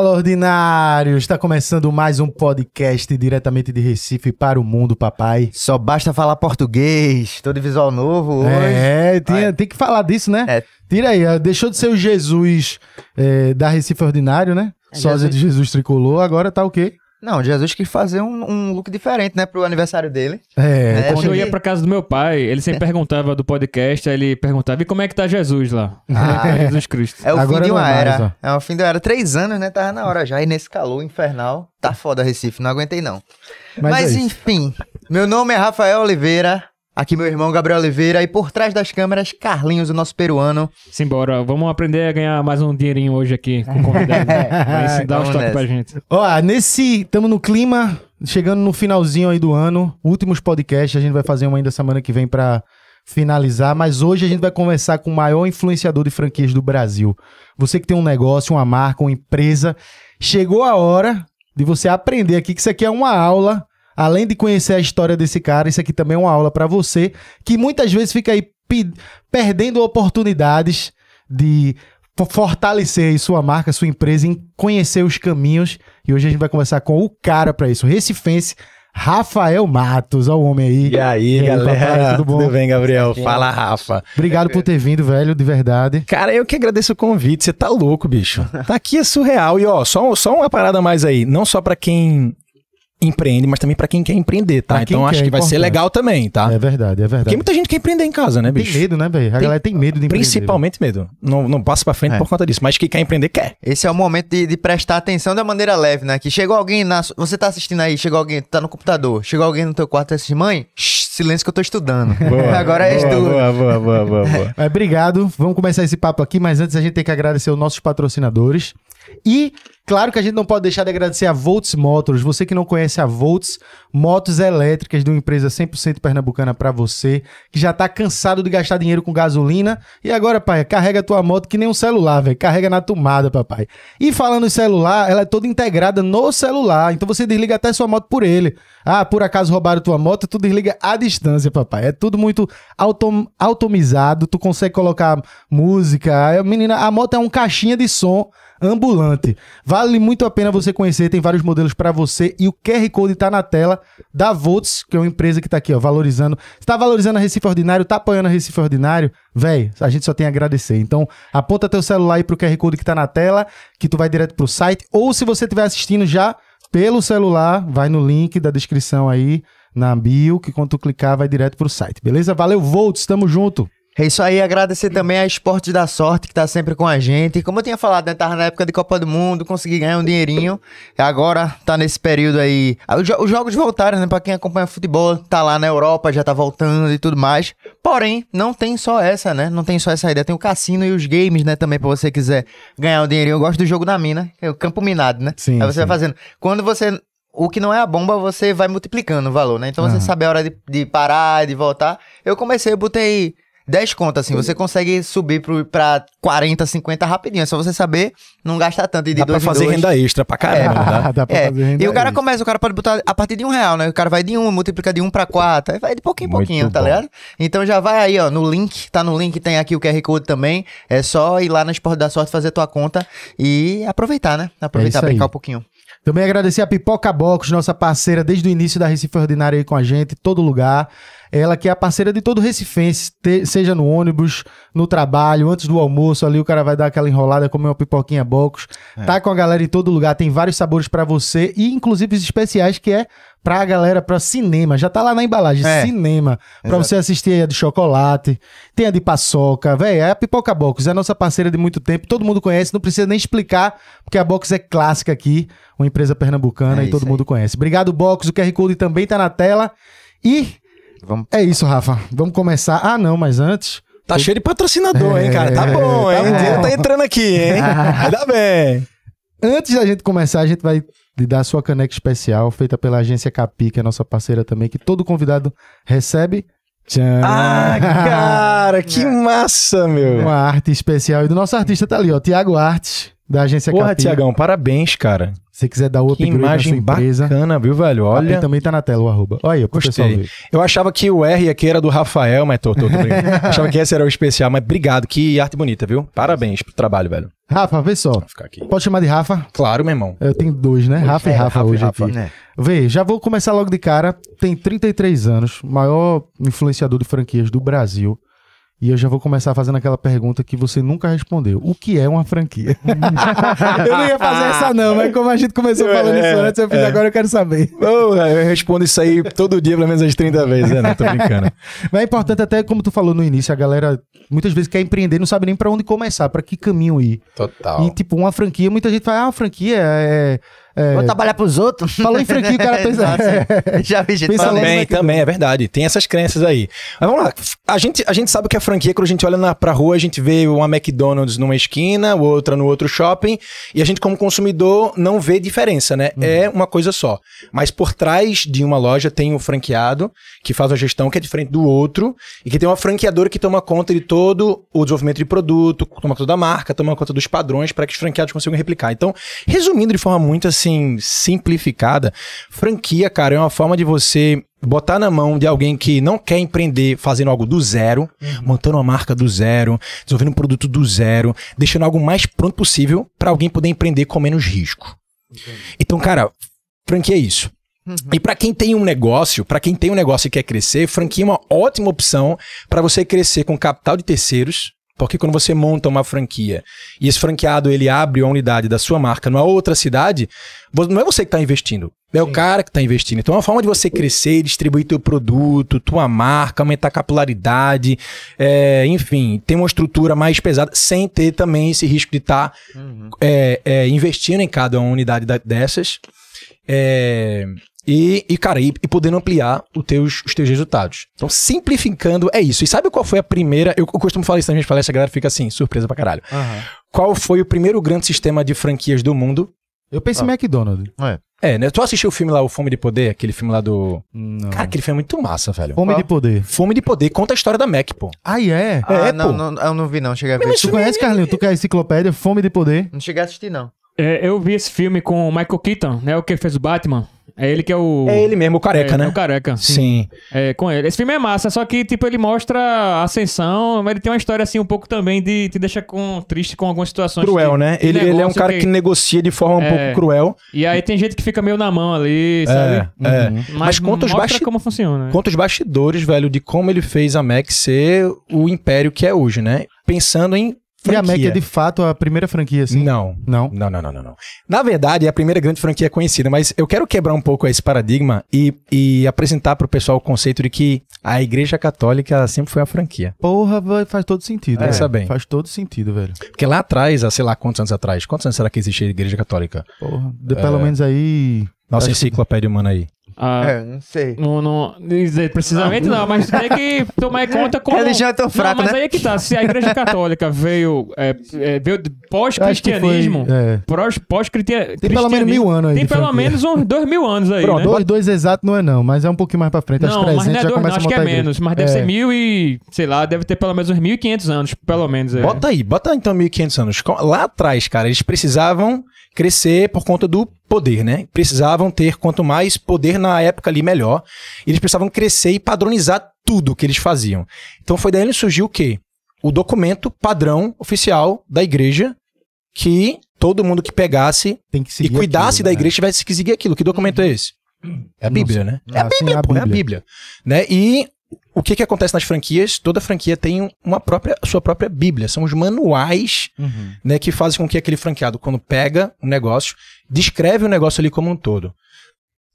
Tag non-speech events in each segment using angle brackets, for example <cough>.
Fala, ordinário! Está começando mais um podcast diretamente de Recife para o mundo, papai. Só basta falar português. Tô de visual novo hoje. É, tem, tem que falar disso, né? É. Tira aí, deixou de ser o Jesus é, da Recife Ordinário, né? É, Sósia de Jesus tricolor, agora tá o quê? Não, Jesus quis fazer um, um look diferente, né, pro aniversário dele. É, É, tá Quando eu ia pra casa do meu pai, ele sempre perguntava do podcast, aí ele perguntava, e como é que tá Jesus lá? <laughs> Ah, <laughs> Jesus Cristo. É o Agora fim de uma é mais, era. É o fim de uma era. Três anos, né? Tava na hora já. E nesse calor infernal, tá foda Recife. Não aguentei, não. Mas Mas, é enfim, meu nome é Rafael Oliveira. Aqui meu irmão Gabriel Oliveira. E por trás das câmeras, Carlinhos, o nosso peruano. Simbora, vamos aprender a ganhar mais um dinheirinho hoje aqui com o convidado. <laughs> Ensinar Vamos os toques nessa. pra gente. Ó, nesse. Estamos no clima, chegando no finalzinho aí do ano. Últimos podcasts, a gente vai fazer um ainda semana que vem pra finalizar. Mas hoje a gente vai conversar com o maior influenciador de franquias do Brasil. Você que tem um negócio, uma marca, uma empresa. Chegou a hora de você aprender aqui que isso aqui é uma aula. Além de conhecer a história desse cara, isso aqui também é uma aula pra você que muitas vezes fica aí pe- perdendo oportunidades de fo- fortalecer aí sua marca, sua empresa, em conhecer os caminhos. E hoje a gente vai conversar com o cara pra isso, o recifense Rafael Matos, ó o homem aí. E aí, E aí, galera? papai, tudo bom? bem, Gabriel? Fala, Rafa. Obrigado por ter vindo, velho, de verdade. Cara, eu que agradeço o convite. Você tá louco, bicho. Tá aqui é surreal. E ó, só, só uma parada mais aí. Não só pra quem empreende, mas também pra quem quer empreender, tá? Pra Então acho que vai ser legal também, tá? É verdade, é verdade. Porque muita gente quer empreender em casa, né, Tem bicho? medo, né, velho? A Tem- galera tem medo de empreender. Principalmente medo. Não, não passa pra frente É. por conta disso. Mas quem quer empreender, quer. Esse é o momento de, de prestar atenção da maneira leve, né? Que chegou alguém na. Você tá assistindo aí, chegou alguém, tá no computador, chegou alguém no teu quarto e disse, mãe, shh, silêncio que eu tô estudando. <laughs> Agora é boa, estudo. boa, boa, boa, boa, boa. Mas obrigado. Vamos começar esse papo aqui, mas antes a gente tem que agradecer os nossos patrocinadores. E, claro que a gente não pode deixar de agradecer a Volts Motors. Você que não conhece a Volts, motos elétricas de uma empresa 100% pernambucana pra você, que já tá cansado de gastar dinheiro com gasolina. E agora, pai, carrega a tua moto que nem um celular, velho. Carrega na tomada, papai. E falando em celular, ela é toda integrada no celular. Então você desliga até sua moto por ele. Ah, por acaso roubaram tua moto, tu desliga à distância, papai. É tudo muito autom automizado, tu consegue colocar música. Menina, a moto é um caixinha de som ambulante. Vale muito a pena você conhecer, tem vários modelos pra você e o QR Code tá na tela da Volts, que é uma empresa que tá aqui, ó, valorizando. Você tá valorizando a Recife Ordinário, tá apoiando a Recife Ordinário? Véi, a gente só tem a agradecer. Então, aponta teu celular aí pro QR Code que tá na tela, que tu vai direto pro site, ou se você estiver assistindo já pelo celular, vai no link da descrição aí, na bio, que quando tu clicar vai direto pro site, beleza? Valeu, Volts, tamo junto. É isso aí, agradecer também a Esportes da Sorte, que tá sempre com a gente. Como eu tinha falado, né? Tava na época de Copa do Mundo, consegui ganhar um dinheirinho. Agora tá nesse período aí. Ah, Os, jo- os jogos voltaram, né? Pra quem acompanha futebol, tá lá na Europa, já tá voltando e tudo mais. Porém, não tem só essa, né? Não tem só essa ideia. Tem o cassino e os games, né? Também, pra você quiser ganhar um dinheirinho. Eu gosto do jogo da mina, é o campo minado, né? Sim, Aí você sim. vai fazendo. Quando você. O que não é a bomba, você vai multiplicando o valor, né? Então você Aham. sabe a hora de, de parar, de voltar. Eu comecei, eu botei 10 contas, assim. Você consegue subir pro, pra 40, 50 rapidinho. É só você saber não gastar tanto. E de Dá pra dois em fazer dois. renda extra pra caramba, né? <laughs> Dá pra É, fazer renda e o cara extra. começa, o cara pode botar a partir de um real, né? O cara vai de um, multiplica de um pra quatro, aí vai de pouquinho em pouquinho, tá bom. ligado? Então já vai aí, ó, no link, tá no link, tem aqui o QR Code também. É só ir lá no Esporte da Sorte, fazer tua conta e aproveitar, né? Aproveitar, É isso aí. brincar um pouquinho. Também agradecer a Pipoca Box, nossa parceira desde o início da Recife Ordinária aí com a gente, todo lugar. Ela que é a parceira de todo Recifense, te- seja no ônibus, no trabalho, antes do almoço, ali o cara vai dar aquela enrolada, comer uma pipoquinha box. Tá com a galera em todo lugar, tem vários sabores pra você e inclusive os especiais que é pra galera, pra cinema. Já tá lá na embalagem, É. cinema. Pra Exato. você assistir aí a de chocolate, tem a de paçoca, velho. É a Pipoca Box, é a nossa parceira de muito tempo, todo mundo conhece, não precisa nem explicar, porque a Box é clássica aqui, uma empresa pernambucana É e todo mundo conhece. Obrigado, Box, o QR Code também tá na tela. E Vamos. é isso, Rafa. Vamos começar. Ah, não, mas antes. Tá cheio de patrocinador, hein, cara? Tá bom, É, hein? tá O dinheiro bom. tá entrando aqui, hein? <laughs> Ainda bem. Antes da gente começar, a gente vai lhe dar a sua caneca especial, feita pela agência Capi, que é a nossa parceira também, que todo convidado recebe. Tchan! Ah, cara, que <laughs> massa, meu. Uma arte especial. E do nosso artista tá ali, ó, Tiago Artes. Da agência Porra, Capi. Tiagão, parabéns, cara. Se você quiser dar o Que upgrade na sua imagem bacana, viu, velho? Olha, Olha, também tá na tela o arroba. Olha aí, pro pessoal gostei. ver. Eu achava que o R aqui era do Rafael, mas tô, tô, tô <laughs> achava que esse era o especial, mas obrigado, que arte bonita, viu? Parabéns pro trabalho, velho. Rafa, vê só. Pode chamar de Rafa? Claro, meu irmão. Eu tenho dois, né? Rafa e é, Rafa, Rafa e hoje Rafa. aqui. Né? Vê, já vou começar logo de cara. Tem 33 anos, maior influenciador de franquias do Brasil. E eu já vou começar fazendo aquela pergunta que você nunca respondeu. O que é uma franquia? <laughs> eu não ia fazer essa não, mas como a gente começou falando É, isso antes, eu fiz é. agora eu quero saber. Oh, eu respondo isso aí todo dia, pelo menos umas 30 vezes, né? Não, tô brincando. <laughs> Mas é importante até, como tu falou no início, a galera muitas vezes quer empreender, não sabe nem pra onde começar, pra que caminho ir. Total. E tipo, uma franquia, muita gente fala, ah, franquia é... é- Vou trabalhar pros outros. Falou em franquia, o cara <laughs> pensa... Nossa, Já vi gente Também, também, é verdade. Tem essas crenças aí. Mas vamos lá. A gente, a gente sabe que a franquia, quando a gente olha na, pra rua, a gente vê uma McDonald's numa esquina, outra no outro shopping, e a gente, como consumidor, não vê diferença, né? É uma coisa só. Mas por trás de uma loja tem um franqueado que faz uma gestão que é diferente do outro, e que tem uma franqueadora que toma conta de todo o desenvolvimento de produto, toma conta da marca, toma conta dos padrões para que os franqueados consigam replicar. Então, resumindo de forma muito assim, simplificada, franquia, cara, é uma forma de você botar na mão de alguém que não quer empreender fazendo algo do zero, montando uma marca do zero, desenvolvendo um produto do zero, deixando algo mais pronto possível para alguém poder empreender com menos risco. Então, cara, franquia é isso. E para quem tem um negócio, para quem tem um negócio e quer crescer, franquia é uma ótima opção para você crescer com capital de terceiros. Porque quando você monta uma franquia e esse franqueado ele abre a unidade da sua marca numa outra cidade, não é você que está investindo, é o cara que está investindo. Então é uma forma de você crescer, distribuir teu produto, tua marca, aumentar a capilaridade, é, enfim, ter uma estrutura mais pesada, sem ter também esse risco de estar investindo em cada unidade da- dessas. É, e, e, cara, e, e podendo ampliar os teus, os teus resultados. Então, simplificando, é isso. E sabe qual foi a primeira? Eu, eu costumo falar isso na minha palestra, a galera fica assim, surpresa pra caralho. Qual foi o primeiro grande sistema de franquias do mundo? Eu penso em McDonald's. É, né? Tu assistiu o filme lá, o Fome de Poder? Aquele filme lá do. Não. Cara, aquele filme é muito massa, velho. Fome de poder. Fome de Poder conta a história da Mac, pô. Ah, é? Ah, É, não, não, eu não vi não, cheguei a ver. Tu conhece, Carlinhos? Tu quer a enciclopédia Fome de Poder? Não cheguei a assistir não. É, eu vi esse filme com o Michael Keaton, né? O que fez o Batman. É ele que é o. É ele mesmo, o careca, é, né? É o careca. Sim. É, com ele. Esse filme é massa, só que, tipo, ele mostra a ascensão, mas ele tem uma história, assim, um pouco também de te deixa com, triste com algumas situações. Cruel, de- né? de Ele, ele é um cara que... negocia de forma um É. pouco cruel. E aí tem gente que fica meio na mão ali, sabe? é. Uhum. Mas conta os basti- como funciona. né? Conta os bastidores, velho, de como ele fez a Mac ser o império que é hoje, né? Pensando em E a Mac franquia. é de fato a primeira franquia, assim? Não. Não? Não, não, não, não, não. Na verdade, é a primeira grande franquia conhecida, mas eu quero quebrar um pouco esse paradigma e, e apresentar pro pessoal o conceito de que a Igreja Católica sempre foi a franquia. Porra, vai- faz todo sentido. Pensa velho. bem. Faz todo sentido, velho. Porque lá atrás, há sei lá quantos anos atrás, quantos anos será que existe a Igreja Católica? Porra, de pelo menos aí... Nossa enciclopédia humana aí. Ah, É, não sei. Não, não dizer precisamente não, mas tem que tomar em <laughs> conta como... Religião é tão fraca, não, mas né? aí é que tá, se a igreja católica veio, é, é, veio pós-cristianismo, é. pós- pós-cristianismo... Tem pelo menos mil anos aí Tem pelo menos uns dois mil anos aí, Pronto, né? dois, dois exato não é não, mas é um pouquinho mais pra frente. Acho Não, mas 300 não é dois, não, acho que é menos, mas deve É. ser mil e, sei lá, deve ter pelo menos uns 1.500 anos, pelo menos. É. Bota aí, bota então 1500 anos. Com- Lá atrás, cara, eles precisavam crescer por conta do poder, né? Precisavam ter quanto mais poder na época ali, melhor. Eles precisavam crescer e padronizar tudo que eles faziam. Então foi daí que surgiu o quê? O documento padrão oficial da igreja que todo mundo que pegasse que e cuidasse aquilo, da né? igreja tivesse que seguir aquilo. Que documento é esse? É a Bíblia, né? É a Ah, sim, Bíblia, a pô, é a Bíblia. Bíblia. Né? E o que, que acontece nas franquias? Toda franquia tem um- uma própria, sua própria Bíblia. São os manuais Uhum. né, que fazem com que aquele franqueado, quando pega um negócio, descreve o negócio ali como um todo.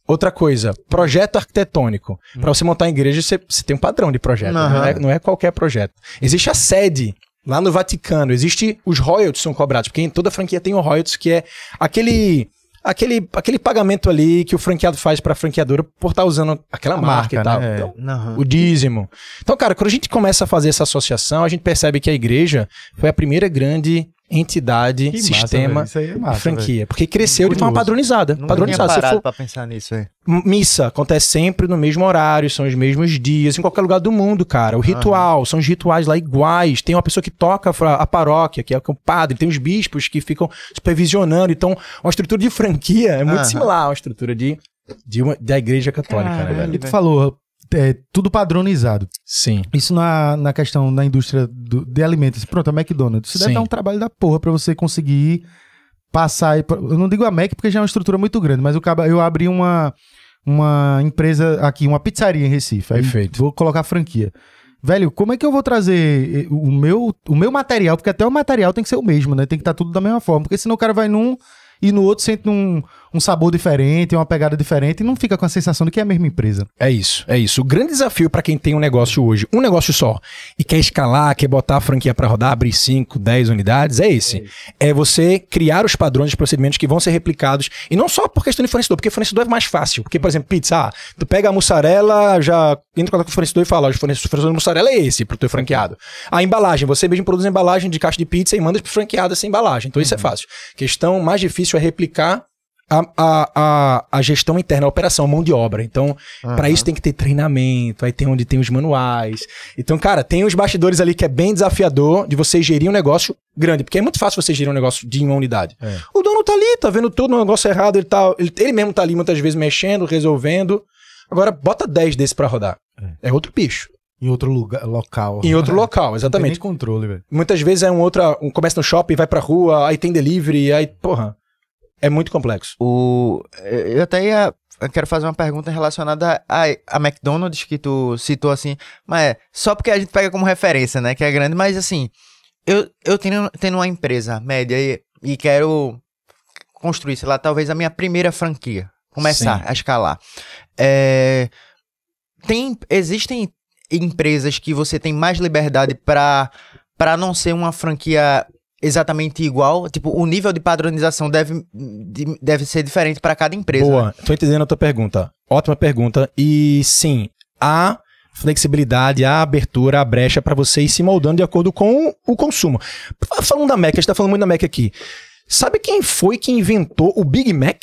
Outra coisa, projeto arquitetônico. Para você montar uma igreja, você, você tem um padrão de projeto. Aham. Não, é, não é qualquer projeto. Existe a sede. Lá no Vaticano, existe os royalties são cobrados, porque em toda franquia tem o royalties, que é aquele aquele, aquele pagamento ali que o franqueado faz para a franqueadora por estar usando aquela marca, marca, e tal. né? Então, Não. o dízimo. Então, cara, quando a gente começa a fazer essa associação, a gente percebe que a igreja foi a primeira grande entidade, Que massa, sistema aí é massa, e franquia. Porque cresceu de forma padronizada. Tinha padronizada. Se parado for pra pensar nisso, velho. Missa acontece sempre no mesmo horário, são os mesmos dias, em qualquer lugar do mundo, cara. O ritual, são os rituais lá iguais. Tem uma pessoa que toca a paróquia, que é o padre, tem os bispos que ficam supervisionando. Então, uma estrutura de franquia é muito Aham. similar a uma estrutura de, de uma- da igreja católica, né, Caralho. velho? E tu falou, é, tudo padronizado. Sim. Isso na, na questão da indústria do- de alimentos. Pronto, a McDonald's. Isso deve Sim. dar um trabalho da porra pra você conseguir passar. Eu não digo a Mac porque já é uma estrutura muito grande, mas eu, eu abri uma, uma empresa aqui, uma pizzaria em Recife. Aí Perfeito. Vou colocar franquia. Velho, como é que eu vou trazer eh, o meu, o meu material? Porque até o material tem que ser o mesmo, né? Tem que estar tudo da mesma forma. Porque senão o cara vai num e no outro sente um, um sabor diferente, uma pegada diferente e não fica com a sensação de que é a mesma empresa. É isso, é isso. O grande desafio para quem tem um negócio hoje, um negócio só, e quer escalar, quer botar a franquia para rodar, abrir 5, 10 unidades, é esse. É você criar os padrões de procedimentos que vão ser replicados, e não só por questão de fornecedor, porque fornecedor é mais fácil. Porque, por exemplo, pizza, ah, tu pega a mussarela, já entra com o fornecedor e fala, ó, o fornecedor de mussarela é esse pro teu franqueado. A embalagem, você mesmo produz a embalagem de caixa de pizza e manda pro franqueado essa embalagem. Então isso é fácil. Questão mais difícil é replicar a, a, a, a gestão interna, a operação, a mão de obra. Então, pra isso tem que ter treinamento, aí tem onde tem os manuais. Então, cara, tem os bastidores ali que é bem desafiador de você gerir um negócio grande, porque é muito fácil você gerir um negócio de uma unidade. É. O dono tá ali, tá vendo todo o negócio errado, ele, tá, ele, ele mesmo tá ali muitas vezes mexendo, resolvendo. Agora, bota 10 desse pra rodar. É, outro bicho. Em outro lugar, local. Em outro <laughs> local, Não tem exatamente. controle, velho. Muitas vezes é um outro, um começa no shopping, vai pra rua, aí tem delivery, aí, porra, é muito complexo. O, eu até ia. Eu quero fazer uma pergunta relacionada a, a McDonald's, que tu citou assim, mas é só porque a gente pega como referência, né? Que é grande, mas assim, eu, eu tenho, tendo uma empresa média e, e quero construir, sei lá, talvez a minha primeira franquia. Começar Sim. a escalar. É, tem, existem empresas que você tem mais liberdade para para não ser uma franquia exatamente igual, tipo, o nível de padronização deve, de- deve ser diferente para cada empresa. né? Boa, tô entendendo a tua pergunta. Ótima pergunta. E sim, há flexibilidade, há abertura, há brecha para você ir se moldando de acordo com o consumo. Falando da Mac, a gente tá falando muito da Mac aqui. Sabe quem foi que inventou o Big Mac?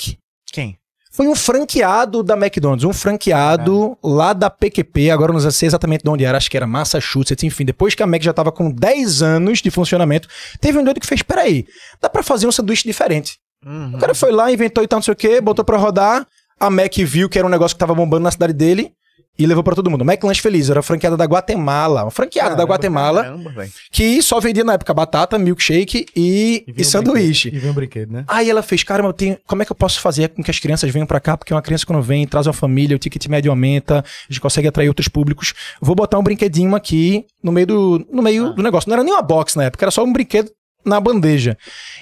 Quem? Foi um franqueado da McDonald's, um franqueado lá da PQP, agora eu não sei exatamente de onde era, acho que era Massachusetts, enfim, depois que a Mac já tava com 10 anos de funcionamento, teve um doido que fez, peraí, dá pra fazer um sanduíche diferente. Uhum. O cara foi lá, inventou e tal, não sei o quê, botou pra rodar. A Mac viu que era um negócio que tava bombando na cidade dele e levou pra todo mundo. Mac Lanche Feliz, era a franqueada da Guatemala. Uma franqueada da Caramba, Guatemala Caramba, que só vendia na época batata, milkshake e, e, vem um sanduíche. E vem um brinquedo, né? Aí ela fez, caramba, eu tenho- como é que eu posso fazer com que as crianças venham pra cá? Porque uma criança quando vem, traz uma família, o ticket médio aumenta, a gente consegue atrair outros públicos. Vou botar um brinquedinho aqui no meio do, no meio do negócio. Não era nem uma box na época, era só um brinquedo na bandeja.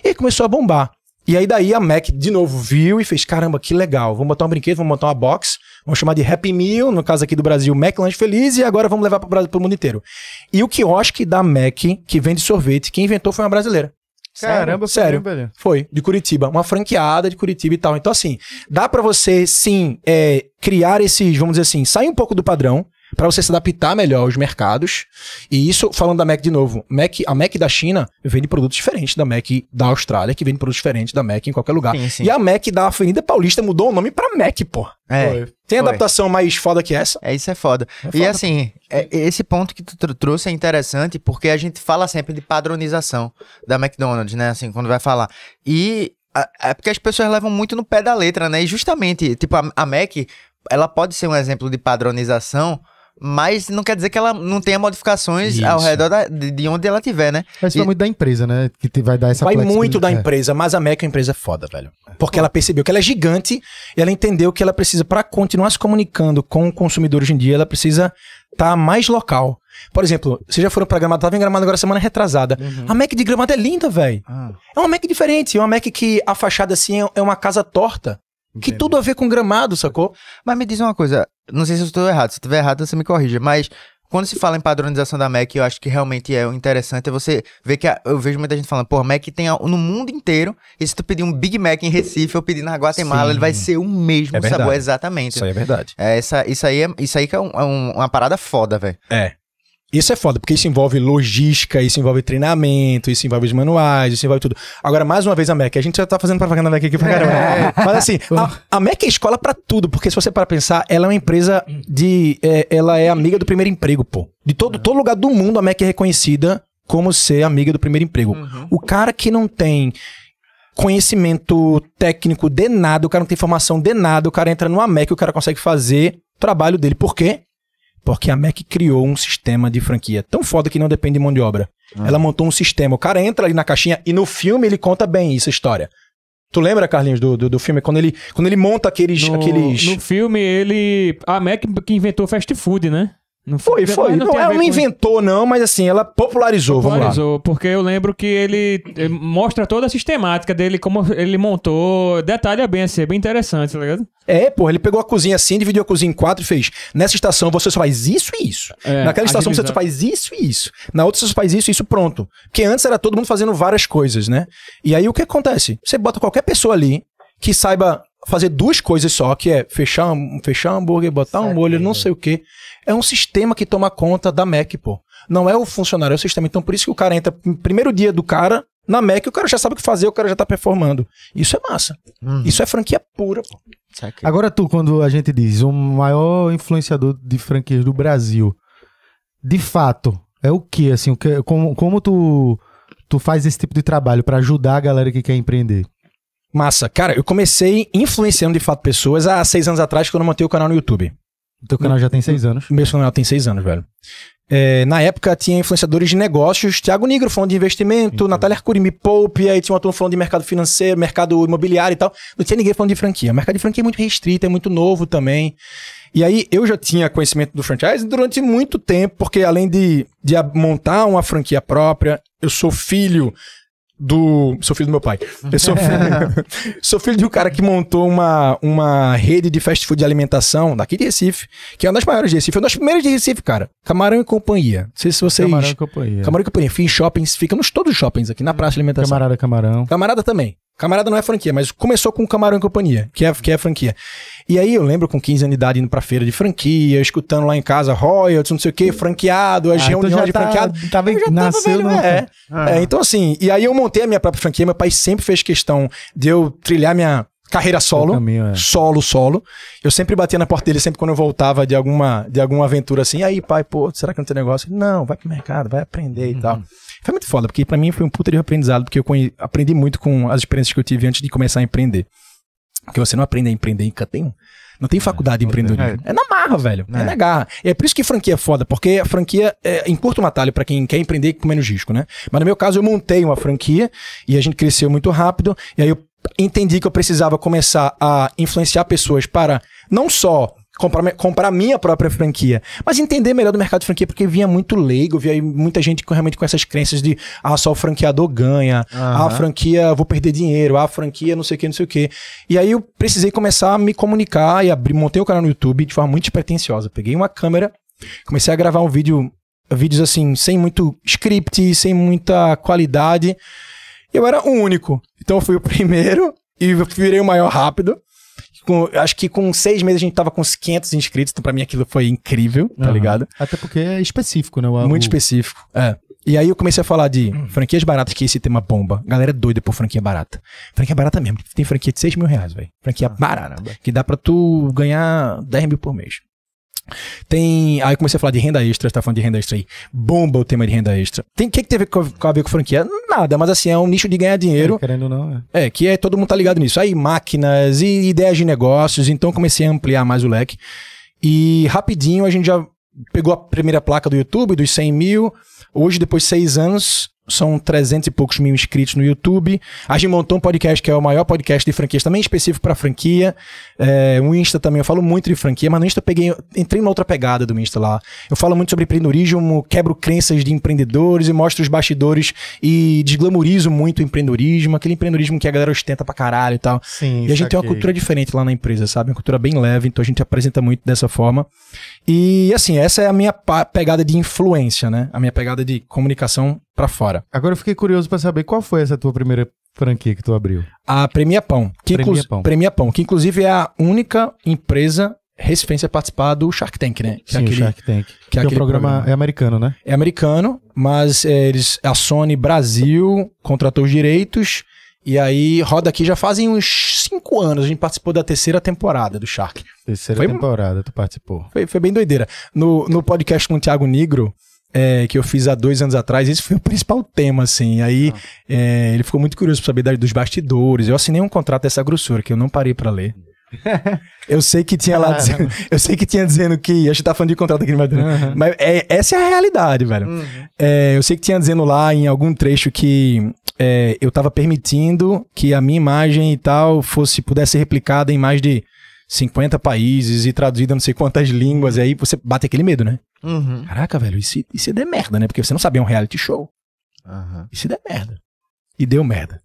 E aí começou a bombar. E aí daí a Mac de novo viu e fez, caramba, que legal. Vamos botar um brinquedo, vamos botar uma box, vamos chamar de Happy Meal, no caso aqui do Brasil, Mac Lanche Feliz, e agora vamos levar pro Brasil pro mundo inteiro. E o quiosque da Mac, que vende sorvete, quem inventou foi uma brasileira. Caramba, sério. foi, velho. Foi, de Curitiba. Uma franqueada de Curitiba e tal. Então, assim, dá pra você, sim, é, criar esses, vamos dizer assim, sair um pouco do padrão pra você se adaptar melhor aos mercados. E isso, falando da Mac de novo, Mac, a Mac da China vende produtos diferentes da Mac da Austrália, que vende produtos diferentes da Mac em qualquer lugar. Sim, sim. E a Mac da Avenida Paulista mudou o nome pra Mac, pô. É, Foi. Tem Foi. adaptação mais foda que essa? é isso é foda. É E foda. assim, é- esse ponto que tu tr- trouxe é interessante porque a gente fala sempre de padronização da McDonald's, né? Assim, quando vai falar. E é porque as pessoas levam muito no pé da letra, né? E justamente, tipo, a, a Mac, ela pode ser um exemplo de padronização, mas não quer dizer que ela não tenha modificações Isso. ao redor da- de, de onde ela tiver, né? Mas isso vai E- muito da empresa, né? Que te- vai dar essa Vai muito da É. empresa, mas a Mac é uma empresa foda, velho. Porque ela percebeu que ela é gigante e ela entendeu que ela precisa, pra continuar se comunicando com o consumidor hoje em dia, ela precisa estar mais local. Por exemplo, vocês já foram pra Gramado, tava em Gramado agora semana retrasada. A Mac de Gramado é linda, velho. Ah, É uma Mac diferente, é uma Mac que a fachada assim é- é uma casa torta. Que Entendi. tudo a ver com Gramado, sacou? Mas me diz uma coisa, não sei se eu estou errado, se eu estiver errado você me corrija, mas quando se fala em padronização da Mac, eu acho que realmente é interessante é você ver que a- eu vejo muita gente falando, pô, Mac tem a- no mundo inteiro, e se tu pedir um Big Mac em Recife ou pedir na Guatemala, Sim. ele vai ser o mesmo É sabor, exatamente. é verdade. É, essa, isso aí é, isso aí que é, um- é um- uma parada foda, velho. É. Isso é foda, porque isso envolve logística, isso envolve treinamento, isso envolve os manuais, isso envolve tudo. Agora, mais uma vez, a MEC, a gente já tá fazendo propaganda da MEC aqui pra caramba. É. Mas assim, a, a MEC é escola pra tudo, porque se você para pensar, ela é uma empresa de. é, ela é amiga do primeiro emprego, pô. De todo, todo lugar do mundo, a MEC é reconhecida como ser amiga do primeiro emprego. O cara que não tem conhecimento técnico de nada, o cara não tem formação de nada, o cara entra numa MEC, o cara consegue fazer o trabalho dele. Por quê? Porque a MEC criou um sistema de franquia tão foda que não depende de mão de obra. Ela montou um sistema. O cara entra ali na caixinha e no filme ele conta bem isso, a história. Tu lembra, Carlinhos, do, do, do filme? Quando ele, quando ele monta aqueles. No, aqueles... no filme, ele. A Mac que inventou fast food, né? Não Foi, foi. Não, a ela não inventou, não, mas assim, ela popularizou, vamos lá. Popularizou, porque eu lembro que ele eh, mostra toda a sistemática dele, como ele montou. Detalha bem assim, é bem interessante, tá ligado? É, pô, ele pegou a cozinha assim, dividiu a cozinha em quatro e fez. Nessa estação você só faz isso e isso. É, Naquela estação você só agilizar. faz isso e isso. Na outra você só faz isso e isso, pronto. Porque antes era todo mundo fazendo várias coisas, né? E aí o que acontece? Você bota qualquer pessoa ali que saiba fazer duas coisas só, que é fechar, um- fechar hambúrguer, botar um molho, não sei o quê. É um sistema que toma conta da Mac, pô. Não é o funcionário, é o sistema. Então por isso que o cara entra no primeiro dia do cara na Mac, o cara já sabe o que fazer, o cara já tá performando. Isso é massa. Isso é franquia pura, pô. Saquei. Agora tu, quando a gente diz o maior influenciador de franquias do Brasil, de fato, é o que, assim, o que, como, como tu, tu faz esse tipo de trabalho pra ajudar a galera que quer empreender? Massa. Cara, eu comecei influenciando de fato pessoas há seis anos atrás, quando eu montei o canal no YouTube. O teu canal já tem seis anos. O meu canal tem seis anos, velho. É, na época tinha influenciadores de negócios, Thiago Nigro falando de investimento, Natália Arcuri me poupe, aí tinha uma turma falando de mercado financeiro, mercado imobiliário e tal. Não tinha ninguém falando de franquia. O mercado de franquia é muito restrito, é muito novo também. E aí eu já tinha conhecimento do franchise durante muito tempo, porque além de, de montar uma franquia própria, eu sou filho do. Sou filho do meu pai. Eu sou filho, <laughs> sou filho de um cara que montou uma, uma rede de fast food de alimentação daqui de Recife, que é uma das maiores de Recife. Foi uma das primeiras de Recife, cara. Camarão e Companhia. Não sei se vocês. Camarão e companhia. Camarão e Companhia. Fui em shoppings, fica nos todos os shoppings aqui na praça de alimentação. Camarada Camarão. Camarada também. Camarada não é franquia, mas começou com Camarão e Companhia, que é, que é franquia. E aí eu lembro com 15 anos de idade indo pra feira de franquia, escutando lá em casa royalties, não sei o que, franqueado, as Ah, então reuniões já de tá- franqueado. tava- Eu já tava nasceu velho, no- é. É, então assim, e aí eu montei a minha própria franquia, meu pai sempre fez questão de eu trilhar minha carreira solo, caminho, é. solo, solo. Eu sempre batia na porta dele sempre quando eu voltava de alguma, de alguma aventura assim, aí pai, pô, será que não tem negócio? Não, vai pro mercado, vai aprender e tal. Foi muito foda, porque pra mim foi um puta de aprendizado, porque eu aprendi muito com as experiências que eu tive antes de começar a empreender. Porque você não aprende a empreender em canto nenhum. Não tem faculdade de empreendedorismo. É. na marra, velho. É. na garra. É por isso que franquia é foda, porque a franquia é, encurta um atalho pra quem quer empreender com menos risco, né? Mas no meu caso, eu montei uma franquia e a gente cresceu muito rápido. E aí eu entendi que eu precisava começar a influenciar pessoas para não só comprar, comprar minha própria franquia, mas entender melhor do mercado de franquia, porque vinha muito leigo, via muita gente com, realmente com essas crenças de ah, só o franqueador ganha, ah, a franquia vou perder dinheiro, ah, a franquia não sei o que, não sei o que. E aí eu precisei começar a me comunicar e abrir, montei o canal no YouTube de forma muito despretensiosa. Peguei uma câmera, comecei a gravar um vídeo, vídeos assim, sem muito script, sem muita qualidade. Eu era o único. Então eu fui o <laughs> primeiro e virei o maior rápido. Com- acho que com seis meses a gente tava com uns 500 inscritos, então pra mim aquilo foi incrível, tá Aham. ligado? Até porque é específico, né? O- Muito o- específico. É. E aí eu comecei a falar de franquias baratas, que esse tema bomba. Galera é doida por franquia barata. Franquia barata mesmo. Tem franquia de 6 mil reais, velho. Franquia barata. Que dá pra tu ganhar 10 mil por mês. Tem. Aí comecei a falar de renda extra, você tá falando de renda extra aí. Bomba o tema de renda extra. Tem o que, que teve com com a ver com franquia? Nada, mas assim, é um nicho de ganhar dinheiro. É, querendo ou não, é. É, que é todo mundo tá ligado nisso. Aí máquinas e ideias de negócios, então comecei a ampliar mais o leque. E rapidinho a gente já pegou a primeira placa do YouTube, dos 100 mil. Hoje, depois de seis anos, são 300 e poucos mil inscritos no YouTube. A gente montou um podcast que é o maior podcast de franquias, também específico para franquia. É, o Insta também, eu falo muito de franquia, mas no Insta eu peguei, entrei numa outra pegada do Insta lá. Eu falo muito sobre empreendedorismo, quebro crenças de empreendedores e mostro os bastidores e desglamorizo muito o empreendedorismo, aquele empreendedorismo que a galera ostenta pra caralho e tal. Sim, E a gente tem uma cultura diferente lá na empresa, sabe? Uma cultura bem leve, então a gente apresenta muito dessa forma. E assim, essa é a minha pegada de influência, né? A minha pegada de comunicação pra fora. Agora eu fiquei curioso pra saber qual foi essa tua primeira franquia que tu abriu. A Premia Pão, que, Premia Pão. Premia Pão, que inclusive é a única empresa recifense a participar do Shark Tank, né? Que Sim, o Shark Tank. Que, é o aquele programa, programa. é americano, né? é americano, mas é, eles, a Sony Brasil contratou os direitos e aí roda aqui já fazem uns cinco anos. A gente participou da terceira temporada do Shark. Terceira Foi- temporada, tu participou. Foi, foi bem doideira. No, no podcast com o Thiago Nigro, é, que eu fiz há dois anos atrás, esse foi o principal tema, assim. Aí é, ele ficou muito curioso pra saber dos bastidores. Eu assinei um contrato dessa grossura que eu não parei pra ler. <laughs> Eu sei que tinha lá dizendo, <laughs> eu sei que tinha dizendo que a gente tá falando de contrato aqui no Madrid, mas é, essa é a realidade, velho. É, eu sei que tinha dizendo lá em algum trecho que é, eu tava permitindo que a minha imagem e tal fosse pudesse ser replicada em mais de 50 países e traduzida em não sei quantas línguas, e aí você bate aquele medo, né? Uhum. Caraca, velho, e se, e se der merda, né? Porque você não sabe, é um reality show. Aham. E se der merda? E deu merda.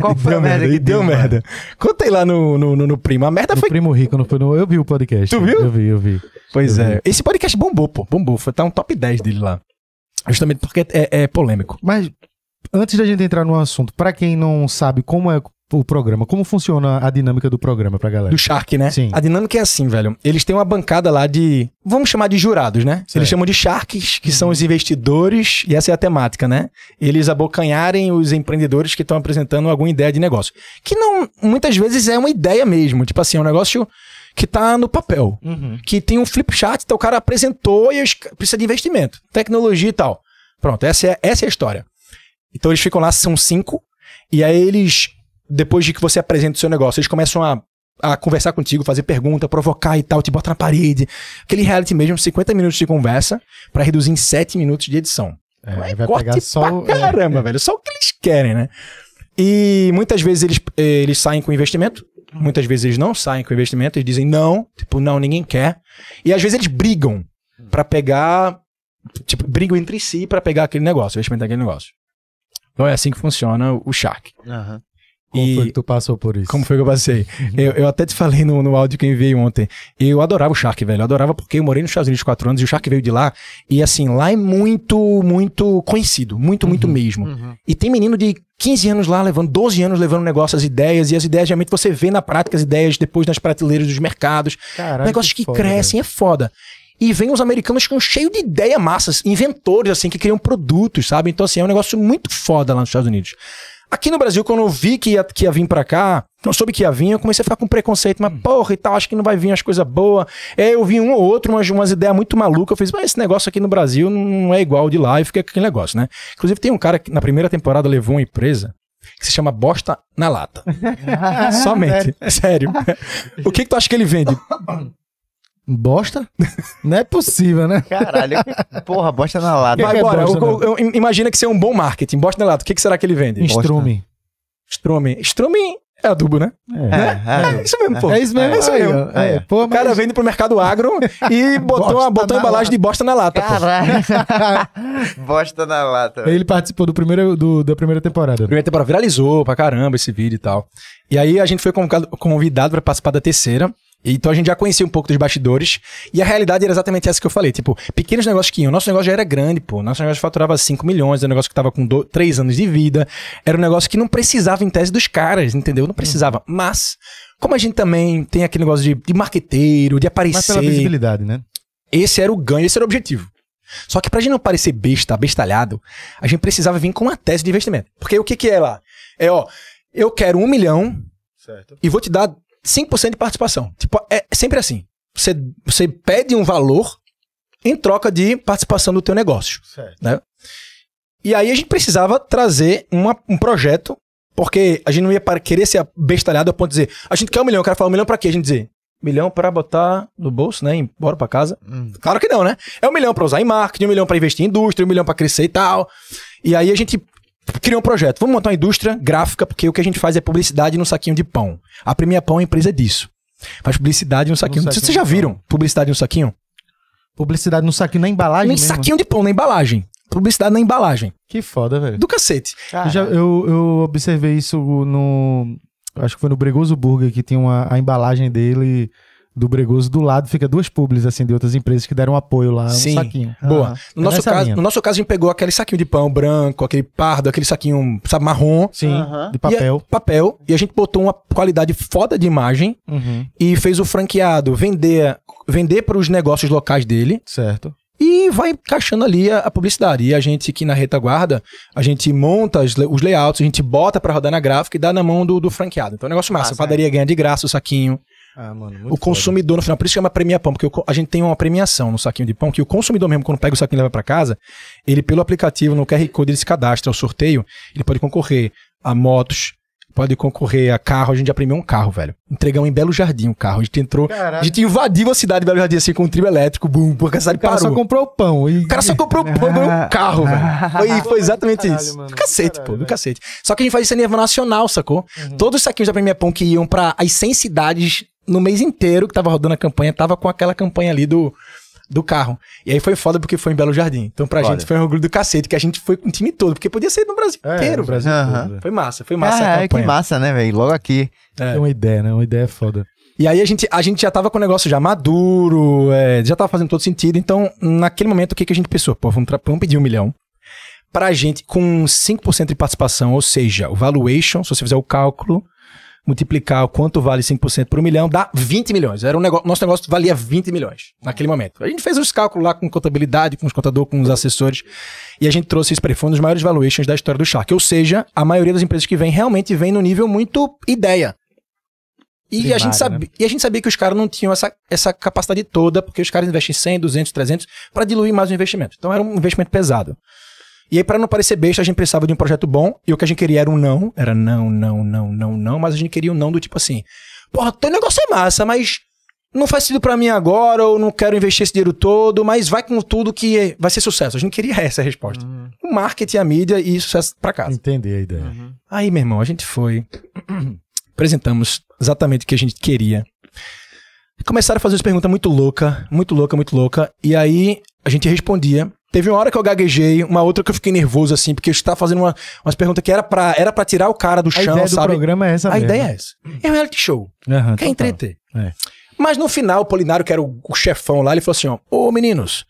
Qual foi a deu merda merda, que deu deu, merda. Contei lá no, no, no, no Primo. A merda O foi. Primo Rico não foi no... Eu vi o podcast. Tu viu? Eu vi, eu vi. Pois eu é. vi. Esse podcast bombou, pô. Bombou. Foi tá um top 10 dele lá. Justamente porque é, é polêmico. Mas antes da gente entrar no assunto, pra quem não sabe como é o programa, como funciona a dinâmica do programa pra galera? Do Shark, né? Sim. A dinâmica é assim, velho. Eles têm uma bancada lá de. Vamos chamar de jurados, né? Certo. Eles chamam de Sharks, que são os investidores, e essa é a temática, né? Eles abocanharem os empreendedores que estão apresentando alguma ideia de negócio. Que não, muitas vezes é uma ideia mesmo. Tipo assim, é um negócio que tá no papel. Uhum. Que tem um flip chart, então o cara apresentou e precisa de investimento, tecnologia e tal. Pronto, essa é, essa é a história. Então eles ficam lá, são cinco, e aí eles, depois de que você apresenta o seu negócio, eles começam a, a conversar contigo, fazer pergunta, provocar e tal, te botar na parede. Aquele reality mesmo, 50 minutos de conversa, pra reduzir em 7 minutos de edição. É, Vai, pegar só. o- pra caramba, velho. Só o que eles querem, né? E muitas vezes eles, eles saem com investimento. Muitas vezes eles não saem com investimento. Eles dizem não. Tipo, não, ninguém quer. E às vezes eles brigam pra pegar... Tipo, brigam entre si pra pegar aquele negócio, investimento daquele negócio. Então é assim que funciona o Shark. Aham. Como E- foi que tu passou por isso? Como foi que eu passei? eu, eu até te falei no, no áudio que eu enviei ontem. Eu adorava o Shark, velho. Eu adorava porque eu morei nos Estados Unidos quatro anos e o Shark veio de lá. E assim, lá é muito, muito conhecido. Muito, muito mesmo. Uhum. E tem menino de 15 anos lá, levando 12 anos levando negócio, as ideias. E as ideias, geralmente, você vê na prática as ideias depois nas prateleiras dos mercados. Caralho, Negócios que, foda, crescem, é foda. E vem os americanos com cheio de ideia massas, inventores, assim, que criam produtos, sabe? Então, assim, é um negócio muito foda lá nos Estados Unidos. Aqui no Brasil, quando eu vi que ia, que ia vir pra cá, não soube que ia vir, eu comecei a ficar com preconceito, mas porra e tal, acho que não vai vir as coisas boas. É, eu vi um ou outro, umas, umas ideias muito malucas. Eu fiz, mas esse negócio aqui no Brasil não é igual de lá, e fiquei com aquele negócio, né? Inclusive, tem um cara que na primeira temporada levou uma empresa que se chama Bosta na Lata. <laughs> Somente. Sério. o que, que tu acha que ele vende? <laughs> Bosta? <laughs> Não é possível, né? Caralho. Porra, bosta na lata. Vai é embora. eu- eu- imagina que você é um bom marketing. Bosta na lata. O que, que será que ele vende? Instrume. Strume. Strume é adubo, né? É, É isso mesmo, pô. É isso mesmo. É isso aí, mesmo. É, pô, O cara mas- vende pro mercado agro e botou, <laughs> Bosta botou embalagem lata. de bosta na lata. Caralho. <laughs> bosta na lata. Ele participou do primeiro, do- da primeira temporada. Primeira temporada viralizou pra caramba esse vídeo e tal. E aí a gente foi convocado- convidado pra participar da terceira. Então a gente já conhecia um pouco dos bastidores. E a realidade era exatamente essa que eu falei. Tipo, pequenos negócios que iam. Nosso negócio já era grande, pô. Nosso negócio faturava 5 milhões. Era um negócio que tava com 3 anos de vida. Era um negócio que não precisava, em tese, dos caras, entendeu? Não precisava. Mas, como a gente também tem aquele negócio de, de marqueteiro, de Mas pela aparecer. visibilidade, né? Esse era o ganho, esse era o objetivo. Só que pra gente não parecer besta, bestalhado, a gente precisava vir com uma tese de investimento. Porque o que que é lá? É, ó, eu quero um milhão Certo. e vou te dar 5% de participação. Tipo, é sempre assim. Você, você pede um valor em troca de participação do teu negócio. Certo. Né? E aí a gente precisava trazer uma- um projeto, porque a gente não ia para- querer ser bestalhado a ponto de dizer, a gente quer um milhão, o cara fala um milhão pra quê? A gente dizer, milhão pra botar no bolso, né? Embora pra casa. Hum. Claro que não, né? É um milhão pra usar em marketing, um milhão pra investir em indústria, um milhão pra crescer e tal. E aí a gente criou um projeto. Vamos montar uma indústria gráfica, porque o que a gente faz é publicidade no saquinho de pão. A Premia Pão é uma empresa disso. Faz publicidade no saquinho. No Vocês saquinho já de pão. viram publicidade no saquinho? Publicidade no saquinho, na embalagem Nem mesmo. saquinho de pão, na embalagem. Publicidade na embalagem. Que foda, velho. Do cacete. Eu, já- eu, eu observei isso no. Acho que foi no Bregoso Burger, que tinha uma, a embalagem dele do Bregoso, do lado fica duas publis, assim, de outras empresas que deram apoio lá, Sim. um saquinho. Boa. Ah, No nosso, caso, linha. no nosso caso, a gente pegou aquele saquinho de pão branco, aquele pardo, aquele saquinho, sabe, marrom. Sim, Aham. de papel. E, papel. E a gente botou uma qualidade foda de imagem Uhum, e fez o franqueado vender, vender para os negócios locais dele. certo. E vai encaixando ali a, a publicidade. E a gente aqui na retaguarda, a gente monta as le- os layouts, a gente bota pra rodar na gráfica e dá na mão do, do franqueado. Então é um negócio massa. Massa, a padaria ganha de graça o saquinho. Ah, mano, o consumidor no final, por isso chama premia pão, porque a gente tem uma premiação no saquinho de pão, que o consumidor mesmo, quando pega o saquinho e leva pra casa, ele pelo aplicativo, no QR Code, ele se cadastra ao sorteio, ele pode concorrer a motos, pode concorrer a carro, a gente já premiou um carro, velho. Entregamos em Belo Jardim um carro, a gente entrou, a gente invadiu a cidade de Belo Jardim assim com um trio elétrico, bum, porque a cidade O cara parou. só comprou o pão. E... O cara só comprou o pão, ganhou um <laughs> carro, velho. Foi, foi exatamente Caralho, isso. mano, do cacete, caralho, pô, do cacete. Só que a gente faz isso a nível nacional, sacou? Todos os saquinhos da Premier Pão que iam pra as 100 cidades no mês inteiro que tava rodando a campanha, tava com aquela campanha ali do, do carro. E aí foi foda porque foi em Belo Jardim. Então pra Foda. gente foi um orgulho do cacete, que a gente foi com o time todo, porque podia ser no Brasil É, inteiro, no. Brasil velho. Foi massa, foi massa a Ah, que campanha. massa, né, velho? Logo aqui. É. É uma ideia, né? Uma ideia foda. E aí a gente, a gente já tava com o negócio já maduro, é, já tava fazendo todo sentido. Então, naquele momento, o que, que a gente pensou? Pô, vamos, tra- vamos pedir um milhão. Pra gente, com 5% de participação, ou seja, o valuation, se você fizer o cálculo, multiplicar o quanto vale 5% por um milhão, dá 20 milhões. Era um negócio, nosso negócio valia 20 milhões naquele momento. A gente fez os cálculos lá com contabilidade, com os contadores, com os assessores, e a gente trouxe isso para. Foi um dos maiores valuations da história do Shark. Ou seja, a maioria das empresas que vem realmente vem no nível muito ideia. E, a Primário, gente sabia, e a gente sabia que os caras não tinham essa, essa capacidade toda, porque os caras investem 100, 200, 300 para diluir mais o investimento. Então era um investimento pesado. E aí, para não parecer besta, a gente precisava de um projeto bom, e o que a gente queria era um não. Era não, não, não, não, não, mas a gente queria um não do tipo assim: porra, teu negócio é massa, mas não faz sentido para mim agora, ou não quero investir esse dinheiro todo, mas vai com tudo que vai ser sucesso. A gente queria <laughs> essa resposta. O marketing, a mídia e sucesso para casa. Entender a ideia. Aí, meu irmão, a gente foi. <clears throat> apresentamos exatamente o que a gente queria. Começaram a fazer umas perguntas muito louca, muito louca, muito louca. E aí a gente respondia. Teve uma hora que eu gaguejei, uma outra que eu fiquei nervoso, assim, porque eu estava fazendo uma, umas perguntas que era pra, era pra tirar o cara do A chão, ideia do sabe? programa é essa a mesmo. ideia é essa. É um reality show. Aham, Quer entreter. É. Mas no final, o Polinário, que era o, o chefão lá, ele falou assim: ó, ô meninos,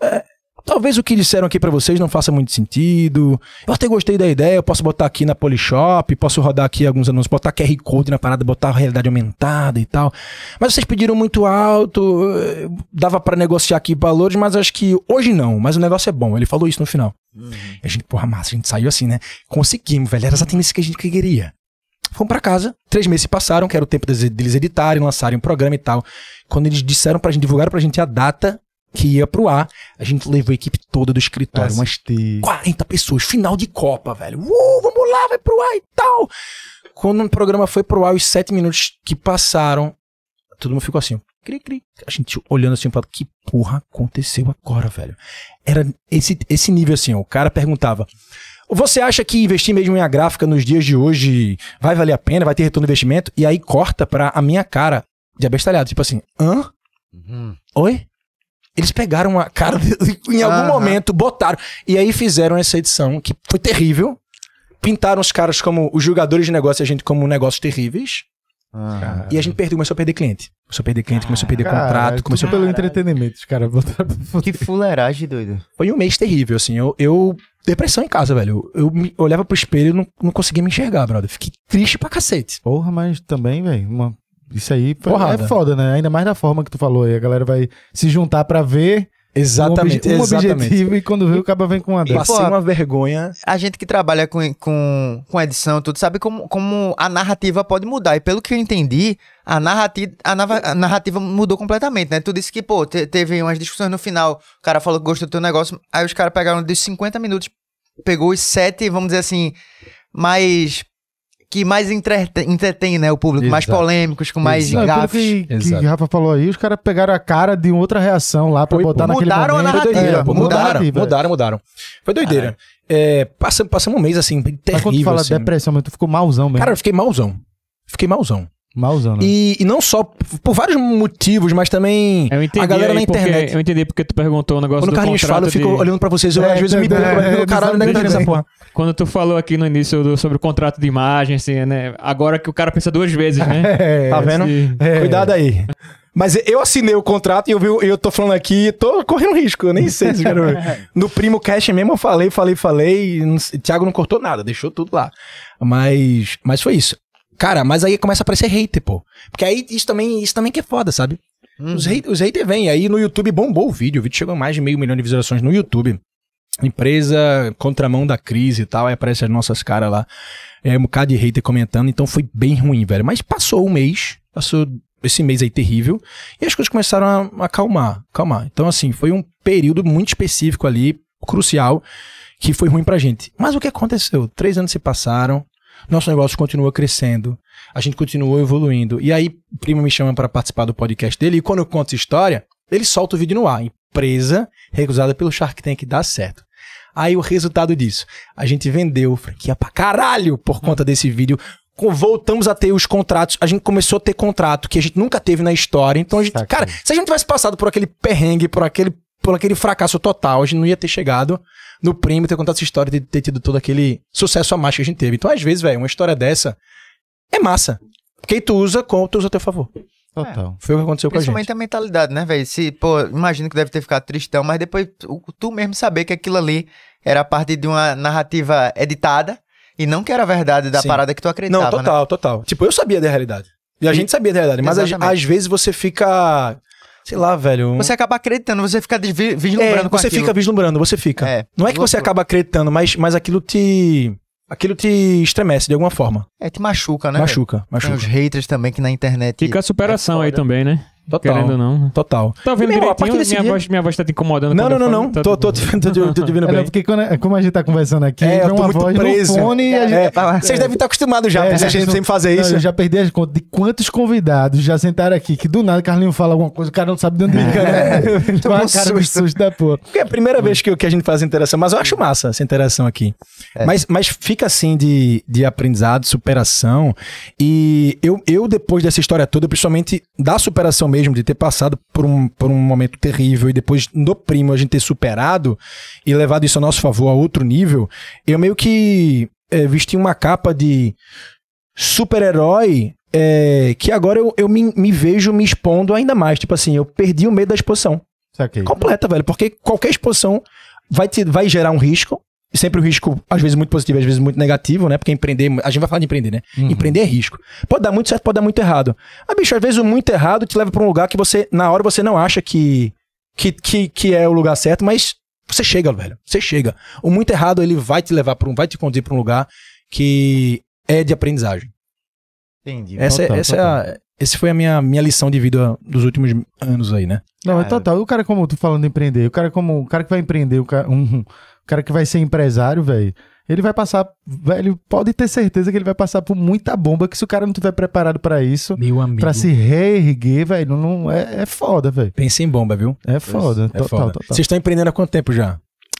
é, talvez o que disseram aqui pra vocês não faça muito sentido. Eu até gostei da ideia, eu posso botar aqui na Polishop, posso rodar aqui alguns anúncios, botar QR Code na parada, botar a realidade aumentada e tal. Mas vocês pediram muito alto, eh, dava pra negociar aqui valores, mas acho que hoje não, mas o negócio é bom. Ele falou isso no final. E a gente, porra, massa, a gente saiu assim, né? Conseguimos, velho, era exatamente isso que a gente queria. Fomos pra casa, três meses se passaram, que era o tempo deles, editarem, lançarem o programa e tal. Quando eles disseram pra gente, divulgaram pra gente a data que ia pro ar, a gente levou a equipe toda do escritório, umas Assisti. 40 pessoas, final de Copa, velho. Uh, vamos lá, vai pro ar e tal. Quando o programa foi pro ar, os sete minutos que passaram, todo mundo ficou assim, ó, cri, cri. A gente olhando assim, falando, que porra aconteceu agora, velho? Era esse, esse nível assim, ó, o cara perguntava, você acha que investir mesmo em a gráfica nos dias de hoje vai valer a pena, vai ter retorno de investimento? E aí corta pra a minha cara de abestalhado, tipo assim, hã? Oi? Eles pegaram a cara de- em algum Aham. momento, botaram. E aí fizeram essa edição que foi terrível. Pintaram os caras como os jogadores de negócio e a gente como negócios terríveis. Ah. E a gente perdeu, começou a perder cliente. Começou a perder cliente, começou a perder Caralho, contrato, tudo começou pelo entretenimento, os caras botaram pra Que fuleiragem, doido. Foi um mês terrível, assim. Eu, eu depressão em casa, velho. Eu, eu me- olhava pro espelho e não, não conseguia me enxergar, brother. Fiquei triste pra cacete. Porra, mas também, velho, uma... isso aí Porrada. é foda, né? Ainda mais da forma que tu falou aí. A galera vai se juntar pra ver Exatamente, um, obje- um exatamente. objetivo e quando vê o caba vem com uma dessa. Passei uma vergonha. A gente que trabalha com, com, com edição, tudo sabe como, como a narrativa pode mudar. E pelo que eu entendi, a narrativa, a, nava- a narrativa mudou completamente, né? Tu disse que, pô, te- teve umas discussões no final, o cara falou que gostou do teu negócio, aí os caras pegaram dos 50 minutos, pegou os sete, vamos dizer assim, mais. Que mais entrete- entretém, né? O público, mais Exato. polêmicos, com mais pelo gafes. que, que Exato. o Rafa falou aí, os caras pegaram a cara de outra reação lá pra Foi, botar naquele Mudaram a momento. narrativa, É, a mudaram, narrativa, é. Mudaram, mudaram. Foi doideira. É, passa- passamos um mês assim, bem Mas quando tu terrível. fala assim. depressão, mas tu ficou malzão mesmo. Cara, eu fiquei malzão. Fiquei malzão. Malzão, né? E, e não só por vários motivos, mas também Eu entendi a galera aí na porque- internet. Eu entendi porque tu perguntou o negócio Quando o do Carlinhos contrato fala, eu fico de- olhando pra vocês. Eu, É, às vezes eu me é, pergunto, é, meu caralho, onde é que tá é, essa porra? Quando tu falou aqui no início do- sobre o contrato de imagem, assim, né? Agora que o cara pensa duas vezes, né? <laughs> É, Tá vendo? Esse- é. Cuidado aí. Mas eu assinei o contrato e eu, vi, eu tô falando aqui, tô correndo risco, eu nem sei se quero ver. <laughs> No Primo Cash mesmo eu falei, falei, falei, e não- Thiago não cortou nada, deixou tudo lá. Mas, mas foi isso. Cara, mas aí começa a aparecer hater, pô. Porque aí isso também, isso também que é foda, sabe? Os, hate, os haters vêm. Aí no YouTube bombou o vídeo. O vídeo chegou a mais de meio milhão de visualizações no YouTube. Empresa contramão da crise e tal. Aí aparece as nossas caras lá. É um bocado de hater comentando. Então foi bem ruim, velho. Mas passou um mês. Passou esse mês aí terrível. E as coisas começaram a, acalmar. Acalmar. Então, assim, foi um período muito específico ali, crucial, que foi ruim pra gente. Mas o que aconteceu? Três anos se passaram. Nosso negócio continua crescendo. A gente continuou evoluindo. E aí, o primo me chama para participar do podcast dele. E quando eu conto essa história, ele solta o vídeo no ar. Empresa recusada pelo Shark Tank dá certo. Aí o resultado disso, a gente vendeu franquia pra caralho por conta desse vídeo. Voltamos a ter os contratos. A gente começou a ter contrato que a gente nunca teve na história. Então a gente, cara, se a gente tivesse passado por aquele perrengue, por aquele, por aquele fracasso total, a gente não ia ter chegado no prêmio, ter contado essa história, ter, ter tido todo aquele sucesso a mais que a gente teve. Então, às vezes, velho, uma história dessa é massa. Quem tu usa, como tu usa a teu favor. Total. Foi o que aconteceu com a gente. Principalmente a mentalidade, né, velho? Se, pô, imagino que deve ter ficado tristão, mas depois tu, tu mesmo saber que aquilo ali era parte de uma narrativa editada e não que era verdade da Sim. parada que tu acreditava, Não, né? total, total. Tipo, eu sabia da realidade. E a gente sabia da realidade. Mas às vezes você fica. Sei lá, velho. Você acaba acreditando, você fica é, vislumbrando com você fica vislumbrando, você fica. É, não é que você acaba acreditando, mas, mas aquilo te. Aquilo te estremece de alguma forma. É, te machuca, né? velho? machuca, Tem machuca. os haters também que na internet. Fica a superação É aí também, né? Total. Querendo ou não. Total. Tá vendo E, meu, a direitinho? Minha, dia- voz, minha voz tá te incomodando. Não, não, não, não. Tá Tô, tô, tô, tô, tô te vendo <laughs> É, bem. porque quando- como a gente tá conversando aqui, É, eu tô uma muito voz preso. no fone e a gente... É, vocês devem estar acostumados já, É, porque já vocês não- sempre fazem Não, isso. eu já perdi as contas de quantos convidados já sentaram aqui que do nada Carlinho fala alguma coisa, o cara não sabe de onde fica, né? Um uma cara de susto. susto da porra. Porque é a primeira vez que, que a gente faz interação, mas eu acho massa essa interação aqui. Mas, mas fica assim de, de aprendizado, superação. E eu, eu, depois dessa história toda, principalmente da superação mesmo, de ter passado por um, por um momento terrível e depois no primo a gente ter superado e levado isso a nosso favor a outro nível, eu meio que é, vesti uma capa de super-herói. é, que agora eu, eu me, me vejo me expondo ainda mais. Tipo assim, eu perdi o medo da exposição Saquei. completa, velho. Porque qualquer exposição vai, te, vai gerar um risco. Sempre o risco, às vezes, muito positivo, às vezes muito negativo, né? Porque empreender. A gente vai falar de empreender, né? Uhum. Empreender é risco. Pode dar muito certo, pode dar muito errado. Ah, bicho, às vezes o muito errado te leva pra um lugar que você, na hora, você não acha que, que, que, que é o lugar certo, mas você chega, velho. Você chega. O muito errado, ele vai te levar para um, vai te conduzir pra um lugar que é de aprendizagem. Entendi. Essa, é- Total, essa é a, esse foi a minha, minha lição de vida dos últimos anos aí, né? Não, é total. O cara como tu falando de empreender, o cara como o cara que vai empreender, o cara, um, o cara que vai ser empresário, velho, ele vai passar, velho, pode ter certeza que ele vai passar por muita bomba que se o cara não tiver preparado pra isso, Meu amigo. pra se reerguer, velho, não, não é, é foda, velho. Pense em bomba, viu? É foda, É total. Vocês estão empreendendo há quanto tempo já?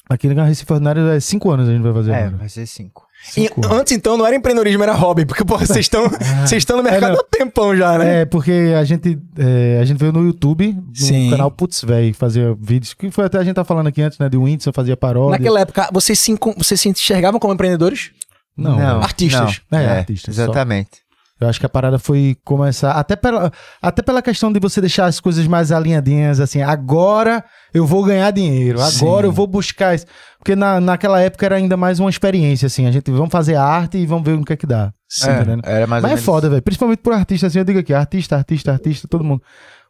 Aqui no Recife Ordinário é cinco anos a gente vai fazer É, agora. vai ser cinco. E antes, então, não era empreendedorismo, era hobby. Porque, pô, vocês estão <laughs> vocês estão no mercado É, não. há tempão já, né? É, porque a gente, é, a gente veio no YouTube, no Sim. canal Putz Véi, fazia vídeos, que foi até a gente tá falando aqui antes, né, de Whindersson, fazia paródia. Naquela época, vocês se, vocês se enxergavam como empreendedores? Não, Não. Artistas. Não. É, artistas, só. Eu acho que a parada foi começar, até pela, até pela questão de você deixar as coisas mais alinhadinhas, assim, agora eu vou ganhar dinheiro, agora Sim. eu vou buscar isso. Porque na, naquela época era ainda mais uma experiência, assim, a gente, vamos fazer arte e vamos ver no que é que dá. Sim. tá? Era mais Mas é foda, velho. Principalmente pro artista, assim, eu digo aqui, artista, artista, artista, todo mundo.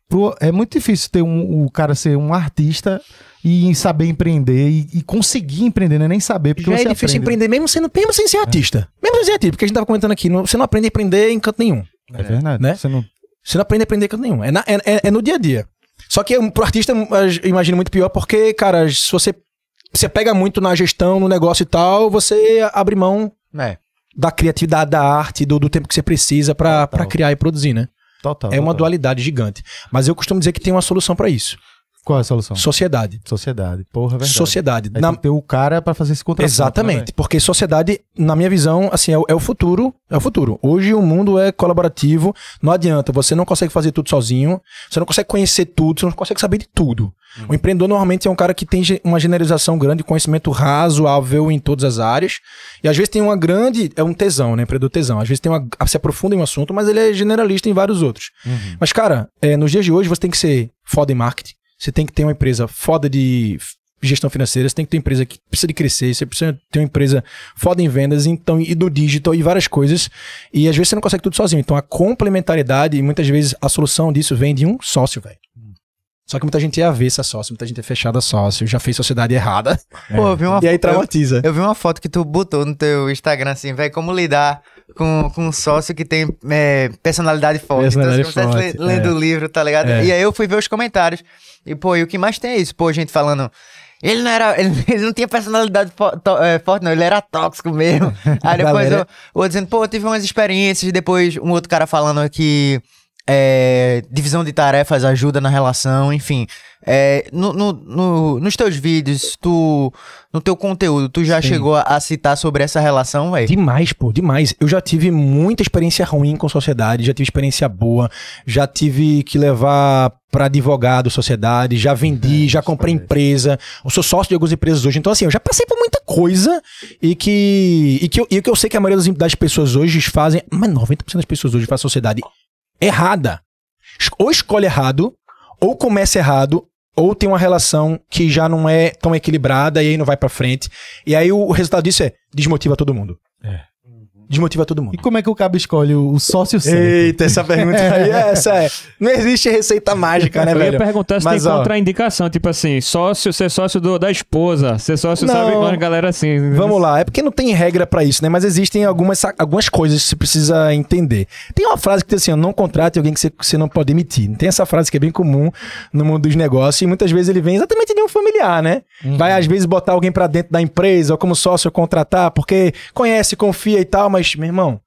Pro- é muito difícil ter um, o cara ser um artista e saber empreender e, e conseguir empreender, né? Nem saber, porque Já é difícil aprende. empreender mesmo, sendo, mesmo sem ser artista. Mesmo sem ser artista, porque a gente tava comentando aqui, não- você não aprende a empreender em canto nenhum. É verdade, Né? Você não... Você não aprende a aprender em canto nenhum. É, na- é- é- é no dia a dia. Só que pro artista, eu imagino muito pior, porque, cara, se você, você pega muito na gestão, no negócio e tal, você abre mão É. da criatividade, da arte, do, do tempo que você precisa pra criar e produzir, né? Total. é uma total. dualidade gigante. Mas eu costumo dizer que tem uma solução pra isso. Qual é a solução? Sociedade. Sociedade. Porra, é verdade. Sociedade. Aí Na- ter o cara pra fazer esse contrato. Exatamente, porque sociedade, na minha visão, assim, é o, é o futuro, é o futuro. Hoje o mundo é colaborativo, não adianta, você não consegue fazer tudo sozinho, você não consegue conhecer tudo, você não consegue saber de tudo. O empreendedor normalmente é um cara que tem uma generalização grande, conhecimento razoável em todas as áreas, e às vezes tem uma grande, é um tesão, né, empreendedor tesão, às vezes tem uma, se aprofunda em um assunto, mas ele é generalista em vários outros. Mas cara, é, nos dias de hoje você tem que ser foda em marketing, você tem que ter uma empresa foda de gestão financeira, você tem que ter uma empresa que precisa de crescer, você precisa ter uma empresa foda em vendas, então, e do digital e várias coisas. E às vezes você não consegue tudo sozinho. Então a complementariedade, e muitas vezes a solução disso vem de um sócio, velho. Só que muita gente é avessa a sócio, muita gente é fechada sócio, já fez sociedade errada. Pô, eu vi uma <laughs> E aí fo- eu- traumatiza. Eu vi uma foto que tu botou no teu Instagram, assim, velho, como lidar com, com um sócio que tem é, personalidade forte. Personalidade então, você forte, le- lendo é. o livro, tá ligado? É. E aí eu fui ver os comentários. E, pô, e o que mais tem é isso? Pô, gente falando. Ele não era. <laughs> Ele, ele não tinha personalidade to- é, forte, não. Ele era tóxico mesmo. <laughs> Aí depois Galera- eu, eu dizendo, pô, eu tive umas experiências. Depois um outro cara falando que. É, divisão de tarefas ajuda na relação, enfim. É, no, no- no- nos teus vídeos, tu, no teu conteúdo, tu já Sim. chegou a, a citar sobre essa relação, velho? Demais, pô, demais. Eu já tive muita experiência ruim com sociedade, já tive experiência boa, já tive que levar pra advogado sociedade, já vendi, já comprei empresa, eu sou sócio de algumas empresas hoje. Então, assim, eu já passei por muita coisa e que, e que, eu, e que eu sei que a maioria das, das pessoas hoje fazem, mas 90% das pessoas hoje fazem sociedade errada. Ou escolhe errado, ou começa errado, ou tem uma relação que já não é tão equilibrada e aí não vai pra frente. E aí o resultado disso é desmotiva todo mundo. É. Desmotiva todo E mundo. como é que o cabo escolhe o o sócio certo? Eita, essa pergunta aí, <laughs> essa é. Não existe receita mágica, né, Eu ia velho? perguntar se Mas, tem ó, contraindicação, tipo assim, sócio, ser sócio do- da esposa, ser sócio, Não. sabe, uma galera assim. Vamos lá, é porque não tem regra pra isso, né? Mas existem algumas, algumas coisas que você precisa entender. Tem uma frase que diz assim: não contrate alguém que você, que você não pode demitir. Tem essa frase que é bem comum no mundo dos negócios e muitas vezes ele vem exatamente de um familiar, né? Vai às vezes botar alguém pra dentro da empresa ou como sócio contratar porque conhece, confia e tal, mas, meu irmão.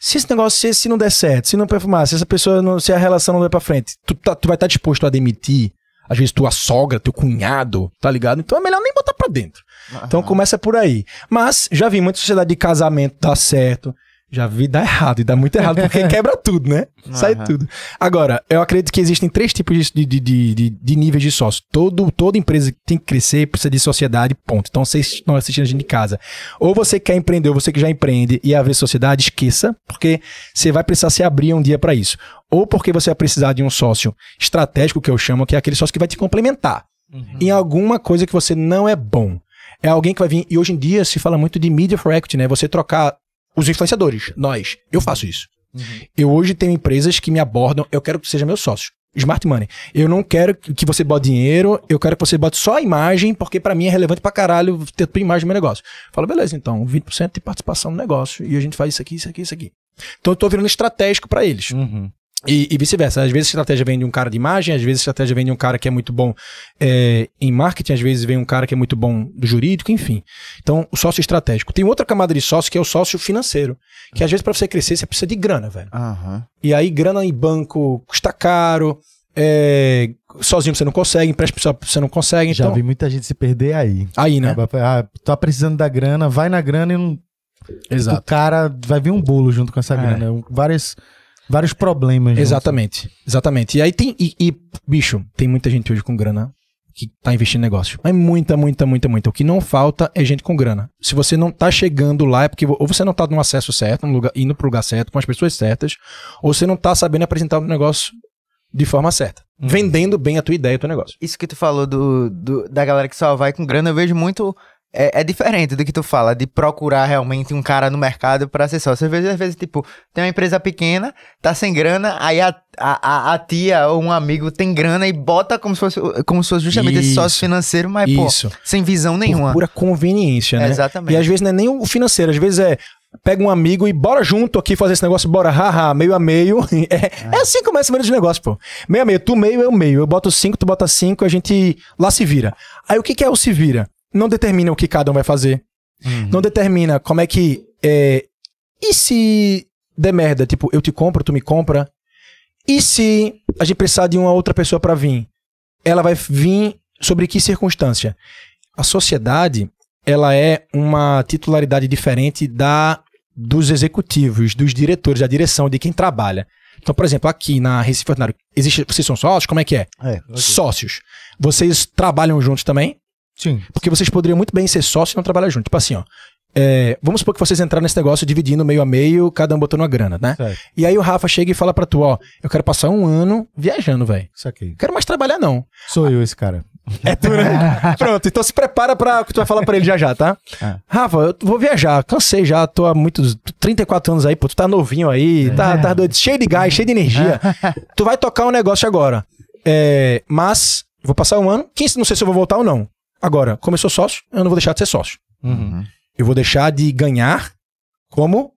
Se esse negócio, se, se não der certo, se não perfumar, se essa pessoa, não, se a relação não der pra frente, tu, tá- tu vai estar disposto a demitir, às vezes tua sogra, teu cunhado, tá ligado? Então é melhor nem botar pra dentro. Então começa por aí. Mas já vi muita sociedade de casamento dar certo. Já vi dar errado, e dá muito errado, porque <laughs> quebra tudo, né? Sai Aham. tudo. Agora, eu acredito que existem três tipos de, de, de, de, de níveis de sócio. Todo, toda empresa que tem que crescer precisa de sociedade, ponto. Então, vocês estão assistindo a gente de casa. Ou você quer empreender, ou você que já empreende e haver sociedade, esqueça, porque você vai precisar se abrir um dia para isso. Ou porque você vai precisar de um sócio estratégico, que eu chamo, que é aquele sócio que vai te complementar em alguma coisa que você não é bom. É alguém que vai vir. E hoje em dia se fala muito de media for equity, né? Você trocar os influenciadores, nós. Eu faço isso. Eu hoje tenho empresas que me abordam, eu quero que seja meu sócio. Smart Money. Eu não quero que você bote dinheiro, eu quero que você bote só a imagem, porque pra mim é relevante pra caralho ter tua imagem no meu negócio. Fala, beleza, então, 20% de participação no negócio e a gente faz isso aqui, isso aqui, isso aqui. Então eu tô virando estratégico pra eles. Uhum. E, e vice-versa. Às vezes a estratégia vem de um cara de imagem, às vezes a estratégia vem de um cara que é muito bom é, em marketing, às vezes vem um cara que é muito bom do jurídico, enfim. Então, o sócio estratégico. Tem outra camada de sócio que é o sócio financeiro. Que às vezes para você crescer, você precisa de grana, velho. Aham. E aí, grana em banco custa caro, é, sozinho você não consegue, empréstimo você não consegue. Já Então, vi muita gente se perder aí. aí, né? Ah, tá precisando da grana, vai na grana e não, o Exato. cara vai vir um bolo junto com essa É. grana. Um- Vários, vários problemas. junto. Exatamente, exatamente. E aí tem, e, e, bicho, tem muita gente hoje com grana que tá investindo em negócio. Mas muita, muita, muita, muita. O que não falta é gente com grana. Se você não tá chegando lá, é porque ou você não tá no acesso certo, no lugar, indo pro lugar certo, com as pessoas certas, ou você não tá sabendo apresentar o negócio de forma certa. Vendendo bem a tua ideia, o teu negócio. Isso que tu falou do, do- da galera que só vai com grana, eu vejo muito. É, é diferente do que tu fala, de procurar realmente um cara no mercado pra ser sócio. Às vezes, às vezes, tipo, tem uma empresa pequena, tá sem grana, aí a, a, a- tia ou um amigo tem grana e bota como se fosse, como se fosse justamente esse Isso. sócio financeiro, mas, pô, Isso. sem visão Por nenhuma. pura conveniência, né? Exatamente. E às vezes não é nem o financeiro, às vezes é pega um amigo e bora junto aqui fazer esse negócio, bora, haha, meio a meio. <laughs> É, é assim que começa o meio de negócio, pô. Meio a meio, tu meio, eu meio. Eu boto cinco, tu bota cinco, a gente lá se vira. Aí o que, que é o se vira? Não determina o que cada um vai fazer. Não determina como é que. É... E se der merda? Tipo, eu te compro, tu me compra. E se a gente precisar de uma outra pessoa pra vir? ela vai vir sobre que circunstância? A sociedade, ela é uma titularidade diferente da dos executivos, dos diretores, da direção, de quem trabalha. Então, por exemplo, aqui na Recife Ordinário, existe, vocês são sócios? Como é que é? É, Sócios. Vocês trabalham juntos também? Sim. Porque vocês poderiam muito bem ser sócios e não trabalhar juntos. Tipo assim, ó. é, vamos supor que vocês entraram nesse negócio dividindo meio a meio, cada um botando uma grana, né? Certo. E aí o Rafa chega e fala pra tu, ó, eu quero passar um ano viajando, velho. Isso aqui. Não quero mais trabalhar, não. Sou eu esse cara. <laughs> É tu, né? <laughs> Pronto, então se prepara para o que tu vai falar pra ele já já, tá? É. Rafa, eu vou viajar, cansei já, tô há muitos 34 anos aí, pô, tu tá novinho aí, tá, tá doido, cheio de gás, cheio de energia. <laughs> tu vai tocar um negócio agora. É, mas, vou passar um ano, quem não sei se eu vou voltar ou não. Agora, como eu sou sócio, eu não vou deixar de ser sócio. Uhum. Eu vou deixar de ganhar como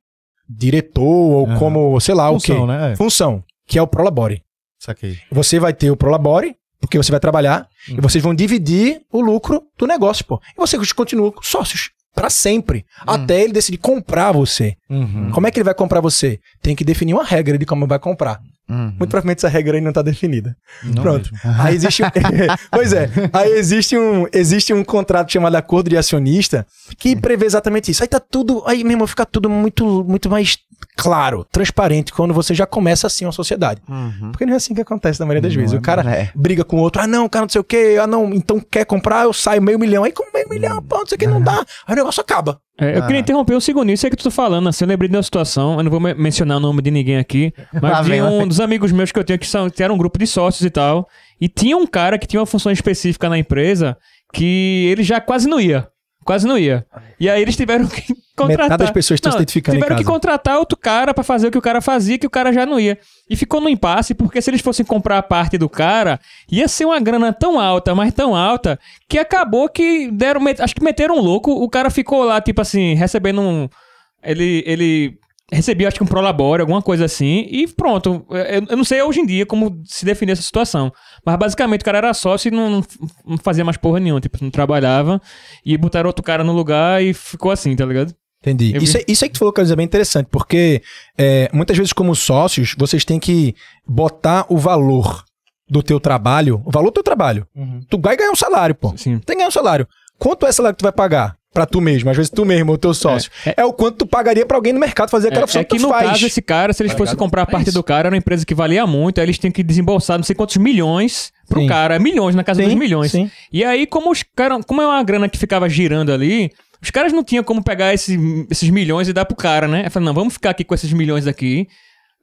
diretor ou Aham. como, sei lá, o Função, quê. né? É. Função, que é o Prolabore. Isso aqui. Você vai ter o Prolabore, porque você vai trabalhar, e vocês vão dividir o lucro do negócio, pô. E vocês continuam sócios. Pra sempre. Até ele decidir comprar você. Uhum. Como é que ele vai comprar você? Tem que definir uma regra de como vai comprar. Uhum. Muito provavelmente essa regra aí não tá definida. Não Pronto. mesmo. Aí existe um... <laughs> pois é. Aí existe um, existe um contrato chamado acordo de acionista que prevê exatamente isso. Aí tá tudo. Aí, meu irmão, fica tudo muito, muito mais claro, transparente, quando você já começa assim uma sociedade. Uhum. Porque não é assim que acontece na maioria das Não vezes. é, o cara é. briga com o outro, ah, não, cara, não sei o quê, ah, não, então quer comprar, eu saio meio milhão. Aí com meio milhão, pô, não sei o que, não dá. Aí o negócio acaba. É, eu Ah. queria interromper um segundo isso aí que tu tá falando, assim, eu lembrei de uma situação, eu não vou me- mencionar o nome de ninguém aqui, <laughs> mas de um dos amigos meus que eu tenho que, são, que era um grupo de sócios e tal, e tinha um cara que tinha uma função específica na empresa que ele já quase não ia. Quase não ia. E aí eles tiveram que contratar. <laughs> Metade das pessoas estão se Não, identificando em Tiveram que contratar outro cara pra fazer o que o cara fazia, que o cara já não ia. E ficou no impasse, porque se eles fossem comprar a parte do cara, ia ser uma grana tão alta, mas tão alta, que acabou que deram. Acho que meteram um louco, o cara ficou lá, tipo assim, recebendo um. Ele. ele recebia, acho que um prolabore, alguma coisa assim, e pronto. Eu, eu não sei hoje em dia como se definir essa situação. Mas basicamente o cara era sócio e não, não fazia mais porra nenhuma, tipo, não trabalhava. E botaram outro cara no lugar e ficou assim, tá ligado? Entendi. Eu Isso, vi. aí- isso aí que tu falou, Carlos, é bem interessante, porque é, muitas vezes, como sócios, vocês têm que botar o valor do teu trabalho, o valor do teu trabalho. Uhum. Tu vai ganhar um salário, pô. Sim. Tem que ganhar um salário. Quanto é salário que tu vai pagar? Pra tu mesmo, às vezes tu mesmo, o teu sócio. É, o quanto tu pagaria pra alguém no mercado fazer aquela É, função é que tu no faz. caso, esse cara, se eles Tá fossem comprar a É parte do cara, era uma empresa que valia muito, aí eles tinham que desembolsar não sei quantos milhões pro Sim. cara. Milhões, na casa Sim, dos milhões. sim. E aí, como os cara, como é uma grana que ficava girando ali, os caras não tinham como pegar esse- esses milhões e dar pro cara, né? Eu falei, não, vamos ficar aqui com esses milhões aqui.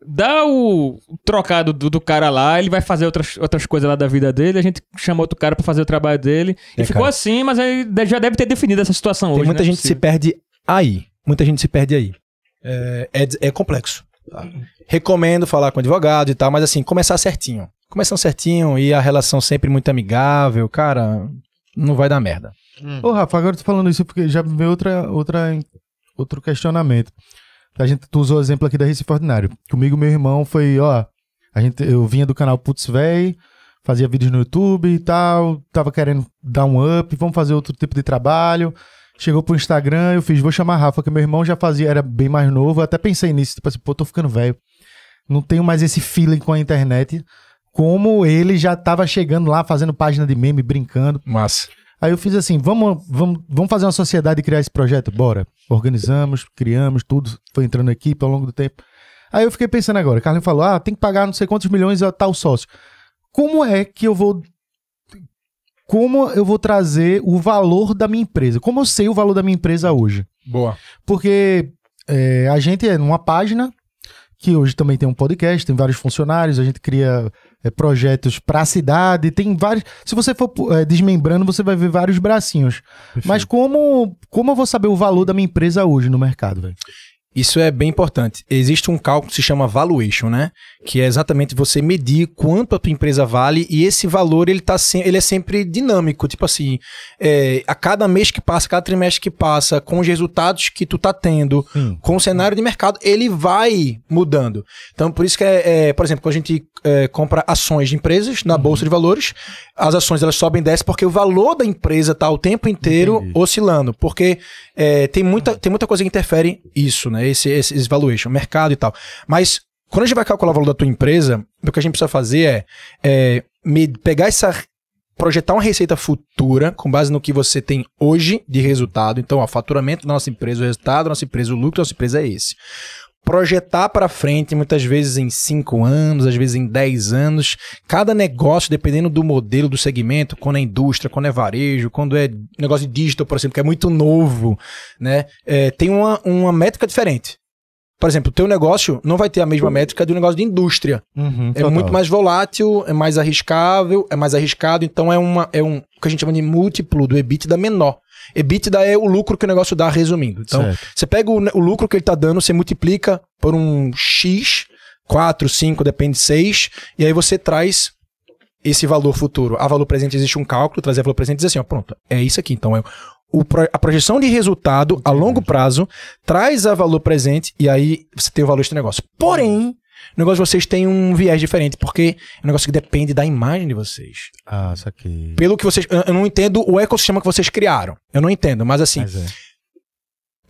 Dá o trocado do, do cara lá, ele vai fazer outras, outras coisas lá da vida dele, a gente chama outro cara pra fazer o trabalho dele. E É, ficou cara. assim, mas aí já deve ter definido essa situação Tem hoje. muita né? gente se perde aí. Muita gente se perde aí. É, é, é complexo. tá? Recomendo falar com advogado e tal, mas assim, começar certinho. Começando certinho e a relação sempre muito amigável, cara, não vai dar merda. Ô, Rafa, agora eu tô falando isso porque já me veio outra, outra, outro questionamento. A gente, tu usou o exemplo aqui da Recife Ordinário. Comigo, meu irmão foi, ó, a gente, eu vinha do canal Putz Véi, fazia vídeos no YouTube e tal, tava querendo dar um up, vamos fazer outro tipo de trabalho. Chegou pro Instagram, eu fiz, vou chamar Rafa, que meu irmão já fazia, era bem mais novo, eu até pensei nisso, tipo assim, pô, tô ficando velho. Não tenho mais esse feeling com a internet, como ele já tava chegando lá, fazendo página de meme, brincando. Mas Aí eu fiz assim, vamos, vamos, vamos fazer uma sociedade e criar esse projeto? Bora. Organizamos, criamos, tudo, foi entrando equipe ao longo do tempo. Aí eu fiquei pensando agora, Carlinhos falou, ah, tem que pagar não sei quantos milhões a tal sócio. Como é que eu vou... Como eu vou trazer o valor da minha empresa? Como eu sei o valor da minha empresa hoje? boa. Porque é, a gente é numa página que hoje também tem um podcast, tem vários funcionários, a gente cria é, projetos para a cidade, tem vários. Se você for é, desmembrando, você vai ver vários bracinhos. Mas como, como eu vou saber o valor da minha empresa hoje no mercado, velho? Isso é bem importante. Existe um cálculo que se chama valuation, né? Que é exatamente você medir quanto a tua empresa vale e esse valor ele, tá sem, ele é sempre dinâmico. Tipo assim, é, a cada mês que passa, cada trimestre que passa, com os resultados que tu tá tendo, Sim. com o cenário de mercado, ele vai mudando. Então, por isso que é, é, por exemplo, quando a gente é, compra ações de empresas na Bolsa de Valores, as ações elas sobem e descem porque o valor da empresa tá o tempo inteiro Entendi. oscilando. Porque é, tem, muita, tem muita coisa que interfere isso, né? Esse, esse, esse valuation, mercado e tal. Mas quando a gente vai calcular o valor da tua empresa, o que a gente precisa fazer é, é pegar essa projetar uma receita futura com base no que você tem hoje de resultado. Então, ó, faturamento da nossa empresa, o resultado da nossa empresa, o lucro da nossa empresa é esse. Projetar para frente, muitas vezes em 5 anos, às vezes em 10 anos. Cada negócio, dependendo do modelo, do segmento, quando é indústria, quando é varejo, quando é negócio de digital, por exemplo, que é muito novo, né? É, tem uma, uma métrica diferente. Por exemplo, o teu negócio não vai ter a mesma métrica do negócio de indústria. Uhum, É total. muito mais volátil, é mais arriscável, é mais arriscado, então é, uma, é um o que a gente chama de múltiplo do EBITDA menor. EBITDA é o lucro que o negócio dá, resumindo. Então, Certo. você pega o, o lucro que ele tá dando, você multiplica por um X, 4, 5, depende 6, e aí você traz esse valor futuro. A valor presente existe um cálculo, trazer valor presente e dizer assim, ó, pronto, é isso aqui. Então, é pro- a projeção de resultado a longo prazo traz a valor presente e aí você tem o valor desse negócio. Porém, o negócio de vocês tem um viés diferente, porque é um negócio que depende da imagem de vocês. Ah, saquei. Pelo que vocês. Eu eu não entendo o ecossistema que vocês criaram. Eu não entendo, mas assim, Mas é.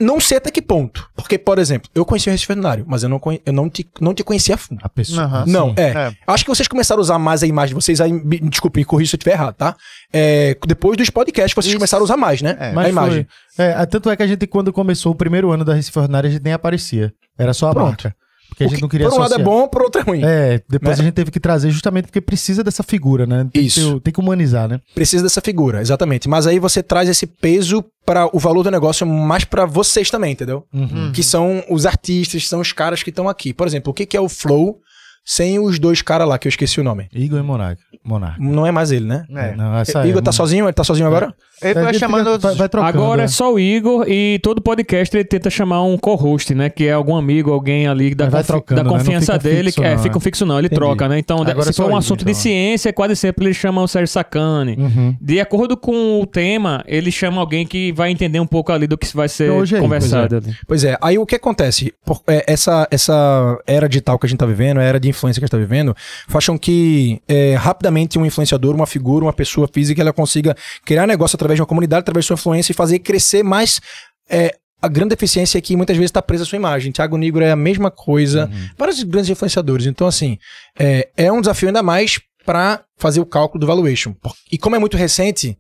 Não sei até que ponto. Porque, por exemplo, eu conheci o Recife Veterinário, mas eu não, conhe- eu não, te, não te conhecia a fundo. A pessoa. Aham. Não, Sim. é. É. Acho que vocês começaram a usar mais a imagem de vocês, aí, me, desculpe, me corrija se eu estiver errado, tá? É, depois dos podcasts, vocês Isso. começaram a usar mais, né? É. a Mas imagem. foi. É, tanto é que a gente, quando começou o primeiro ano da Recife Ordinária, a gente nem aparecia. Era só a Pronto. marca. Porque a gente que, não queria por um lado é associar. bom, por outro é ruim. É, depois Né? a gente teve que trazer justamente porque precisa dessa figura, né? Tem Isso. Que ter- tem que humanizar, né? Precisa dessa figura, exatamente. Mas aí você traz esse peso para o valor do negócio mais para vocês também, entendeu? Uhum. Que são os artistas, são os caras que estão aqui. Por exemplo, o que, que é o Flow sem os dois caras lá, que eu esqueci o nome? Igor e Monarca. Monarca. Não é mais ele, né? É. Não, essa Igor é, tá sozinho? Ele tá sozinho agora? Ele gente chamando vai, vai trocando, Agora né? é só o Igor e todo podcast ele tenta chamar um co-host, né? Que é algum amigo, alguém ali da, confi- trocando, da né? Confiança fica dele. fixo, que, é, não, fica é. um fixo não, ele Entendi. troca, né? Então, Agora se é só for um assunto Igor, de então. ciência, quase sempre ele chama o Sérgio Sacani. Uhum. De acordo com o tema, ele chama alguém que vai entender um pouco ali do que vai ser Hoje é aí, conversado. ali. Pois é, aí o que acontece? Por- é, essa, essa era digital que a gente tá vivendo, a era de influência que a gente tá vivendo, faz com que é, rapidamente um influenciador, uma figura, uma pessoa física, ela consiga criar negócio através de uma comunidade, através de sua influência e fazer crescer mais. é, a grande deficiência é que muitas vezes está presa a sua imagem. Tiago Negro é a mesma coisa. Vários grandes influenciadores. Então, assim, é, é um desafio ainda mais para fazer o cálculo do valuation. E como é muito recente,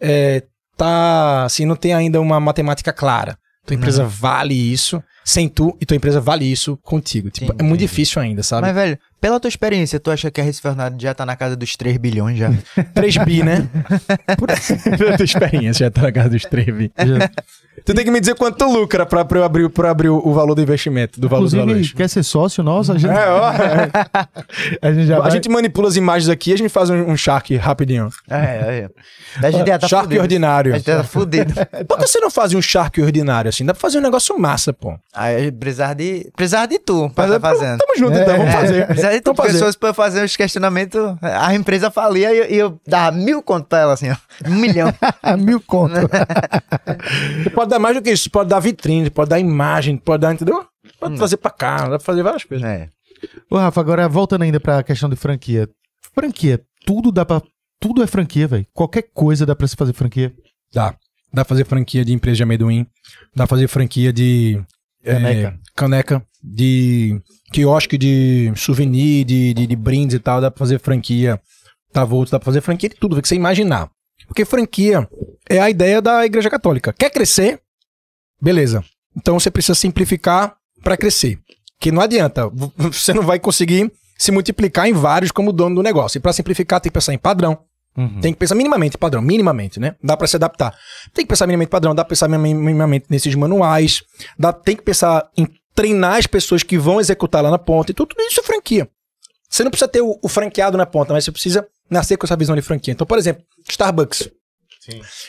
é, tá, assim, não tem ainda uma matemática clara. Tua empresa vale isso sem tu e tua empresa vale isso contigo. Tipo, é muito difícil ainda, sabe? Mas, velho, pela tua experiência, tu acha que a Recife Ordinária já tá na casa dos 3 bilhões já? <laughs> 3 bi, né? Por <laughs> pela tua experiência, já tá na casa dos 3 bi. Tu tem que me dizer quanto tu lucra pra, pra eu abrir, pra abrir o, valor do investimento, do valor do Inclusive, valuation. quer ser sócio nosso? A gente, É, ó, <laughs> a gente já a vai... gente manipula as imagens aqui e a gente faz um, um shark rapidinho. É, é. A gente já tá shark fudido. ordinário. A gente já tá fudido. Por que você não faz um shark ordinário assim? Dá pra fazer um negócio massa, pô. Aí precisar de, precisar de tu pra Mas tá é- fazendo. Tamo junto, então, vamos É, fazer. Precisar de tu, Vamos fazer. fosse pra eu fazer os questionamentos, a empresa falia e eu, e eu dava mil conto pra ela, assim, ó. Um milhão. <laughs> Mil conto. <laughs> Você pode dar mais do que isso. Você pode dar vitrine, pode dar imagem, pode dar, entendeu? Pode trazer pra cá, dá pra fazer várias coisas. É. Ô, Rafa, agora voltando ainda pra questão de franquia. Franquia, tudo dá pra... Tudo é franquia, velho. Qualquer coisa dá pra se fazer franquia. Dá. Dá pra fazer franquia de empresa de amendoim. Dá pra fazer franquia de. É, Caneca. caneca. De quiosque de souvenir, de, de, de brindes e tal. Dá pra fazer franquia. Tá volto, dá pra fazer franquia de tudo, que você imaginar. Porque franquia é a ideia da Igreja Católica. Quer crescer? Beleza. Então você precisa simplificar pra crescer. Que não adianta. <laughs> Você não vai conseguir se multiplicar em vários como dono do negócio. E pra simplificar, tem que pensar em padrão. Uhum. Tem que pensar minimamente padrão, minimamente, né? Dá pra se adaptar. Tem que pensar minimamente padrão, dá pra pensar mini- minimamente nesses manuais, dá, tem que pensar em treinar as pessoas que vão executar lá na ponta, e tudo, tudo isso é franquia. Você não precisa ter o, o franqueado na ponta, mas você precisa nascer com essa visão de franquia. Então, por exemplo, Starbucks.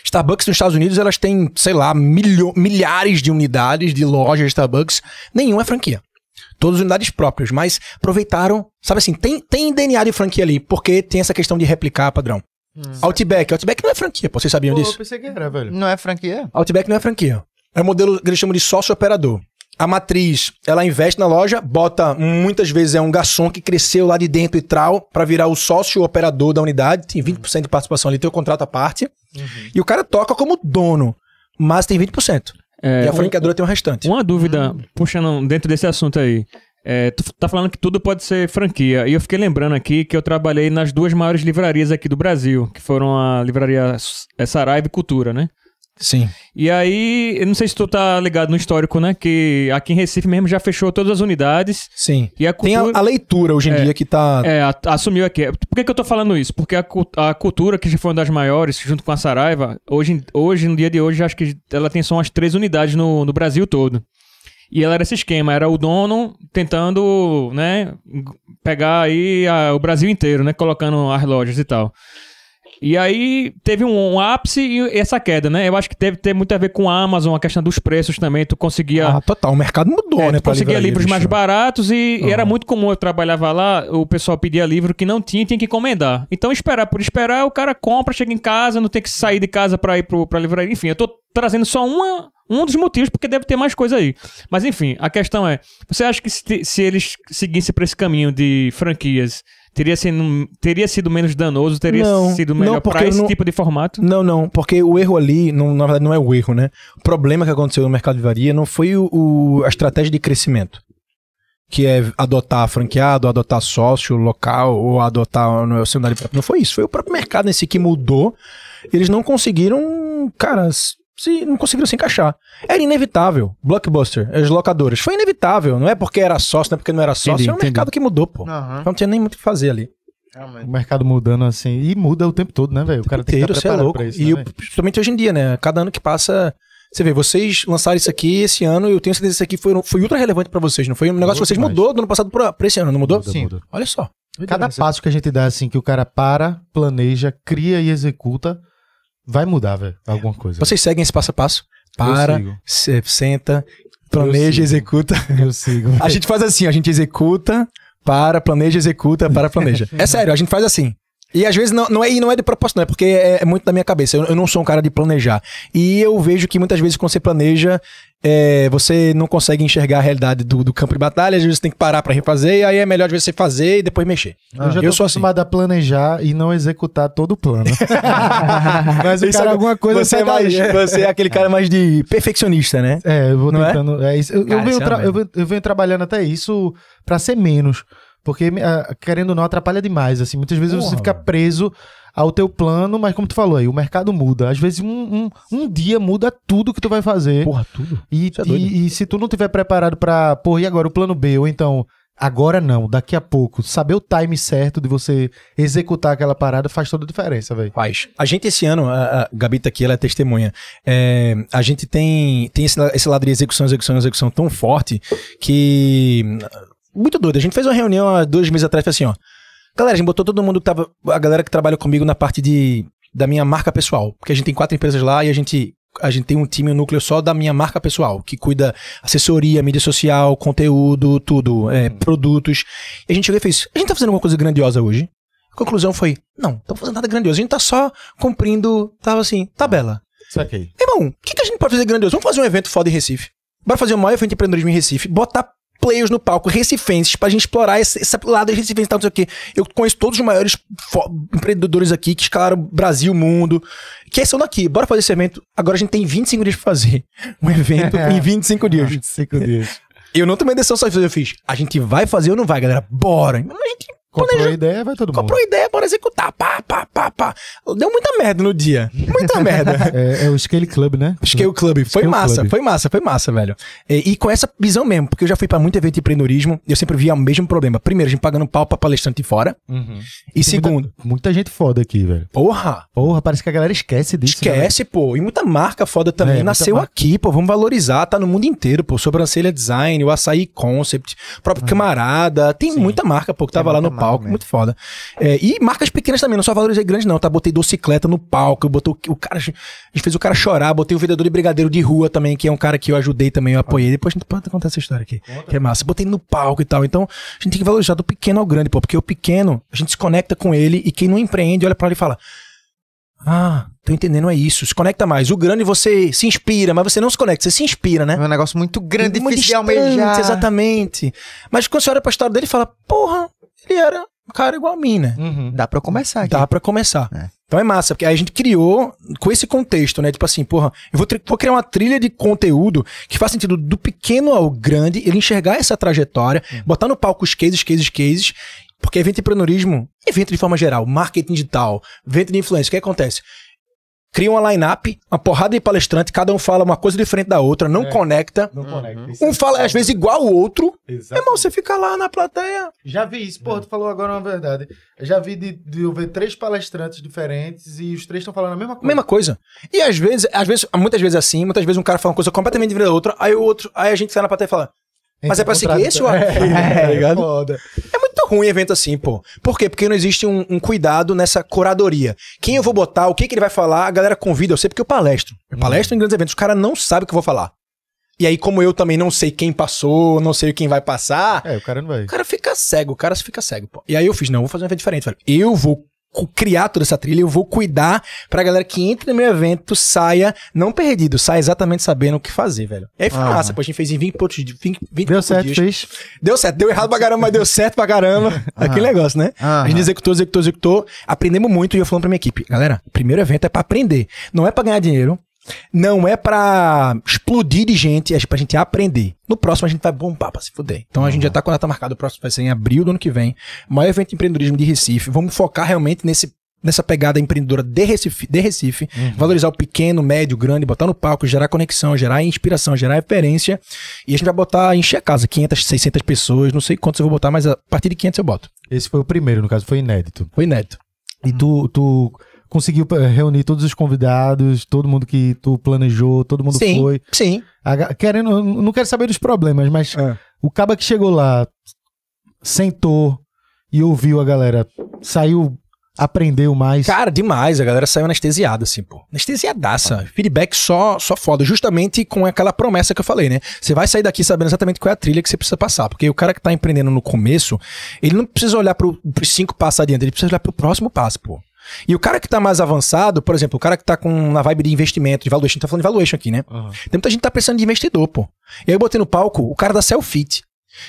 Starbucks nos Estados Unidos, elas têm, sei lá, milho- milhares de unidades de lojas de Starbucks. Nenhuma é franquia. Todas unidades próprias, mas aproveitaram, sabe assim, tem, tem DNA de franquia ali, porque tem essa questão de replicar padrão. Outback. Outback não é franquia, pô, vocês sabiam Pô, disso? eu pensei que era, velho. Não é franquia? Outback não é franquia. É um modelo que eles chamam de sócio-operador. A matriz, ela investe na loja, bota, muitas vezes é um garçom que cresceu lá de dentro e tal, pra virar o sócio-operador da unidade, tem 20% de participação ali, tem o contrato à parte, e o cara toca como dono, mas tem 20%. É, e a um- franqueadora tem o restante. Uma dúvida, puxando dentro desse assunto aí. É, tu tá falando que tudo pode ser franquia. E eu fiquei lembrando aqui que eu trabalhei nas duas maiores livrarias aqui do Brasil, que foram a livraria é, Saraiva e Cultura, né? Sim. E aí, eu não sei se tu tá ligado no histórico, né? Que aqui em Recife mesmo já fechou todas as unidades. Sim. E a Tem a, cultura. a leitura hoje em dia que tá. É, a- assumiu aqui. Por que, que eu tô falando isso? Porque a, a cultura, que já foi uma das maiores, junto com a Saraiva, hoje, hoje no dia de hoje, acho que ela tem só umas três unidades no, no Brasil todo. E ela era esse esquema, era o dono tentando, né, pegar aí a- o Brasil inteiro, né, colocando as lojas e tal. E aí teve um, um ápice e essa queda, né? Eu acho que deve ter muito a ver com a Amazon, a questão dos preços também. Tu conseguia Ah, total. O mercado mudou, é, né? tu conseguia livros mais bicho. baratos e, e Uhum. era muito comum. Eu trabalhava lá, o pessoal pedia livro que não tinha e tinha que encomendar. Então, esperar por esperar, o cara compra, chega em casa, não tem que sair de casa pra ir pro, pra livraria. Enfim, eu tô trazendo só uma, um dos motivos, porque deve ter mais coisa aí. Mas, enfim, a questão é: você acha que se, se eles seguissem por esse caminho de franquias, teria sido, teria sido menos danoso, teria Não, sido melhor pra esse não- tipo de formato? Não, não, porque o erro ali, não, na verdade, não é o erro, né? O problema que aconteceu no mercado de livraria não foi o, o- a estratégia de crescimento. Que é adotar franqueado, adotar sócio local ou adotar no cenário próprio. Não foi isso. Foi o próprio mercado em si que mudou. Eles não conseguiram, cara, se, não conseguiram se encaixar. Era inevitável. Blockbuster, as locadoras. Foi inevitável. Não é porque era sócio, não é porque não era sócio. Entendi, é um entendi. mercado que mudou, pô. Aham. Não tinha nem muito o que fazer ali. Realmente. O mercado mudando assim. E muda o tempo todo, né, velho? O cara tem que inteiro, estar é preparado louco. pra isso. e né, principalmente hoje em dia, né? Cada ano que passa. Você vê, vocês lançaram isso aqui esse ano e eu tenho certeza que isso aqui foi, foi ultra relevante pra vocês, não foi? Um negócio que vocês demais. mudou do ano passado pra, pra esse ano, não mudou? Muda, Sim. muda. Olha só. Cada passo que a gente dá, assim, que o cara para, planeja, cria e executa, vai mudar, velho. Alguma coisa. Vocês seguem esse passo a passo? Para, se- senta, planeja, executa. Eu sigo. <laughs> A gente faz assim, a gente executa, para, planeja, executa, para, planeja. <laughs> É sério, a gente faz assim. E às vezes não, não, é, não é de propósito, não é porque é, é muito da minha cabeça. Eu, eu não sou um cara de planejar. E eu vejo que muitas vezes quando você planeja, é, você não consegue enxergar a realidade do, do campo de batalha, às vezes você tem que parar pra refazer, e aí é melhor vezes você fazer e depois mexer. Eu já eu tô sou assim. acostumado a planejar e não executar todo o plano. <laughs> Mas o Isso cara, é- alguma coisa você é, mais, <laughs> você é aquele cara mais de perfeccionista, né? É, eu vou Não é? tentando. É? isso. Eu, eu Cara, venho isso é tra- uma eu, venho, eu venho trabalhando até isso pra ser menos. Porque, ah, querendo ou não, atrapalha demais. Assim, muitas vezes você Porra, fica velho. preso ao teu plano, mas como tu falou aí, o mercado muda. Às vezes um, um, um dia muda tudo que tu vai fazer. Porra, tudo. E, é e, e se tu não tiver preparado pra, pô, e agora o plano B? Ou então, agora não, daqui a pouco, saber o time certo de você executar aquela parada faz toda a diferença, velho. Faz. A gente esse ano, a, a Gabi tá aqui, ela é testemunha. É, a gente tem, tem esse, esse lado de execução, execução, execução tão forte que. Muito doido. A gente fez uma reunião há dois meses atrás falou assim, ó. Galera, a gente botou todo mundo que tava. A galera que trabalha comigo na parte de, da minha marca pessoal. Porque a gente tem quatro empresas lá e a gente. A gente tem um time, um núcleo só da minha marca pessoal, que cuida assessoria, mídia social, conteúdo, tudo, é, produtos. E a gente chegou e fez: a gente tá fazendo alguma coisa grandiosa hoje? A conclusão foi: não, não estamos fazendo nada grandioso. A gente tá só cumprindo, tava assim, tabela. Saquei. Irmão, o que, que a gente pode fazer grandioso? Vamos fazer um evento foda em Recife. Bora fazer o maior evento de empreendedorismo em Recife. Botar players no palco, recifenses, pra gente explorar esse, esse lado recifense e tal, não sei o quê. Eu conheço todos os maiores empreendedores aqui que escalaram Brasil, mundo, que são daqui. Bora fazer esse evento. Agora a gente tem 25 dias pra fazer um evento <laughs> em 25 dias. 25 dias. Eu não tomei decisão só de fazer, eu fiz. A gente vai fazer ou não vai, galera? Bora. A gente Comprou a ideia, vai todo mundo. comprou a ideia, bora executar. Pá, pá, pá, pá. Deu muita merda no dia. Muita <laughs> merda. É, é o Scale Club, né? É o clube. Foi Scale massa, Club. foi massa, foi massa, velho. E, e com essa visão mesmo, porque eu já fui pra muito evento de empreendedorismo e eu sempre via o mesmo problema. Primeiro, a gente pagando pau pra palestrante fora. Uhum. E segundo, Muita gente foda aqui, velho. porra, Porra, parece que a galera esquece disso. né, esquece, pô. E muita marca foda também. É, muita Nasceu marca. aqui, pô. Vamos valorizar, tá no mundo inteiro, pô. Sobrancelha Design, o Açaí Concept, próprio Camarada. Tem muita marca, pô, que tava Tem lá no muita palco. mesmo. Muito foda. É, e marcas pequenas também, não só valorizei grandes, não. Tá? Botei docicleta no palco, eu botei o, o cara. A gente fez o cara chorar, botei o vendedor de brigadeiro de rua também, que é um cara que eu ajudei também, eu apoiei. Depois a gente pode contar essa história aqui. Que é massa. Botei no palco e tal. Então, a gente tem que valorizar do pequeno ao grande, pô. Porque o pequeno, a gente se conecta com ele e quem não empreende olha pra ele e fala. Ah, tô entendendo, é isso. Se conecta mais. O grande você se inspira, mas você não se conecta, você se inspira, né? É um negócio muito grande, Muito difícil de almejar. Exatamente. Mas quando você olha pra história dele, fala, porra, ele era uma cara igual a mim, né? Uhum. Dá pra começar aqui. Dá pra começar. É. Então é massa, porque aí a gente criou com esse contexto, né? Tipo assim, porra, eu vou, vou criar uma trilha de conteúdo que faz sentido do pequeno ao grande, ele enxergar essa trajetória, botar no palco os cases, cases, cases, porque evento de empreendedorismo, evento de forma geral, marketing digital, evento de influência, o que acontece? Cria uma line-up, uma porrada de palestrante, cada um fala uma coisa diferente da outra, não É. conecta. Não conecta. É Um fala às vezes igual ao outro. Exato. Irmão, você fica lá na plateia. Já vi isso, pô, tu falou agora uma verdade. Eu já vi de, de eu ver três palestrantes diferentes e os três estão falando a mesma coisa. Mesma coisa. E às vezes, às vezes, muitas vezes é assim, muitas vezes um cara fala uma coisa completamente diferente da outra, aí o outro, aí a gente sai na plateia e fala: Mas é pra seguir esse ou <laughs> É, <laughs> tá ligado? foda. É muito ruim evento assim, pô. Por quê? Porque não existe um, um cuidado nessa curadoria. Quem eu vou botar, o que, que ele vai falar, a galera convida. Eu sei porque eu palestro. Eu palestro em grandes eventos, os caras não sabem o que eu vou falar. E aí, como eu também não sei quem passou, não sei quem vai passar, É, o cara não vai. o cara fica cego, o cara fica cego, pô. E aí eu fiz, não, eu vou fazer um evento diferente, velho. Eu vou criar toda essa trilha, eu vou cuidar pra galera que entre no meu evento saia não perdido, saia exatamente sabendo o que fazer, velho. E aí foi Aham. massa, pô, a gente fez em 20 pontos de 20, 20 Deu certo, dias. fez. Deu certo, deu errado pra caramba, mas deu certo pra caramba. <laughs> Aquele negócio, né? Aham. A gente executou, executou, executou. Aprendemos muito e eu falando pra minha equipe, galera, primeiro evento é pra aprender. Não é pra ganhar dinheiro. Não é pra explodir de gente, é pra gente aprender. No próximo a gente vai bombar pra se fuder. Então a gente já tá com a data marcada, o próximo vai ser em abril do ano que vem. Maior evento de empreendedorismo de Recife. Vamos focar realmente nesse, nessa pegada empreendedora de Recife, de Recife valorizar o pequeno, médio, grande, botar no palco, gerar conexão, gerar inspiração, gerar referência. E a gente vai botar, encher a casa, 500, 600 pessoas, não sei quantos eu vou botar, mas a partir de 500 eu boto. Esse foi o primeiro, no caso, foi inédito. Foi inédito. E tu, tu conseguiu eh, reunir todos os convidados, todo mundo que tu planejou, todo mundo Sim, foi. sim. A querendo, não quero saber dos problemas, mas É. o caba que chegou lá, sentou e ouviu a galera, saiu, aprendeu mais. Cara, demais. A galera saiu anestesiada, assim, pô. Anestesiadaça. Feedback só, só foda. Justamente com aquela promessa que eu falei, né? Você vai sair daqui sabendo exatamente qual é a trilha que você precisa passar. Porque o cara que tá empreendendo no começo, ele não precisa olhar pro, pros cinco passos adiante, ele precisa olhar pro próximo passo, pô. E o cara que tá mais avançado, por exemplo, o cara que tá com na vibe de investimento, de valuation, tá falando de valuation aqui, né? Aham. Tem muita gente que tá precisando de investidor, pô. E aí eu botei no palco o cara da Selfit,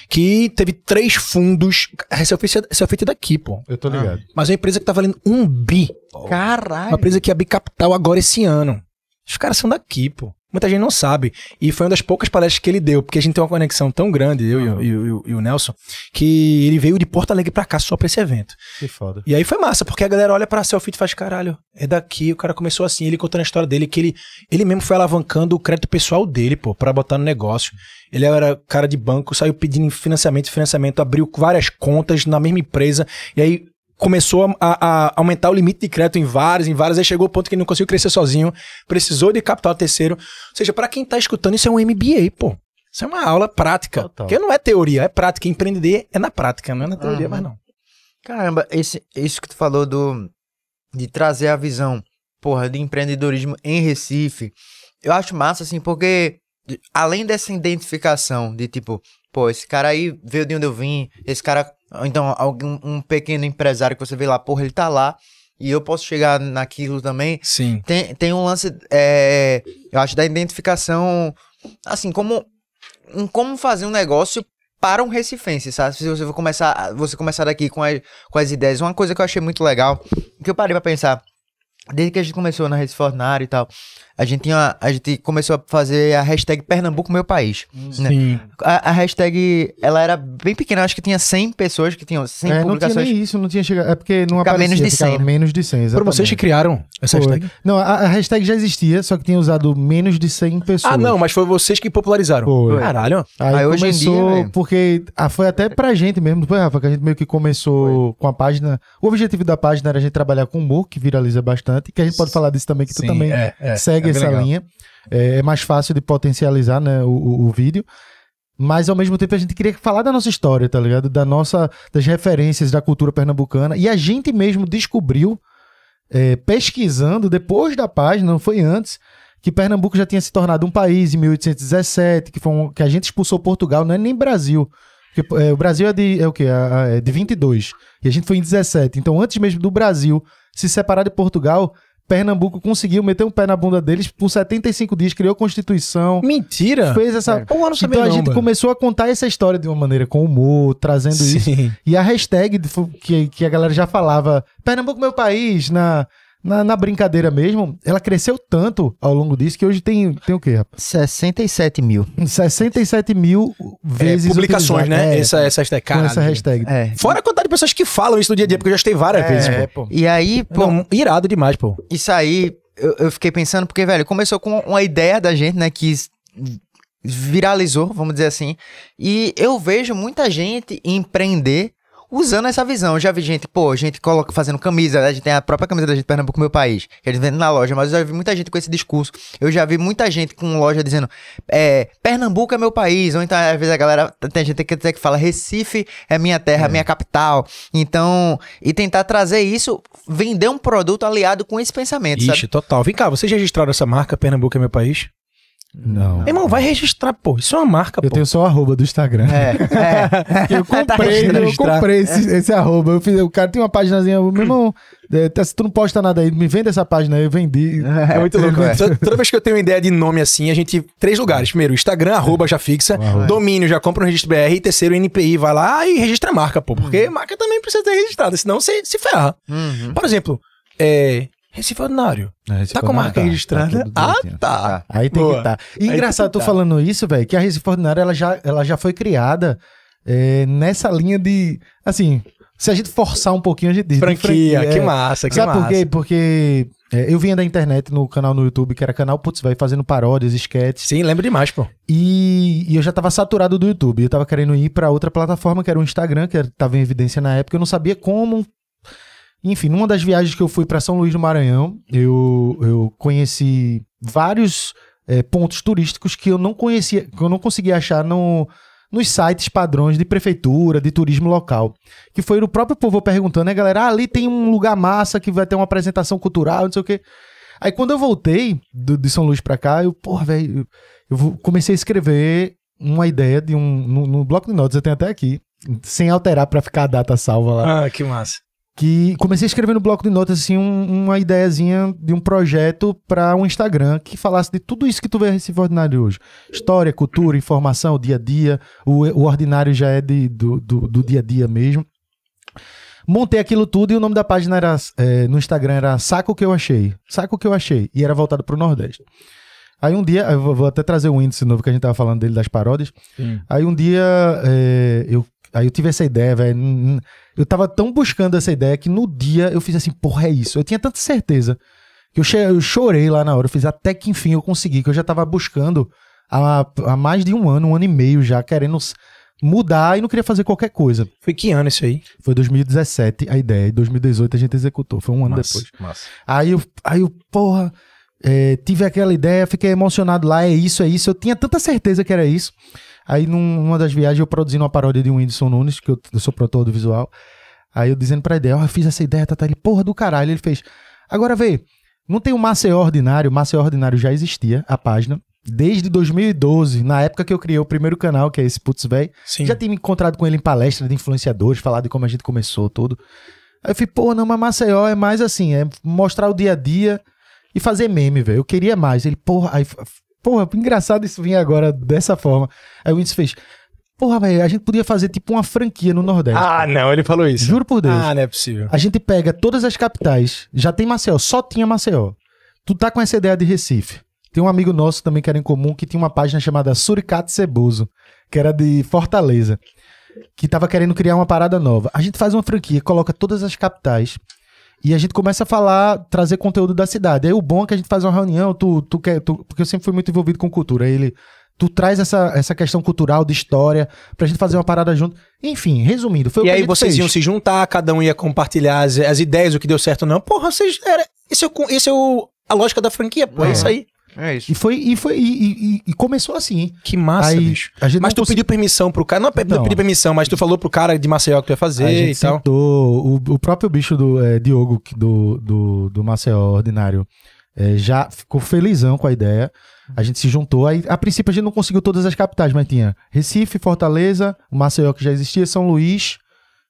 que teve três fundos. A Selfit é Selfit é daqui, pô. Eu tô ligado. Mas é uma empresa que tá valendo um bi. Uma Caralho. empresa que ia bicapital agora esse ano. Os caras são daqui, pô. Muita gente não sabe. E foi uma das poucas palestras que ele deu, porque a gente tem uma conexão tão grande, eu e o- e, e o Nelson, que ele veio de Porto Alegre pra cá só pra esse evento. Que foda. E aí foi massa, porque a galera olha pra selfie e faz, caralho, é daqui. O cara começou assim, ele contando a história dele, que ele, ele mesmo foi alavancando o crédito pessoal dele, pô, pra botar no negócio. Ele era cara de banco, saiu pedindo financiamento, financiamento, abriu várias contas na mesma empresa, e aí começou a, a- aumentar o limite de crédito em várias, em várias, aí chegou o ponto que ele não conseguiu crescer sozinho, precisou de capital terceiro. Ou seja, pra quem tá escutando, isso é um MBA, pô. Isso é uma aula prática. Total. Porque não é teoria, é prática. Empreender é na prática, não é na teoria, Aham. mas não. Caramba, esse, isso que tu falou do de trazer a visão, porra, de empreendedorismo em Recife, eu acho massa, assim, porque além dessa identificação de tipo, pô, esse cara aí veio de onde eu vim, esse cara, então algum um pequeno empresário que você vê lá, porra, ele tá lá e eu posso chegar naquilo também. Sim. Tem, tem um lance, é, eu acho, da identificação, assim, como, em como fazer um negócio para um recifense, sabe? Se você for começar, você começar daqui com, a- com as ideias, uma coisa que eu achei muito legal, que eu parei pra pensar, desde que a gente começou na Recife Ordinário e tal, a gente, tinha, a gente começou a fazer a hashtag Pernambuco Meu País. né? Sim. A, a hashtag, ela era bem pequena, acho que tinha 100 pessoas que tinham 100 É, não tinha publicações. nem isso, não tinha chegado. É porque não Fica aparecia, menos de 100, ficava né? menos de 100, Foram exatamente. vocês que criaram essa Foi. hashtag? Não, a, a hashtag já existia, só que tinha usado menos de 100 pessoas. Ah, não, mas foi vocês que popularizaram. Foi. Caralho. Aí, Aí hoje em começou, dia, velho. porque ah, foi até pra gente mesmo, foi, Rafa, que a gente meio que começou com a página. O objetivo da página era a gente trabalhar com humor, que viraliza bastante, que a gente pode falar disso também, que tu Sim, também é, é, segue é essa legal. linha. É, é mais fácil de potencializar né, o, o- o vídeo. Mas ao mesmo tempo a gente queria falar da nossa história, tá ligado? Da nossa, das referências da cultura pernambucana. E a gente mesmo descobriu, é, pesquisando depois da página, não foi antes, que Pernambuco já tinha se tornado um país em 1817, que, foi um- que a gente expulsou Portugal, não é nem Brasil. Porque, é, o Brasil é de, é o quê? É de 22. E a gente foi em 17. Então, antes mesmo do Brasil se separar de Portugal, Pernambuco conseguiu meter um pé na bunda deles por 75 dias, criou Constituição, Mentira! fez essa. Pô, eu não Então a gente mano. começou a contar essa história de uma maneira com humor, trazendo isso. Sim. E a hashtag que, que a galera já falava, Pernambuco meu país, na, na, na brincadeira mesmo, ela cresceu tanto ao longo disso que hoje tem, tem o quê, rapaz? 67 mil. 67 mil É, vezes publicações, utilizado. né? É, essa, essa hashtag. com Caralho. essa hashtag. É. Fora a quantidade de pessoas que falam isso no dia a dia, porque eu já estei várias vezes, É, pô. E aí, pô, Não, irado demais, pô. isso aí, eu, eu fiquei pensando, porque, velho, começou com uma ideia da gente, né, que viralizou, vamos dizer assim, e eu vejo muita gente empreender usando essa visão. Eu já vi gente, pô, gente coloca fazendo camisa, a gente tem a própria camisa da gente Pernambuco Meu País, que a gente vende na loja, mas eu já vi muita gente com esse discurso. Eu já vi muita gente com loja dizendo, é, Pernambuco é meu país, ou então às vezes a galera, tem gente que, que fala, Recife é minha terra, minha capital. Então, e tentar trazer isso, vender um produto aliado com esse pensamento, sabe? Ixi, total. Vem cá, vocês registraram essa marca Pernambuco é meu país? Não. Meu irmão, vai registrar, pô. Isso é uma marca, Eu pô. tenho só o arroba do Instagram. É, é. Eu Tá comprei, registrando. eu comprei esse, esse arroba. Eu fiz, o cara tem uma paginazinha, meu irmão, <clears throat> é, tá- se tu não posta nada aí, me vende essa página aí, eu vendi. É muito louco, é. Toda, toda vez que eu tenho uma ideia de nome assim, a gente. Três lugares. Primeiro, Instagram, arroba já fixa. Arroba. Domínio, já compra no registro BR. E terceiro, NPI, vai lá e registra a marca, pô. Porque marca também precisa ser registrada, senão você se ferra. Uhum. Por exemplo, é. Recife Ordinário. Tá com a marca registrada? ah, tá. Aí tem Boa. que estar. E Aí engraçado, que tá. falando isso, velho, que a Recife Ordinária ela já, ela já foi criada é, nessa linha de. Assim, se a gente forçar um pouquinho, a gente diz. de Franquia, que é. massa, que Sabe massa. por quê? Porque é, eu vinha da internet no canal no YouTube, que era canal Putz, vai fazendo paródias, sketches. Sim, lembro demais, pô. E, e eu já tava saturado do YouTube. Eu tava querendo ir pra outra plataforma, que era o Instagram, que era- tava em evidência na época. Eu não sabia como. Enfim, numa das viagens que eu fui pra São Luís do Maranhão, eu, eu conheci vários é, pontos turísticos que eu não conhecia, que eu não conseguia achar no, nos sites padrões de prefeitura, de turismo local. Que foi o próprio povo perguntando, né, galera? Ah, ali tem um lugar massa que vai ter uma apresentação cultural, não sei o quê. Aí quando eu voltei do- de São Luís pra cá, eu, porra, velho, eu- eu comecei a escrever uma ideia de um. No, no bloco de notas, eu tenho até aqui, sem alterar pra ficar a data salva lá. Ah, que massa. Que comecei a escrever no bloco de notas, assim, um- uma ideiazinha de um projeto pra um Instagram que falasse de tudo isso que tu vê Recife Ordinário hoje: história, cultura, informação, dia a dia. O, o ordinário já é de, do, do, do dia a dia mesmo. Montei aquilo tudo e o nome da página era é, no Instagram era Saco que eu achei. Saco que eu achei. E era voltado pro Nordeste. Aí um dia, eu vou, até trazer o índice novo que a gente tava falando dele das paródias. Sim. Aí um dia é, eu, aí eu tive essa ideia, velho. Eu tava tão buscando essa ideia que no dia eu fiz assim, porra, é isso. Eu tinha tanta certeza que eu, eu chorei lá na hora. Eu fiz até que enfim eu consegui, que eu já tava buscando há, há mais de um ano, um ano e meio já, querendo mudar e não queria fazer qualquer coisa. Foi que ano isso aí? Foi 2017 a ideia, e 2018 a gente executou. Foi um ano Massa, depois. Massa. Aí eu, aí eu porra, é, tive aquela ideia, fiquei emocionado lá, é isso, é isso. Eu tinha tanta certeza que era isso. Aí num- numa das viagens eu produzindo uma paródia de Whindersson Nunes, que eu, eu sou produtor do visual. Aí eu dizendo pra ideia, ó, eu fiz essa ideia, tá, tá, ele, porra do caralho. Ele fez, agora vê, não tem o Maceió Ordinário, o Maceió Ordinário já existia, a página, desde 2012, na época que eu criei o primeiro canal, que é esse Putz Véi. Já tinha me encontrado com ele em palestra de influenciadores, falado de como a gente começou, tudo. Aí eu falei, pô, não, mas Maceió é mais assim, é mostrar o dia a dia e fazer meme, velho. Eu queria mais. Ele, porra, aí, porra, engraçado isso vir agora dessa forma. Aí o Whindersson fez, porra, velho, a gente podia fazer tipo uma franquia no Nordeste. Ah, não, ele falou isso. Juro por Deus. Ah, não é possível. A gente pega todas as capitais, já tem Maceió, só tinha Maceió. Tu tá com essa ideia de Recife. Tem um amigo nosso também que era em comum que tinha uma página chamada Suricate Cebuso, que era de Fortaleza, que tava querendo criar uma parada nova. A gente faz uma franquia, coloca todas as capitais e a gente começa a falar, trazer conteúdo da cidade. Aí o bom é que a gente faz uma reunião, tu, tu quer, tu- porque eu sempre fui muito envolvido com cultura. Aí ele, tu traz essa, essa questão cultural, de história, pra gente fazer uma parada junto. Enfim, resumindo, foi o E que a aí gente vocês fez. iam se juntar, cada um ia compartilhar as, as ideias, o que deu certo ou não. Porra, vocês. Era, esse é, o, esse é o, a lógica da franquia, pô. É, É. isso aí. É isso. E foi, e foi, e, e- e- e começou assim. Que massa, Aí, bicho. a gente Mas tu consegui- pediu permissão pro cara. Não, pe- Não. pediu permissão, mas tu falou pro cara de Maceió que tu ia fazer a e gente tal. sentou, o, o próprio bicho do é, Diogo, que do, do, do Maceió Ordinário, é, já ficou felizão com a ideia. A gente se juntou. Aí, a princípio, a gente não conseguiu todas as capitais, mas tinha Recife, Fortaleza, o Maceió que já existia, São Luís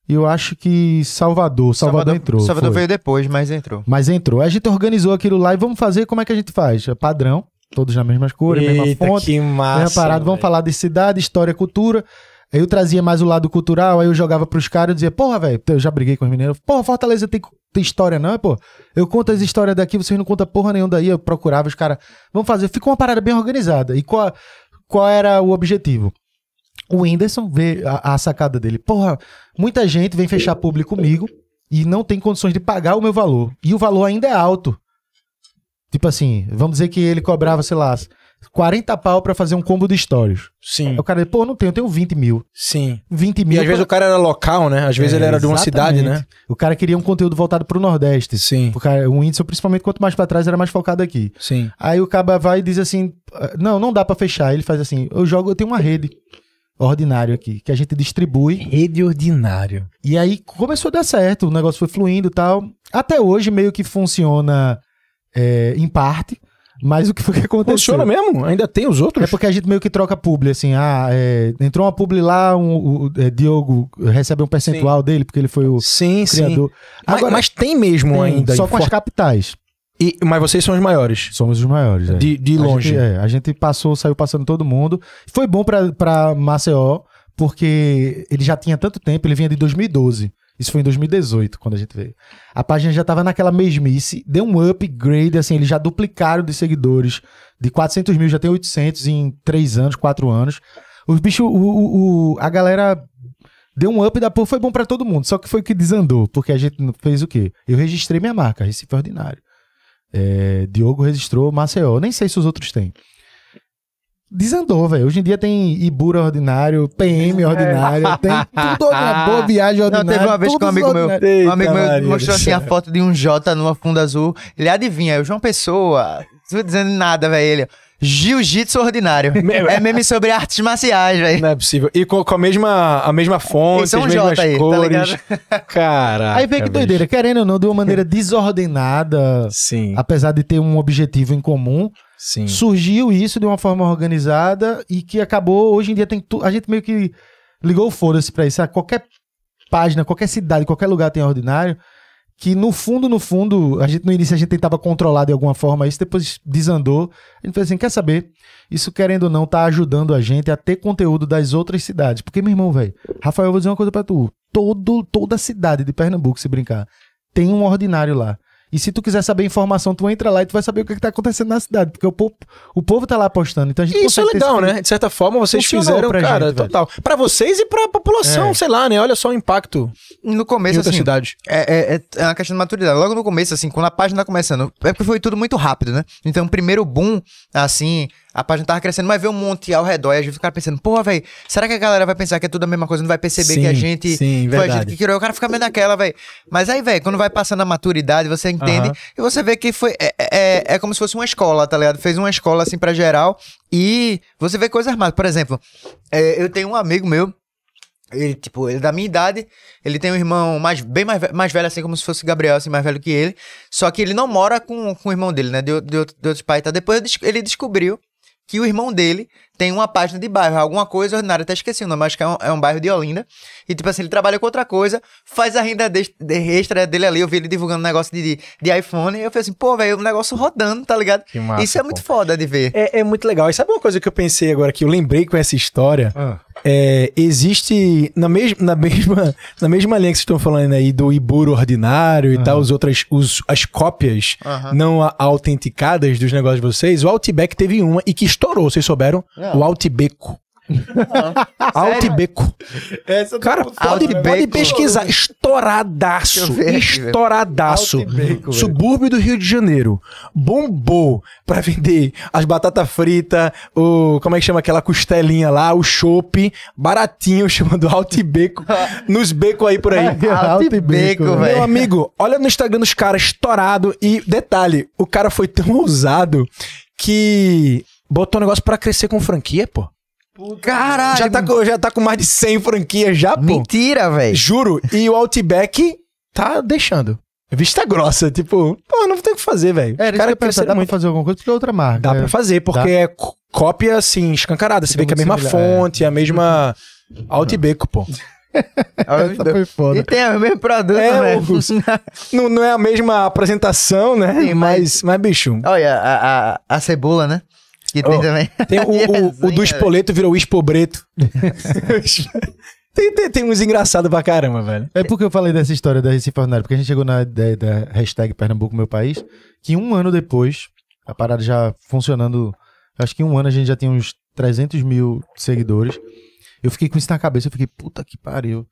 e eu acho que Salvador. Salvador, entrou. Salvador foi. veio depois, mas entrou. Mas entrou. A gente organizou aquilo lá e vamos fazer como é que a gente faz? É padrão, todos na mesma cor, mesma Eita, fonte, que massa. mesma parada. Vamos falar de cidade, história, cultura. Aí eu trazia mais o lado cultural, aí eu jogava pros caras e dizia, porra, velho, eu já briguei com os meninos. Porra, Fortaleza tem, tem história, não, é, pô? Eu conto as histórias daqui, vocês não contam porra nenhuma daí. Eu procurava os caras. Vamos fazer. Ficou uma parada bem organizada. E qual, qual era o objetivo? O Whindersson vê a, a sacada dele. Porra, muita gente vem fechar público comigo e não tem condições de pagar o meu valor. E o valor ainda é alto. Tipo assim, vamos dizer que ele cobrava, sei lá, 40 pau pra fazer um combo de stories. Sim, Aí o cara, pô, não tenho, eu tenho 20 mil. sim. 20 E mil. às vezes o cara era local, né? Às vezes É, ele era de uma exatamente. cidade, né? O cara queria um conteúdo voltado pro Nordeste. Sim, O, cara, o Whindersson, principalmente, quanto mais pra trás, era mais focado aqui. sim. Aí o cara vai e diz assim: "Ah, Não, não dá pra fechar. Ele faz assim: Eu jogo, eu tenho uma rede ordinário aqui, que a gente distribui. Rede ordinário. E aí começou a dar certo, o negócio foi fluindo e tal. Até hoje meio que funciona é, em parte, mas o que foi que aconteceu? Funciona mesmo? Ainda tem os outros? É porque a gente meio que troca publi, assim, ah, é, entrou uma publi lá, um, o, o, é, Diogo recebe um percentual dele, porque ele foi o Sim, sim. criador. Mas, Agora, mas tem mesmo tem, ainda. só com as capitais. E- mas vocês são os maiores. Somos os maiores. é. De, de A longe. gente, é, a gente passou, saiu passando todo mundo. Foi bom pra, pra Maceió, porque ele já tinha tanto tempo, ele vinha de 2012. Isso foi em 2018, quando a gente veio. A página já tava naquela mesmice, deu um upgrade, assim, eles já duplicaram de seguidores. De 400 mil, já tem 800 em 3 anos, 4 anos. Os bichos, o, o- o- a galera deu um up da porra, foi bom pra todo mundo. Só que foi o que desandou, porque a gente fez o quê? Eu registrei minha marca, Recife Ordinário. É, Diogo registrou Maceió. Nem sei se os outros têm. Desandou, velho. Hoje em dia tem Ibura ordinário, PM ordinário, tem tudo ordinário. <laughs> Boa viagem Não, ordinária. teve uma vez que um amigo meu, um amigo meu mostrou assim a foto de um J numa funda azul. Ele adivinha, o João Pessoa. Não tô dizendo nada, velho. Ele. Jiu-jitsu ordinário. <laughs> é meme sobre artes marciais, velho. Não é possível. E com, com a, mesma, a mesma fonte, Esse é um as mesmas aí, tá cores. ligado? <laughs> Caraca. Aí vem que bicho. doideira. Querendo ou não, de uma maneira desordenada, Sim, apesar de ter um objetivo em comum, sim. surgiu isso de uma forma organizada e que acabou. Hoje em dia tem tu, a gente meio que ligou o foda-se pra isso. Qualquer página, qualquer cidade, qualquer lugar tem ordinário. Que no fundo, no fundo, a gente no início a gente tentava controlar de alguma forma isso, depois desandou. A gente fez assim: quer saber? Isso, querendo ou não, tá ajudando a gente a ter conteúdo das outras cidades. Porque, meu irmão, velho, Rafael, eu vou dizer uma coisa pra tu: todo, toda cidade de Pernambuco, se brincar, tem um ordinário lá. E se tu quiser saber informação, tu entra lá e tu vai saber o que, que tá acontecendo na cidade. Porque o povo, o povo tá lá postando. Então a gente E Isso é legal, né? De certa forma, vocês Funcionou fizeram, pra cara, gente, velho. total. Pra vocês e pra população, É. sei lá, né? Olha só o impacto No começo, assim, cidades. É, é, é- é uma questão de maturidade. Logo no começo, assim, quando a página tá começando, é porque foi tudo muito rápido, né? Então, o primeiro boom, assim, a página tava crescendo, mas veio um monte ao redor e a gente ficava pensando, porra, velho, será que a galera vai pensar que é tudo a mesma coisa? Não vai perceber Sim, que a gente. sim, foi a verdade. gente que criou. O cara fica meio naquela, velho. Mas aí, velho, quando vai passando a maturidade, você entende e você vê que foi. É, é, é como se fosse uma escola, tá ligado? Fez uma escola, assim, pra geral e você vê coisas mais. Por exemplo, é, eu tenho um amigo meu. Ele, tipo, ele é da minha idade, ele tem um irmão mais, bem mais, mais velho, assim, como se fosse Gabriel, assim, mais velho que ele. Só que ele não mora com, com o irmão dele, né? De, de, de outros pais, tá? Depois ele descobriu que o irmão dele tem uma página de bairro, alguma coisa ordinária, até esqueci o nome, acho que é um, é um bairro de Olinda. E, tipo assim, ele trabalha com outra coisa, faz a renda de, de extra dele ali. Eu vi ele divulgando um negócio de, de, de iPhone, e eu falei assim, pô, velho, o negócio rodando, tá ligado? Que massa, Isso é pô. muito foda de ver. É, é muito legal. E sabe uma coisa que eu pensei agora que eu lembrei com essa história? Ah. É, existe na, mes na, mesma, na mesma linha que vocês estão falando aí do Iburo ordinário e tal, os outras, os, as cópias não autenticadas dos negócios de vocês, o Outback teve uma e que estourou, vocês souberam? Não. O Outbeco. Outbeco. Essa Cara, pode, pode pesquisar. Estouradaço. Estouradaço. Subúrbio do Rio de Janeiro. Bombou pra vender as batatas fritas, o. Como é que chama aquela costelinha lá? O chopp, baratinho, <laughs> chamando Outbeco. nos becos aí por aí. <laughs> Velho. velho. Meu amigo, olha no Instagram dos caras, estourado. E detalhe, o cara foi tão ousado que botou um negócio pra crescer com franquia, pô. Caralho! Já tá, com, já tá com mais de 100 franquias já, pô. Mentira, velho. Juro. E o Outback tá deixando. Vista grossa, tipo, pô, não tem o que fazer, velho. É, isso que pensar, dá pra muito. fazer alguma coisa porque é outra marca. Dá é. pra fazer, porque Dá. é cópia, assim, escancarada. Você vê que é a mesma é. fonte, a mesma Outback, pô. <laughs> Essa foi foda. E tem o mesmo produto, É, velho. <laughs> Não, não é a mesma apresentação, né? Sim, mas, mas, bicho, Olha, a, a, a cebola, né? Que tem Oh, também. tem o, <laughs> o, o do espoleto virou o espobreto. <laughs> tem, tem, tem uns engraçados pra caramba, velho. É porque eu falei dessa história da Recife Ordinária, porque a gente chegou na ideia da hashtag Pernambuco Meu País, que um ano depois, a parada já funcionando, acho que em um ano a gente já tinha uns 300 mil seguidores. Eu fiquei com isso na cabeça, eu fiquei, puta que pariu.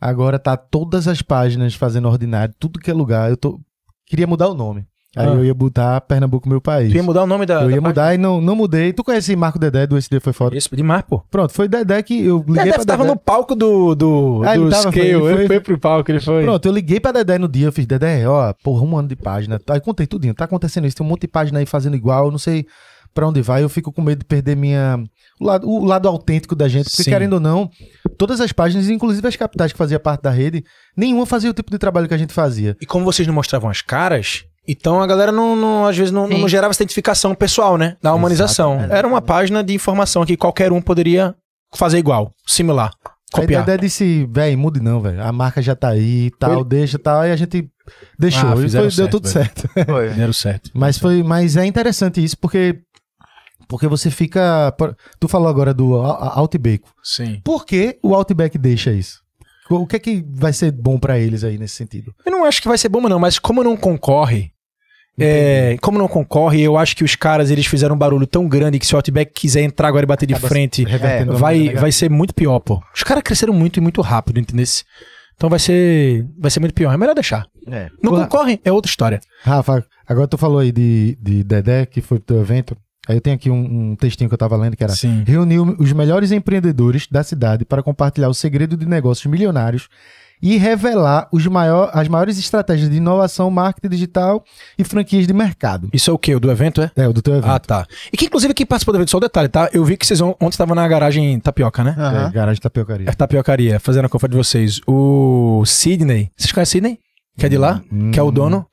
Agora tá todas as páginas fazendo ordinário, tudo que é lugar. Eu tô. Queria mudar o nome. Aí Ah. eu ia botar Pernambuco Meu País. Tu ia mudar o nome da. eu da ia mudar e não, não mudei. Tu conhece Marco Dedé do SD Foi Foda? Isso, demais, pô. Pronto, foi Dedé que eu liguei Dedé pra tava Dedé. no palco do, do, Ah, ele do tava, foi, Scale. ele Ele foi- foi, pro palco, ele foi. Pronto, eu liguei pra Dedé no dia, eu fiz, Dedé, ó, porra, um ano de página. Aí contei tudinho, tá acontecendo isso, tem um monte de página aí fazendo igual, eu não sei pra onde vai, eu fico com medo de perder minha... O lado, o lado autêntico da gente, porque Sim. querendo ou não, todas as páginas, inclusive as capitais que fazia parte da rede, nenhuma fazia o tipo de trabalho que a gente fazia. E como vocês não mostravam as caras, então a galera não, não- às vezes não, não gerava essa identificação pessoal, né? Da humanização. Exato. Era uma página de informação que qualquer um poderia fazer igual, similar, copiar. Aí Dedé disse, véi, mude não, velho, a marca já tá aí e tal, Ele- deixa e tal, aí a gente deixou, Ah, e foi- deu certo, tudo velho. certo. <laughs> Foi. Certo. Mas foi, mas é interessante isso porque porque você fica, tu falou agora do Outback. Sim. Por que o Outback deixa isso? O que é que vai ser bom pra eles aí nesse sentido? Eu não acho que vai ser bom, não, mas como não concorre, é, como não concorre, eu acho que os caras eles fizeram um barulho tão grande que se o Outback quiser entrar agora e bater de Acaba frente, revertendo a vai, vai ser muito pior, pô. Os caras cresceram muito e muito rápido, entendeu? Então vai ser, vai ser muito pior. É melhor deixar. É. Não Porra. concorre, é outra história. Rafa, agora tu falou aí de, de Dedé, que foi pro teu evento. Aí eu tenho aqui um, um textinho que eu tava lendo que era Sim. reuniu os melhores empreendedores da cidade para compartilhar o segredo de negócios milionários e revelar os maior, as maiores estratégias de inovação, marketing digital e franquias de mercado. Isso é o quê? O do evento, é? É, o do teu evento. Ah, tá. E que inclusive quem participou do evento, só um detalhe, tá? Eu vi que vocês on- ontem estavam na garagem Tapioca, né? Aham. É, garagem tapiocaria. É Tapiocaria, fazendo a confa de vocês. O Sidney. Vocês conhecem Sidney? Que é de lá? Hum. Que é o dono?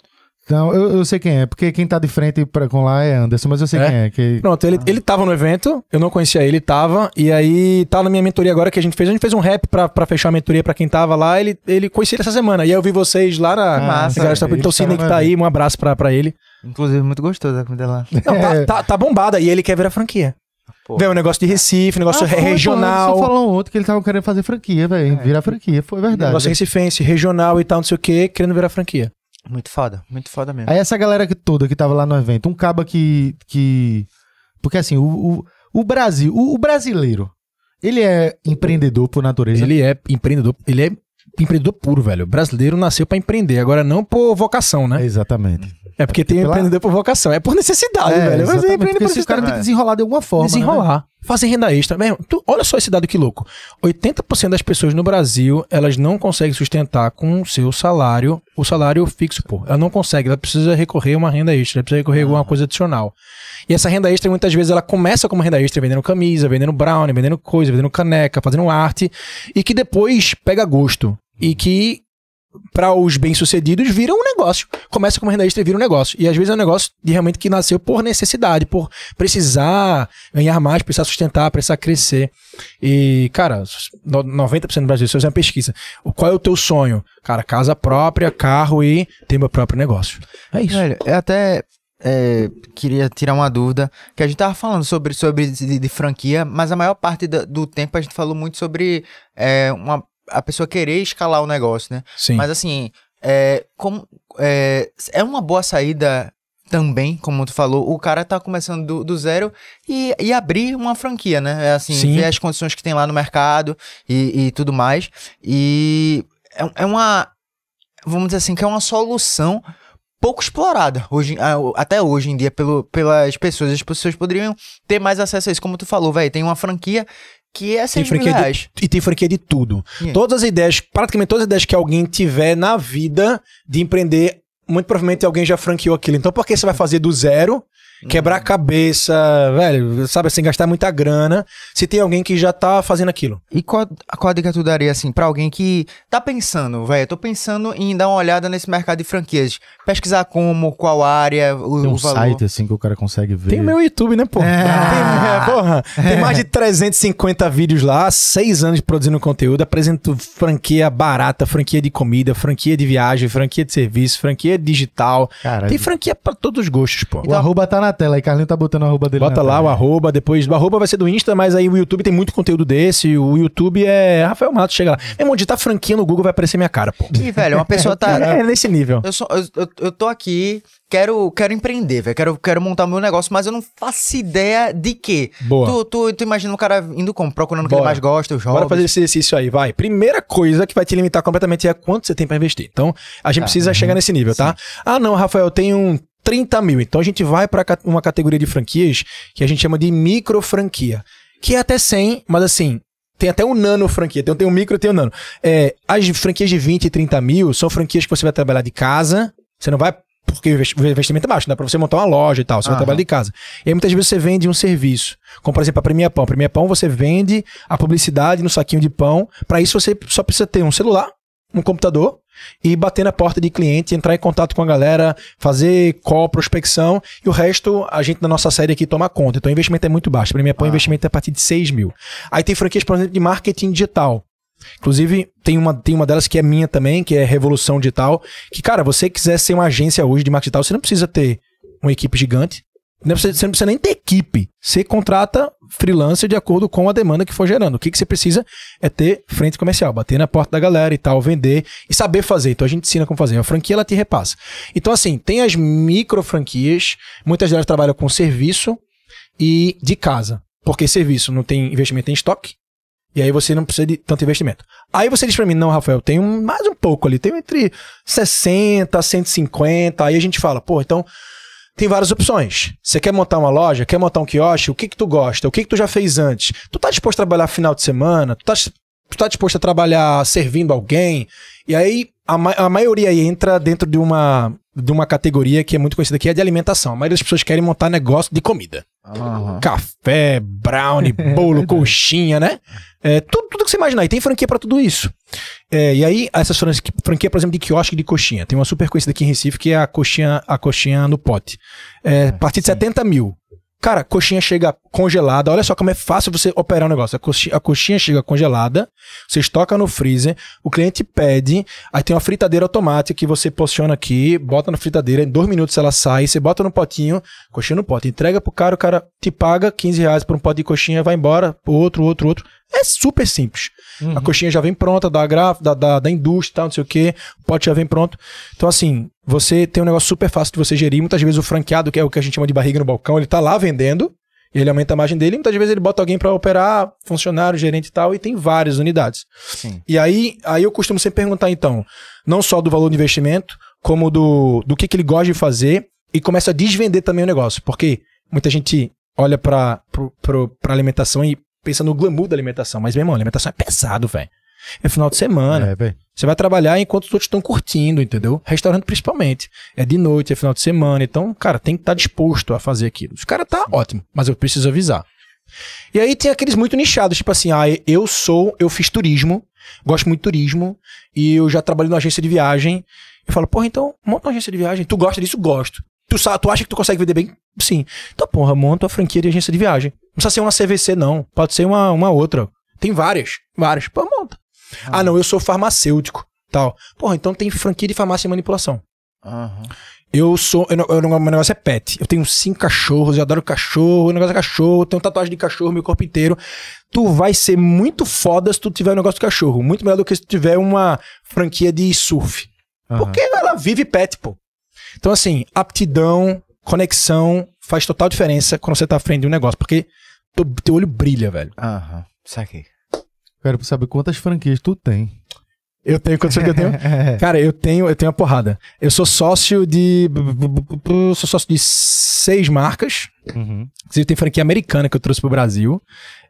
Não, eu, eu sei quem é, porque quem tá de frente pra, com lá é Anderson, mas eu sei É? quem é. Que... Pronto, ele, ele tava no evento, eu não conhecia ele, tava, e aí tá na minha mentoria agora que a gente fez. A gente fez um rap pra, pra fechar a mentoria pra quem tava lá, ele, ele conhecia ele essa semana. E aí eu vi vocês lá na. Ah, massa, velho, Então o Sidney que tá aí, um abraço pra, pra ele. Inclusive, muito gostoso a comida lá. Não, tá, É. tá, tá bombada, e ele quer virar franquia. Pô. Vê um negócio de Recife, negócio Ah, foi, regional. Você falou ontem que ele tava querendo fazer franquia, velho. Virar franquia, foi verdade. Negócio recifense, regional e tal, não sei o que, querendo virar franquia. Muito foda, muito foda mesmo. Aí essa galera que, toda que tava lá no evento, um caba que. que... Porque assim, o, o, o Brasil, o, o brasileiro, ele é empreendedor por natureza. Ele é empreendedor, ele é empreendedor puro, velho. O brasileiro nasceu pra empreender, agora não por vocação, né? Exatamente. É porque tem pela- empreendedor por vocação, é por necessidade, É, velho. Mas exatamente, empreende porque por se o cara tem que necessidade. desenrolar de alguma forma. né, Fazer renda extra. Meu, irmão, tu- olha só esse dado que louco. 80% das pessoas no Brasil, elas não conseguem sustentar com o seu salário, o salário fixo, pô. Ela não consegue, ela precisa recorrer a uma renda extra, ela precisa recorrer a alguma coisa adicional. E essa renda extra, muitas vezes, ela começa como renda extra, vendendo camisa, vendendo brownie, vendendo coisa, vendendo caneca, fazendo arte, e que depois pega gosto. E que para os bem-sucedidos vira um negócio. Começa como renda extra e vira um negócio. E às vezes é um negócio de realmente que nasceu por necessidade, por precisar ganhar mais, precisar sustentar, precisar crescer. E, cara, no- 90% do Brasil, você fizer uma pesquisa, qual é o teu sonho? Cara, casa própria, carro e ter meu próprio negócio. É isso. Velho, eu até é, queria tirar uma dúvida, que a gente tava falando sobre, sobre de, de franquia, mas a maior parte da- do tempo a gente falou muito sobre é, uma, a pessoa querer escalar o negócio, né? Sim. Mas assim, é, como, é, é uma boa saída também, como tu falou, o cara tá começando do, do zero e, e abrir uma franquia, né? É assim, Sim. ver as condições que tem lá no mercado e, e tudo mais. E é, é uma, vamos dizer assim, que é uma solução pouco explorada hoje, até hoje em dia pelo, pelas pessoas. As pessoas poderiam ter mais acesso a isso, como tu falou, velho. Tem uma franquia que é Tem 6 mil reais. de, e tem franquia de tudo. Yeah. Todas as ideias, praticamente todas as ideias que alguém tiver na vida de empreender, muito provavelmente alguém já franqueou aquilo. Então, por que você vai fazer do zero, quebrar a cabeça, velho, sabe assim, gastar muita grana, se tem alguém que já tá fazendo aquilo? E qual, qual a dica tu daria, assim, pra alguém que tá pensando, velho, tô pensando em dar uma olhada nesse mercado de franquias, pesquisar como, qual área, o, Tem um o valor. site assim que o cara consegue ver. Tem o meu YouTube, né, pô? Tem, é, porra, tem mais de 350 vídeos lá, seis anos produzindo conteúdo, apresento franquia barata, franquia de comida, franquia de viagem, franquia de serviço, franquia digital. Tem franquia pra todos os gostos, pô. o arroba tá na tela aí, Carlinho tá botando o arroba dele Bota na lá tela. o arroba, depois o arroba vai ser do Insta, mas aí o YouTube tem muito conteúdo desse. O YouTube é Rafael Matos, chega lá. Meu irmão, digitar franquia no Google vai aparecer minha cara, pô. E, velho, uma pessoa tá... <laughs> É nesse nível. Eu, sou, eu, eu, eu tô aqui, quero, quero empreender, velho. Quero, quero montar meu negócio, mas eu não faço ideia de quê. Boa. Tu, tu, tu imagina um cara indo como? Procurando o que ele Bora. mais gosta, os Bora hobbies. fazer esse exercício aí, vai. Primeira coisa que vai te limitar completamente é quanto você tem pra investir. Então, a gente precisa chegar nesse nível, tá? Ah, não, Rafael, eu tenho 30 mil. Então, a gente vai pra ca- uma categoria de franquias que a gente chama de micro franquia. Que é até 100, mas assim, tem até um nano franquia. Tem, tem um micro e tem um nano. É, as franquias de 20 e 30 mil são franquias que você vai trabalhar de casa. Você não vai. Porque o investi- o investimento é baixo, dá pra você montar uma loja e tal. Você vai trabalhar de casa. E aí muitas vezes você vende um serviço. Como, por exemplo, a Premier Pão. A Pão você vende a publicidade no saquinho de pão. Pra isso você só precisa ter um celular, um computador e bater na porta de cliente, entrar em contato com a galera, fazer call, prospecção e o resto a gente na nossa série aqui toma conta. Então o investimento é muito baixo. A Premier Pão o investimento é a partir de 6 mil. Aí tem franquias, por exemplo, de marketing digital. Inclusive, tem uma, tem uma delas que é minha também, que é Revolução Digital. Que, cara, você quiser ser uma agência hoje de marketing digital, você não precisa ter uma equipe gigante. Não precisa- você não precisa nem ter equipe. Você contrata freelancer de acordo com a demanda que for gerando. O que, que você precisa é ter frente comercial, bater na porta da galera e tal, vender e saber fazer. Então a gente ensina como fazer. A franquia ela te repassa. Então, assim, tem as micro franquias, muitas delas trabalham com serviço e de casa. Porque serviço não tem investimento em estoque. E aí você não precisa de tanto investimento. Aí você diz pra mim, não, Rafael, tem mais um pouco ali. Tem entre 60 a 150. Aí a gente fala, pô, então tem várias opções. Você quer montar uma loja? Quer montar um quiosque? O que que tu gosta? O que que tu já fez antes? Tu tá disposto a trabalhar final de semana? Tu tá, tu tá disposto a trabalhar servindo alguém? E aí a, ma- a maioria aí entra dentro de uma, de uma categoria que é muito conhecida que é de alimentação. A maioria das pessoas querem montar negócio de comida. Aham. Café, brownie, <laughs> bolo, coxinha, né? É, tudo, tudo que você imaginar. E tem franquia pra tudo isso. É, e aí, essas franquias, franquia, por exemplo, de quiosque de coxinha. Tem uma super conhecida aqui em Recife que é a coxinha, a coxinha no pote. É, a partir de 70 mil. Cara, a coxinha chega congelada. Olha só como é fácil você operar o negócio. A coxinha, a coxinha chega congelada, você estoca no freezer, o cliente pede, aí tem uma fritadeira automática que você posiciona aqui, bota na fritadeira, em dois minutos ela sai, você bota no potinho, coxinha no pote, entrega pro cara, o cara te paga 15 reais por um pote de coxinha, vai embora, outro, outro, outro. É super simples. A coxinha já vem pronta da gráfica, da, da, da indústria, e tal, não sei o quê. O pote já vem pronto. Então, assim, você tem um negócio super fácil de você gerir. Muitas vezes o franqueado, que é o que a gente chama de barriga no balcão, ele tá lá vendendo. E ele aumenta a margem dele. Muitas vezes ele bota alguém para operar, funcionário, gerente e tal. E tem várias unidades. Sim. E aí, aí eu costumo sempre perguntar, então, não só do valor do investimento, como do, do que, que ele gosta de fazer. E começa a desvender também o negócio. Porque muita gente olha pra alimentação e pensa no glamour da alimentação. Mas, meu irmão, alimentação é pesado, velho. É final de semana. É. Você vai trabalhar enquanto os outros estão curtindo, entendeu? Restaurante principalmente. É de noite, é final de semana. Então, cara, tem que estar disposto a fazer aquilo. Os caras tá ótimo, mas eu preciso avisar. E aí tem aqueles muito nichados, tipo assim, ah, eu sou, eu fiz turismo, gosto muito de turismo, e eu já trabalhei numa agência de viagem. Eu falo, porra, então, monta uma agência de viagem. Tu gosta disso? Gosto. Tu, tu acha que tu consegue vender bem? Sim. Então, porra, monta uma franquia de agência de viagem. Não precisa ser uma CVC, não. Pode ser uma, uma outra. Tem várias. Várias. Pô, monta. Ah, não, eu sou farmacêutico. Tal. Porra, então tem franquia de farmácia e manipulação. Aham. Eu sou. Eu, não- eu, meu negócio é pet. Eu tenho cinco cachorros, eu adoro cachorro, o negócio é cachorro, eu tenho tatuagem de cachorro, meu corpo inteiro. Tu vai ser muito foda se tu tiver um negócio de cachorro. Muito melhor do que se tu tiver uma franquia de surf. Aham. Porque ela vive pet, pô. Então, assim, aptidão, conexão, faz total diferença quando você tá à frente de um negócio. Porque teu, teu olho brilha, velho. Aham. Saquei. Quero saber quantas franquias tu tem. Eu tenho quantos que eu tenho? <laughs> Cara, eu tenho, eu tenho uma porrada. Eu sou sócio de. Sou sócio de seis marcas. Uhum. Inclusive, tem franquia americana que eu trouxe pro Brasil.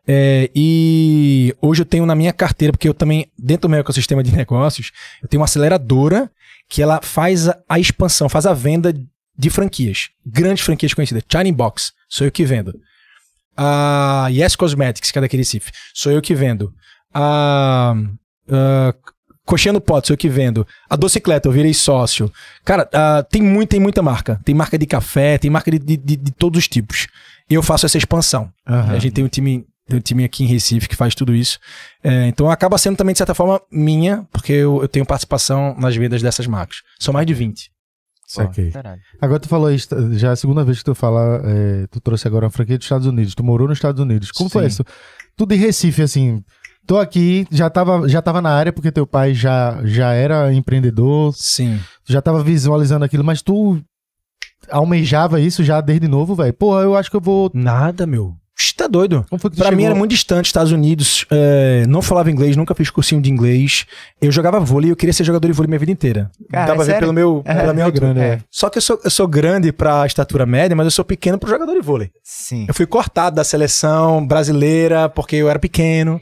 É, e hoje eu tenho na minha carteira, porque eu também, dentro do meu ecossistema de negócios, eu tenho uma aceleradora que ela faz a, expansão, faz a venda de franquias. Grandes franquias conhecidas. China Box, sou eu que vendo. A Yes Cosmetics, que é daquele Recife, sou eu que vendo. A. a Coxinha no Pote, sou eu que vendo. A Docicleta, eu virei sócio. Cara, ah, tem, muito, tem muita marca. Tem marca de café, tem marca de, de, de- todos os tipos. E eu faço essa expansão. Aham. A gente tem um time, tem um time aqui em Recife que faz tudo isso. É, então acaba sendo também, de certa forma, minha, porque eu, eu tenho participação nas vendas dessas marcas. São mais de 20. Saquei. Agora tu falou isso, já é a segunda vez que tu fala, é, tu trouxe agora uma franquia dos Estados Unidos, tu morou nos Estados Unidos. Como foi Sim. isso? Tudo em Recife, assim. Tô aqui, já tava, já tava na área porque teu pai já, já era empreendedor, Sim. já tava visualizando aquilo, mas tu almejava isso já desde novo, velho. Porra, eu acho que eu vou. Nada, meu. Tá doido? Como Pra chegou? mim era muito distante, Estados Unidos. é, não falava inglês, nunca fiz cursinho de inglês. Eu jogava vôlei e eu queria ser jogador de vôlei minha vida inteira. Cara, pra é ver pelo meu, pela minha é altura. grande, é. Só que eu sou, eu sou grande pra estatura média, mas eu sou pequeno pro jogador de vôlei. Sim. Eu fui cortado da seleção brasileira porque eu era pequeno.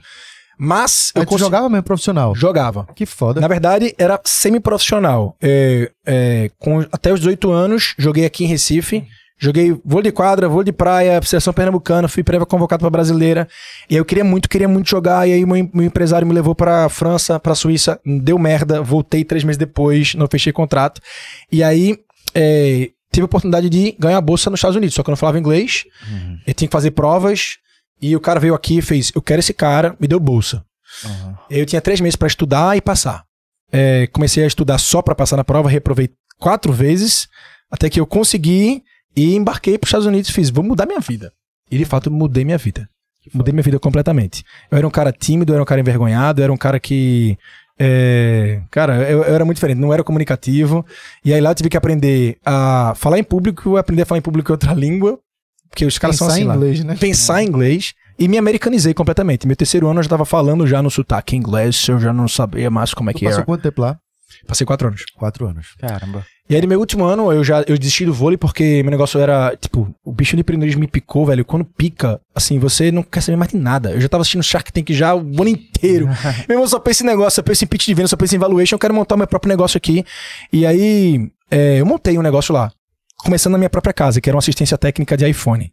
Mas eu jogava mesmo profissional. jogava. Que foda. Na verdade, era semi-profissional. É, é, com, até os 18 anos, joguei aqui em Recife. Joguei vôlei de quadra, vôlei de praia, seleção pernambucana, fui prévia convocado pra brasileira. E aí eu queria muito, queria muito jogar. E aí meu, meu empresário me levou pra França, pra Suíça, deu merda, voltei três meses depois, não fechei contrato. E aí é, tive a oportunidade de ganhar bolsa nos Estados Unidos, só que eu não falava inglês, eu tinha que fazer provas. E o cara veio aqui e fez: Eu quero esse cara, me deu bolsa. Eu tinha três meses pra estudar e passar. É, comecei a estudar só pra passar na prova, reprovei quatro vezes, até que eu consegui e embarquei para os Estados Unidos e fiz, vou mudar minha vida. E de fato mudei minha vida. Mudei minha vida completamente. Eu era um cara tímido, eu era um cara envergonhado, eu era um cara que. é, cara, eu, eu era muito diferente, não era comunicativo. E aí lá eu tive que aprender a falar em público, aprender a falar em público em outra língua. Porque os caras são Pensar assim em lá inglês, né? pensar em inglês e me americanizei completamente. Meu terceiro ano eu já tava falando já no sotaque inglês, eu já não sabia mais como é Tu que passou era. quanto tempo lá? Passei quatro anos. Quatro anos. Caramba. E aí no meu último ano eu já eu desisti do vôlei porque meu negócio era, tipo, o bicho de empreendedorismo me picou, velho. Quando pica, assim, você não quer saber mais de nada. Eu já tava assistindo Shark Tank já o ano inteiro. <laughs> meu irmão, só penso em negócio, eu penso em pitch de venda, só penso em valuation, eu quero montar o meu próprio negócio aqui. E aí é, eu montei um negócio lá. Começando na minha própria casa, que era uma assistência técnica de iPhone.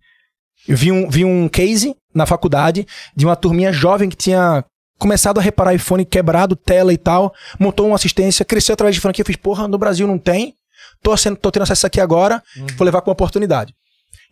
Eu vi um, vi um case na faculdade de uma turminha jovem que tinha começado a reparar iPhone quebrado, tela e tal, montou uma assistência, cresceu através de franquia, eu fiz, porra, no Brasil não tem, tô, sendo, tô tendo acesso aqui agora, vou levar com oportunidade.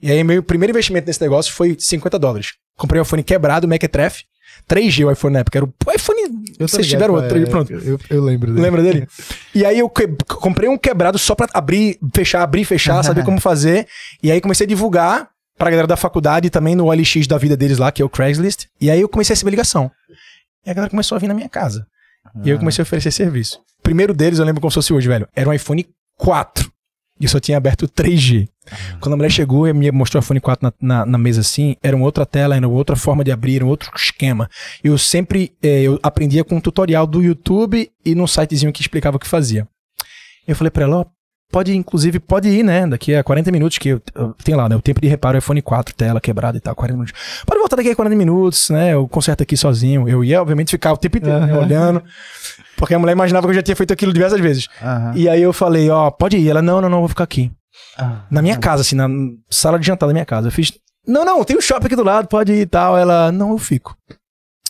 E aí meu primeiro investimento nesse negócio foi 50 dólares. Comprei um iPhone quebrado, Mequetrefe, 3G o iPhone na época, era o iPhone, Eu vocês ligado tiveram outro, é, pronto. Eu, eu lembro dele. Lembra dele? <laughs> E aí eu que- comprei um quebrado só pra abrir, fechar, abrir, fechar, saber <laughs> como fazer. E aí comecei a divulgar pra galera da faculdade e também no OLX da vida deles lá, que é o Craigslist. E aí eu comecei a receber ligação. E a galera começou a vir na minha casa. E aí eu comecei a oferecer serviço. O primeiro deles, eu lembro como se fosse hoje, velho. Era um iPhone 4. E só tinha aberto 3G. Quando a mulher chegou e me mostrou o iPhone 4 na, na, na mesa assim, era uma outra tela, era outra forma de abrir, era um outro esquema. Eu sempre eh, eu aprendia com um tutorial do YouTube e num sitezinho que explicava o que fazia. Eu falei pra ela, ó, pode, inclusive, pode ir, né? Daqui a 40 minutos, que eu, eu- tem lá, né? O tempo de reparo, iPhone 4, tela quebrada e tal, 40 minutos. Pode voltar daqui a 40 minutos, né? Eu conserto aqui sozinho. Eu ia, obviamente, ficar o tempo inteiro né, Aham. olhando. Porque a mulher imaginava que eu já tinha feito aquilo diversas vezes. Aham. E aí eu falei, ó, pode ir. Ela, não, não, não, vou ficar aqui. Ah. Na minha casa, assim, na sala de jantar da minha casa. Eu fiz, não, não, tem um shopping aqui do lado, pode ir e tal. Ela, não, eu fico.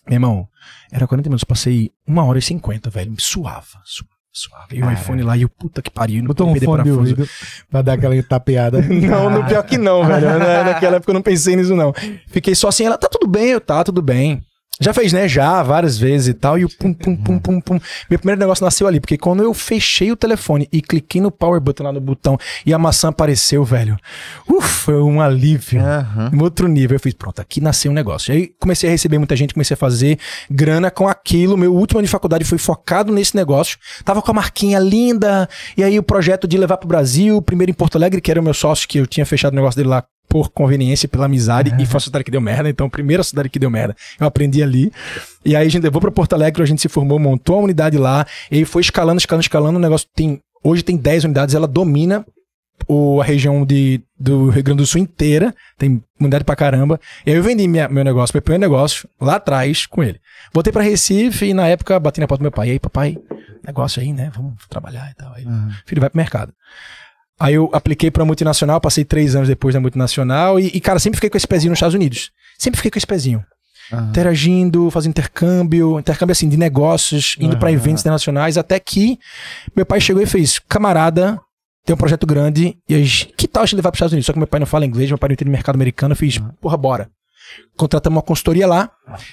Meu irmão, era 40 minutos, passei uma hora e 50, velho. Me suava, suava, suava. E o iPhone lá, e o puta que pariu. não Botou um fone de parafuso. ouvido pra dar aquela tapeada. <laughs> Não, no pior que não, velho. Na- <laughs> Naquela época eu não pensei nisso, não. Fiquei só assim, ela, tá tudo bem, eu, tá, tudo bem. Já fez, né? Já, várias vezes e tal. E o pum, pum, pum, pum, pum. Meu primeiro negócio nasceu ali, porque quando eu fechei o telefone e cliquei no power button lá no botão e a maçã apareceu, velho. Uf, foi um alívio. Aham. Um outro nível. Eu fiz, pronto, aqui nasceu um negócio. E aí comecei a receber muita gente, comecei a fazer grana com aquilo. Meu último ano de faculdade foi focado nesse negócio. Tava com a marquinha linda. E aí o projeto de levar pro Brasil, primeiro em Porto Alegre, que era o meu sócio, que eu tinha fechado o negócio dele lá por conveniência, pela amizade, e foi a <laughs> cidade que deu merda. Então, a primeira cidade que deu merda, eu aprendi ali. E aí a gente levou pra Porto Alegre, a gente se formou, montou a unidade lá, e aí foi escalando, escalando, escalando. O negócio tem. Hoje tem 10 unidades, ela domina o, a região de, do Rio Grande do Sul inteira, tem comunidade pra caramba. E aí eu vendi minha- meu negócio, meu primeiro negócio, lá atrás com ele. Voltei pra Recife e na época bati na porta do meu pai. E aí, papai, negócio aí, né? Vamos trabalhar e tal. Aí, filho, vai pro mercado. Aí eu apliquei pra multinacional, passei três anos depois da multinacional e, e, cara, sempre fiquei com esse pezinho nos Estados Unidos. Sempre fiquei com esse pezinho. Aham. Interagindo, fazendo intercâmbio, intercâmbio assim, de negócios, indo pra Aham. eventos internacionais, até que meu pai chegou e fez, camarada, tem um projeto grande, e a gente, que tal a gente levar pros Estados Unidos? Só que meu pai não fala inglês, meu pai não entende mercado americano, eu fiz, porra, bora. Contratamos uma consultoria lá,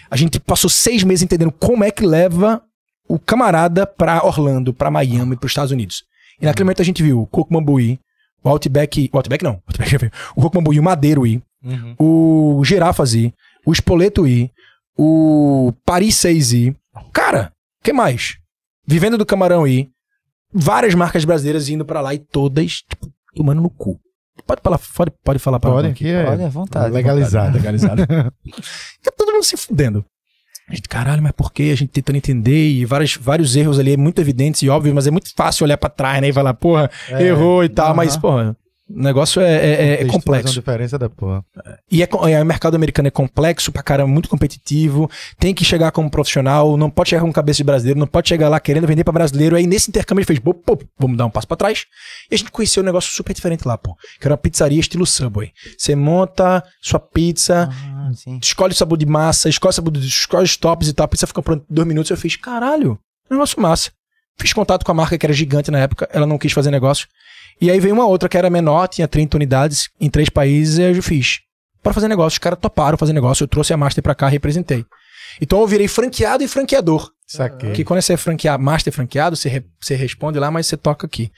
a gente passou seis meses entendendo como é que leva o camarada pra Orlando, pra Miami, pros Estados Unidos. E naquele momento a gente viu o Coco Mambuí, o Outback, o Outback não, o Outback já veio, o Coco Mambuí, o Madeiro ir, Uhum. o Girafas ir, o Espoleto ir, o Paris 6 ir. Cara, que mais? Vivenda do Camarão ir. Várias marcas brasileiras indo pra lá e todas, tipo, tomando no cu. Pode falar, pode, pode falar pra Pode, aqui é Olha, à vontade. legalizado. <laughs> legalizado. Fica <laughs> todo mundo se fudendo. A gente, caralho, mas por quê? A gente tentando entender e vários, vários erros ali, muito evidentes e óbvios, mas é muito fácil olhar pra trás, né? E falar, porra, É, errou e tal, aham. mas, porra, o negócio é, é- é- é faz complexo. uma diferença da porra. E é, é, o mercado americano é complexo pra caramba, muito competitivo. Tem que chegar como profissional, não pode chegar com cabeça de brasileiro, não pode chegar lá querendo vender pra brasileiro. Aí nesse intercâmbio ele fez, pô, pô, vamos dar um passo pra trás. E a gente conheceu um negócio super diferente lá, pô. Que era uma pizzaria estilo Subway. Você monta sua pizza, Ah, sim. escolhe o sabor de massa, escolhe o sabor de, escolhe os tops e tal. A pizza fica pronta em dois minutos. Eu fiz, caralho, negócio massa. Fiz contato com a marca que era gigante na época, ela não quis fazer negócio. E aí veio uma outra que era menor, tinha 30 unidades em três países, e eu fiz. Para fazer negócio, os caras toparam fazer negócio, eu trouxe a Master pra cá, representei. Então eu virei franqueado e franqueador. Saquei. Porque quando você é franquear, Master franqueado, você, re- você responde lá, mas você toca aqui.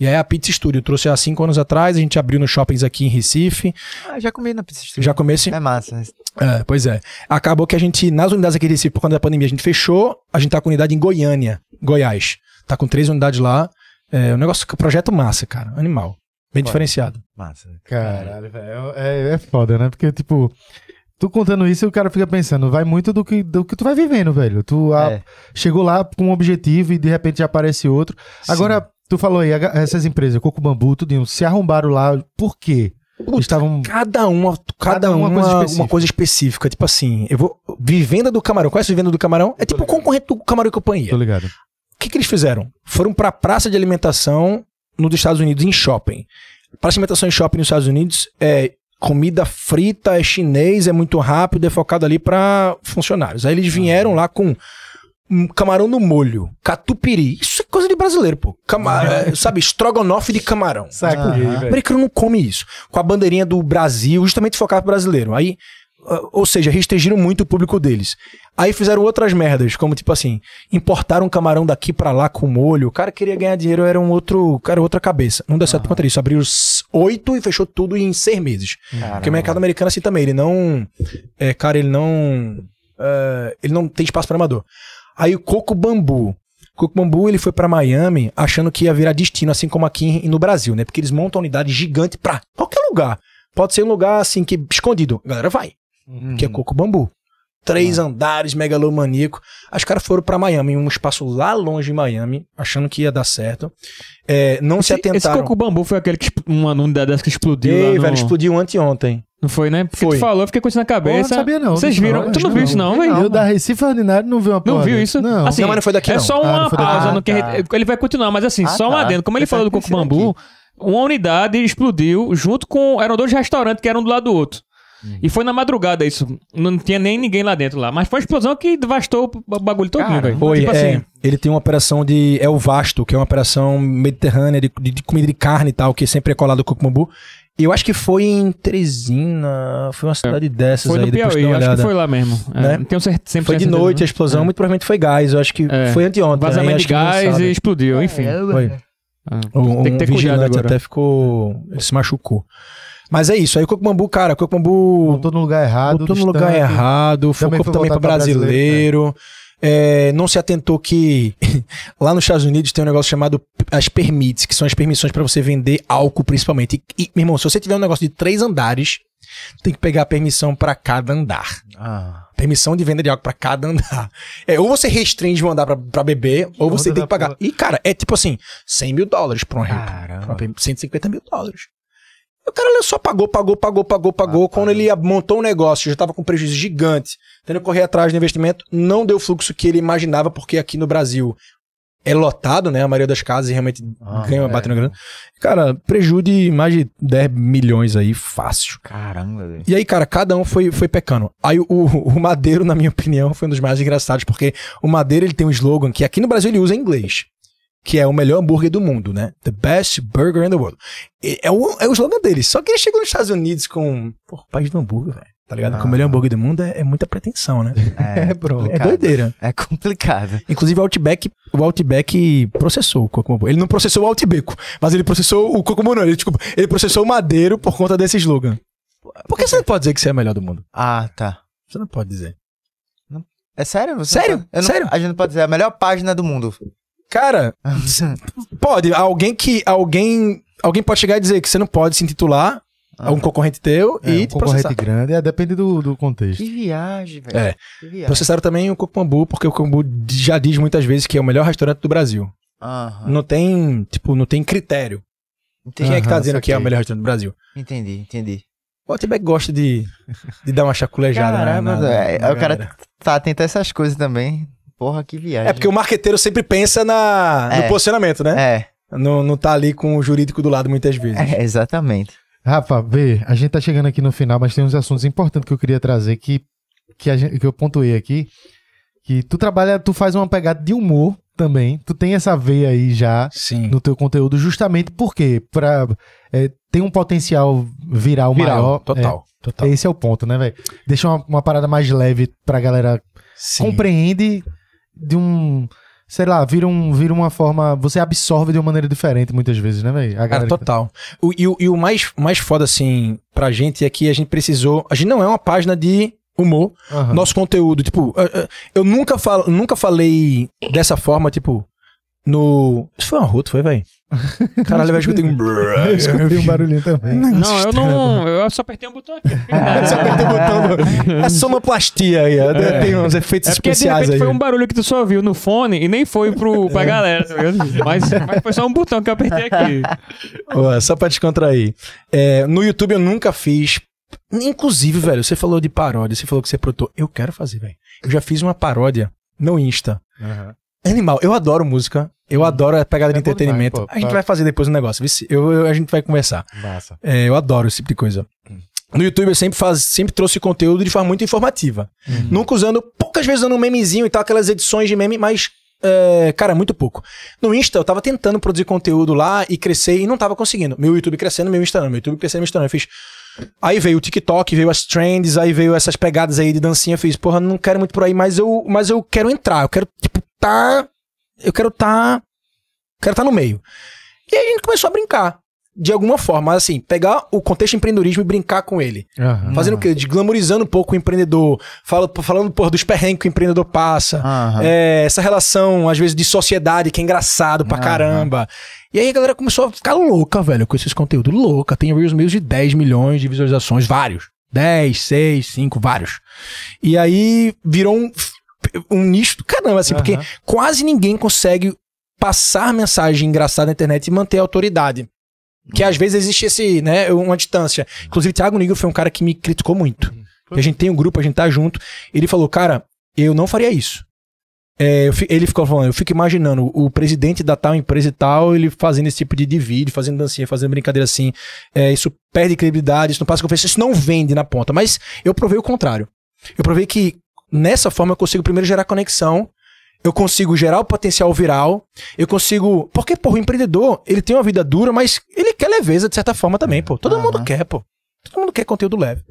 E aí a Pizza Studio, eu trouxe há cinco anos atrás, a gente abriu nos shoppings aqui em Recife. Ah, já comi na pizza Studio. Já comecei. É massa. É, pois é. Acabou que a gente, nas unidades aqui de Recife, por conta da pandemia, a gente fechou. A gente tá com unidade em Goiânia, Goiás. Tá com três unidades lá. É um negócio, projeto massa, cara. Animal. Bem Foda. diferenciado. Massa. Caralho, velho. É, é foda, né? Porque, tipo, tu contando isso, o cara fica pensando, vai muito do que, do que tu vai vivendo, velho. Tu ah, É. chegou lá com um objetivo e de repente já aparece outro. Agora, tu falou aí, essas empresas, Coco Bambu, tudinho, se arrombaram lá, por quê? Eles estavam. Cada uma, cada, Cada uma uma, coisa uma, específica. coisa específica. Tipo assim, eu vou. Vivenda do camarão. Conhece a vivenda do camarão? É tipo o concorrente do camarão e companhia. Tô ligado. O que, que eles fizeram? Foram pra praça de alimentação nos Estados Unidos, em shopping. Praça de alimentação em shopping nos Estados Unidos é comida frita, é chinês, é muito rápido, é focado ali pra funcionários. Aí eles vieram lá com camarão no molho, catupiry. Isso é coisa de brasileiro, pô. Cama é, sabe, estrogonofe de camarão. Saquei, Aham. O velho. americano não come isso. Com a bandeirinha do Brasil, justamente focado pro brasileiro. Aí, ah, ou seja, restringiram muito o público deles. Aí fizeram outras merdas, como tipo assim, importaram um camarão daqui pra lá com molho. O cara queria ganhar dinheiro, era um outro, cara, outra cabeça. Não deu certo por conta disso. Abriu os oito e fechou tudo em seis meses. Porque o mercado americano é assim também, ele não, é, cara, ele não, é, ele não tem espaço para amador. Aí o Coco Bambu. Coco Bambu ele foi pra Miami achando que ia virar destino, assim como aqui no Brasil, né? Porque eles montam unidade gigante pra qualquer lugar. Pode ser um lugar assim que escondido. A galera vai. Que é Coco Bambu. Três andares, megalomaníaco. Os caras foram pra Miami, em um espaço lá longe em Miami, achando que ia dar certo. É, não se Esse, esse atentaram. coco bambu foi aquele que uma unidade dessa que explodiu Ei, no... velho, explodiu anteontem. Não foi, né? Porque Foi. tu falou, eu fiquei com isso na Porra, cabeça. não sabia não. Vocês viram? não, tu não viu isso não, velho? Eu da Recife Ordinário não vi uma Não porra viu dessa. isso? Não. Assim, Não, mas não foi daqui, é não. só Ah, uma não daqui. pausa Ah, no que tá. ele, vai continuar, mas assim, Ah, só um tá. adendo. Como ele Eu falou do Coco Bambu, uma unidade explodiu junto com. Eram dois restaurantes que eram um do lado do outro. Hum. E foi na madrugada isso. Não tinha nem ninguém lá dentro lá. Mas foi uma explosão que devastou o bagulho todinho, Caramba. velho. Foi, Tipo é, assim. ele tem uma operação de. É o Vasto, que é uma operação mediterrânea de, de- de comida de carne e tal, que sempre é colado com o bambu. E eu acho que foi em Teresina, foi uma cidade dessas Foi aí, no depois Piauí, uma acho que foi lá mesmo. É, Né? Tenho cer- 100% Foi de certeza, noite a não. explosão, É. muito provavelmente foi gás, eu acho que É. foi anteontem. aí Vazamento acho de gás e explodiu, enfim. Foi. Ah, Um, Tem que ter um cuidado vigilante agora. até ficou. Ele se machucou. Mas é isso, aí o Coco Bambu, cara, o Coco Bambu Botou no lugar errado. botou no lugar errado, Também focou foi também para pra brasileiro. É, não se atentou que <laughs> lá nos Estados Unidos tem um negócio chamado as permits, que são as permissões para você vender álcool, principalmente. E, e, meu irmão, se você tiver um negócio de três andares, tem que pegar a permissão para cada andar. Ah, Permissão de venda de álcool para cada andar. É, ou você restringe um andar pra, pra beber, ou você tem que pagar. porra. E, cara, é tipo assim, 100 mil dólares pra uma permi- 150 mil dólares. O cara só pagou, pagou, pagou, pagou, pagou. Quando ele montou um negócio, já estava com prejuízo gigante, tendo que correr atrás do investimento, não deu o fluxo que ele imaginava, porque aqui no Brasil é lotado, né? A maioria das casas realmente Ah, ganha, é. batendo grana. Cara, prejuízo de mais de 10 milhões aí, fácil. Caramba, velho. E aí, cara, cada um foi, foi pecando. Aí o, o Madeiro, na minha opinião, foi um dos mais engraçados, porque o Madeiro ele tem um slogan que aqui no Brasil ele usa em inglês. Que é o melhor hambúrguer do mundo, né? The best burger in the world. É o, é o slogan dele. Só que ele chegou nos Estados Unidos com. Pô, país do hambúrguer, velho. Tá ligado? Que o melhor hambúrguer do mundo é, é muita pretensão, né? É, <laughs> pronto. É complicado. doideira. É complicado. Inclusive o Outback, o Outback processou o Cocomobu. Ele não processou o Outbeco, mas ele processou o Cocomobu, não. Ele, desculpa, ele processou o Madeiro por conta desse slogan. Por que você não pode dizer que você é o melhor do mundo? Ah, tá. Você não pode dizer. É sério? Você Sério? pode- não- Sério? A gente não pode dizer a melhor página do mundo. Cara, <laughs> pode. Alguém que. Alguém. Alguém pode chegar e dizer que você não pode se intitular a um concorrente teu É, e um te concorrente processar. grande, é, depende do, do contexto. Que viagem, velho. É. Que viagem. Processaram também o Cocombu, porque o Cocombu já diz muitas vezes que é o melhor restaurante do Brasil. Aham. Não tem, tipo, não tem critério. Entendi, Quem é que tá Aham, dizendo que é o melhor restaurante do Brasil? entendi, entendi. O Outback gosta de, de dar uma chaculejada na- Caramba, na, é, na o cara tá atento a essas coisas também. Porra, que viagem. É porque o marqueteiro sempre pensa na, no É. posicionamento, né? É, Não, não tá ali com o jurídico do lado muitas vezes. é, exatamente. Rafa, vê, a gente tá chegando aqui no final, mas tem uns assuntos importantes que eu queria trazer que, que, a gente- que eu pontuei aqui. Que tu trabalha, tu faz uma pegada de humor também. Tu tem essa veia aí já Sim. no teu conteúdo, justamente porque pra, é, tem um potencial viral, Viral, maior. total. É, total. esse é o ponto, né, velho? Deixa uma, uma parada mais leve pra galera Sim. compreende de um. Sei lá, vira, um, vira uma forma. Você absorve de uma maneira diferente muitas vezes, né, velho? Cara, que- total. O, e o, e o mais, mais foda, assim, pra gente é que a gente precisou. A gente não é uma página de humor. Aham. Nosso conteúdo, tipo, eu- nunca, falo, nunca falei dessa forma, tipo, no. Isso foi um arroto, foi, velho? <laughs> Caralho, eu escutei um. <laughs> Eu escutei um barulhinho também. Não, eu não. Eu só apertei um botão aqui. <laughs> Só apertei o botão. É sonoplastia aí, ó. Tem uns efeitos É porque de especiais repente aí. foi um barulho que tu só ouviu no fone e nem foi pro, pra galera, tá ligado? Mas, mas foi só um botão que eu apertei aqui. Ó, só pra descontrair. É, no YouTube eu nunca fiz. Inclusive, velho, você falou de paródia, você falou que você é produtor. Eu quero fazer, velho. Eu já fiz uma paródia no Insta. Animal, eu adoro música. Eu adoro a pegada de É bom entretenimento. demais, pô. a gente vai fazer depois um negócio. Eu, eu- a gente vai conversar. Massa. É, eu adoro esse tipo de coisa. No YouTube eu sempre, faz, sempre trouxe conteúdo de forma muito informativa. Nunca usando, poucas vezes usando um memezinho e tal, aquelas edições de meme, mas, é, cara, muito pouco. No Insta eu tava tentando produzir conteúdo lá e crescer e não tava conseguindo. Meu YouTube crescendo, meu Insta não. Meu YouTube crescendo, meu Insta não. Eu fiz. Aí veio o TikTok, veio as trends, aí veio essas pegadas aí de dancinha. Eu fiz, porra, não quero muito por aí, mas eu, mas eu quero entrar. Eu quero, tipo, tá. Eu quero tá. Quero tá no meio. E aí a gente começou a brincar. De alguma forma, assim, pegar o contexto empreendedorismo e brincar com ele. Aham. Fazendo o quê? Desglamorizando um pouco o empreendedor. Fala, falando, porra, dos perrengues que o empreendedor passa. Aham. É, essa relação, às vezes, de sociedade que é engraçado pra caramba. E aí a galera começou a ficar louca, velho, com esses conteúdos. Louca. Tem Reels meus de 10 milhões de visualizações, vários. 10, 6, 5, vários. E aí virou um, um nicho do caramba, assim, porque Aham. quase ninguém consegue passar mensagem engraçada na internet e manter a autoridade. Que às vezes existe esse, né, uma distância. Inclusive, Thiago Nigro foi um cara que me criticou muito. E a gente tem um grupo, a gente tá junto. Ele falou, cara, eu não faria isso. É, eu fi- ele ficou falando, eu fico imaginando o presidente da tal empresa e tal, ele fazendo esse tipo de, de vídeo, fazendo dancinha, fazendo brincadeira assim. É, isso perde credibilidade, isso não passa confiança, isso não vende na ponta. Mas eu provei o contrário. Eu provei que nessa forma eu consigo primeiro gerar conexão, eu consigo gerar o potencial viral, eu consigo. Porque, pô, o empreendedor, ele tem uma vida dura, mas ele quer leveza de certa forma também, pô. Todo mundo quer, pô. Todo mundo quer conteúdo leve.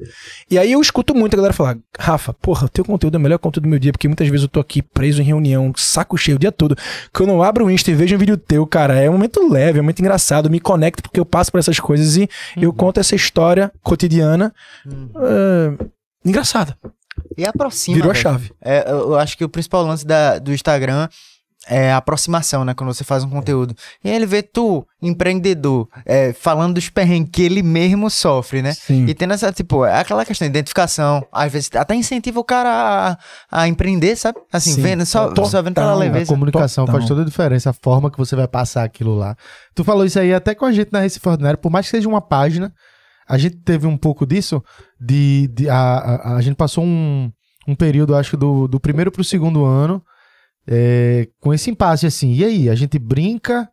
E aí eu escuto muito a galera falar, Rafa, porra, o teu conteúdo é o melhor conteúdo do meu dia, porque muitas vezes eu tô aqui preso em reunião, saco cheio o dia todo. Quando eu abro o Insta e vejo um vídeo teu, cara, é um momento leve, é um momento engraçado, me conecto porque eu passo por essas coisas e eu conto essa história cotidiana é, engraçada. E aproxima. Virou a velho. chave. É, eu acho que o principal lance da- do Instagram é a aproximação, né? Quando você faz um conteúdo. E aí ele vê tu, empreendedor, é, falando dos perrengues que ele mesmo sofre, né? Sim. E tendo essa, tipo, é aquela questão de identificação. Às vezes até incentiva o cara a, a empreender, sabe? Assim, Sim. vendo, só, Total. só vendo pela A leveza. comunicação Total. faz toda a diferença, a forma que você vai passar aquilo lá. Tu falou isso aí até com a gente na Recife Ordinário, por mais que seja uma página, a gente teve um pouco disso, de, de a, a, a gente passou um, um período, acho que do, do primeiro pro segundo ano, é, com esse impasse assim, e aí, a gente brinca,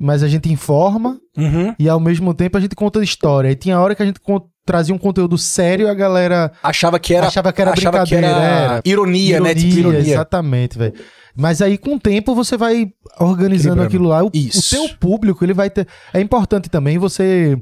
mas a gente informa, Uhum. e ao mesmo tempo a gente conta história. E tinha hora que a gente con- trazia um conteúdo sério e a galera Achava que era, achava que era achava que brincadeira. era era. ironia, né? Tipo, ironia. Exatamente, velho. Mas aí, com o tempo, você vai organizando Equilibrando. aquilo lá. O, Isso. o teu público, ele vai ter. É importante também você.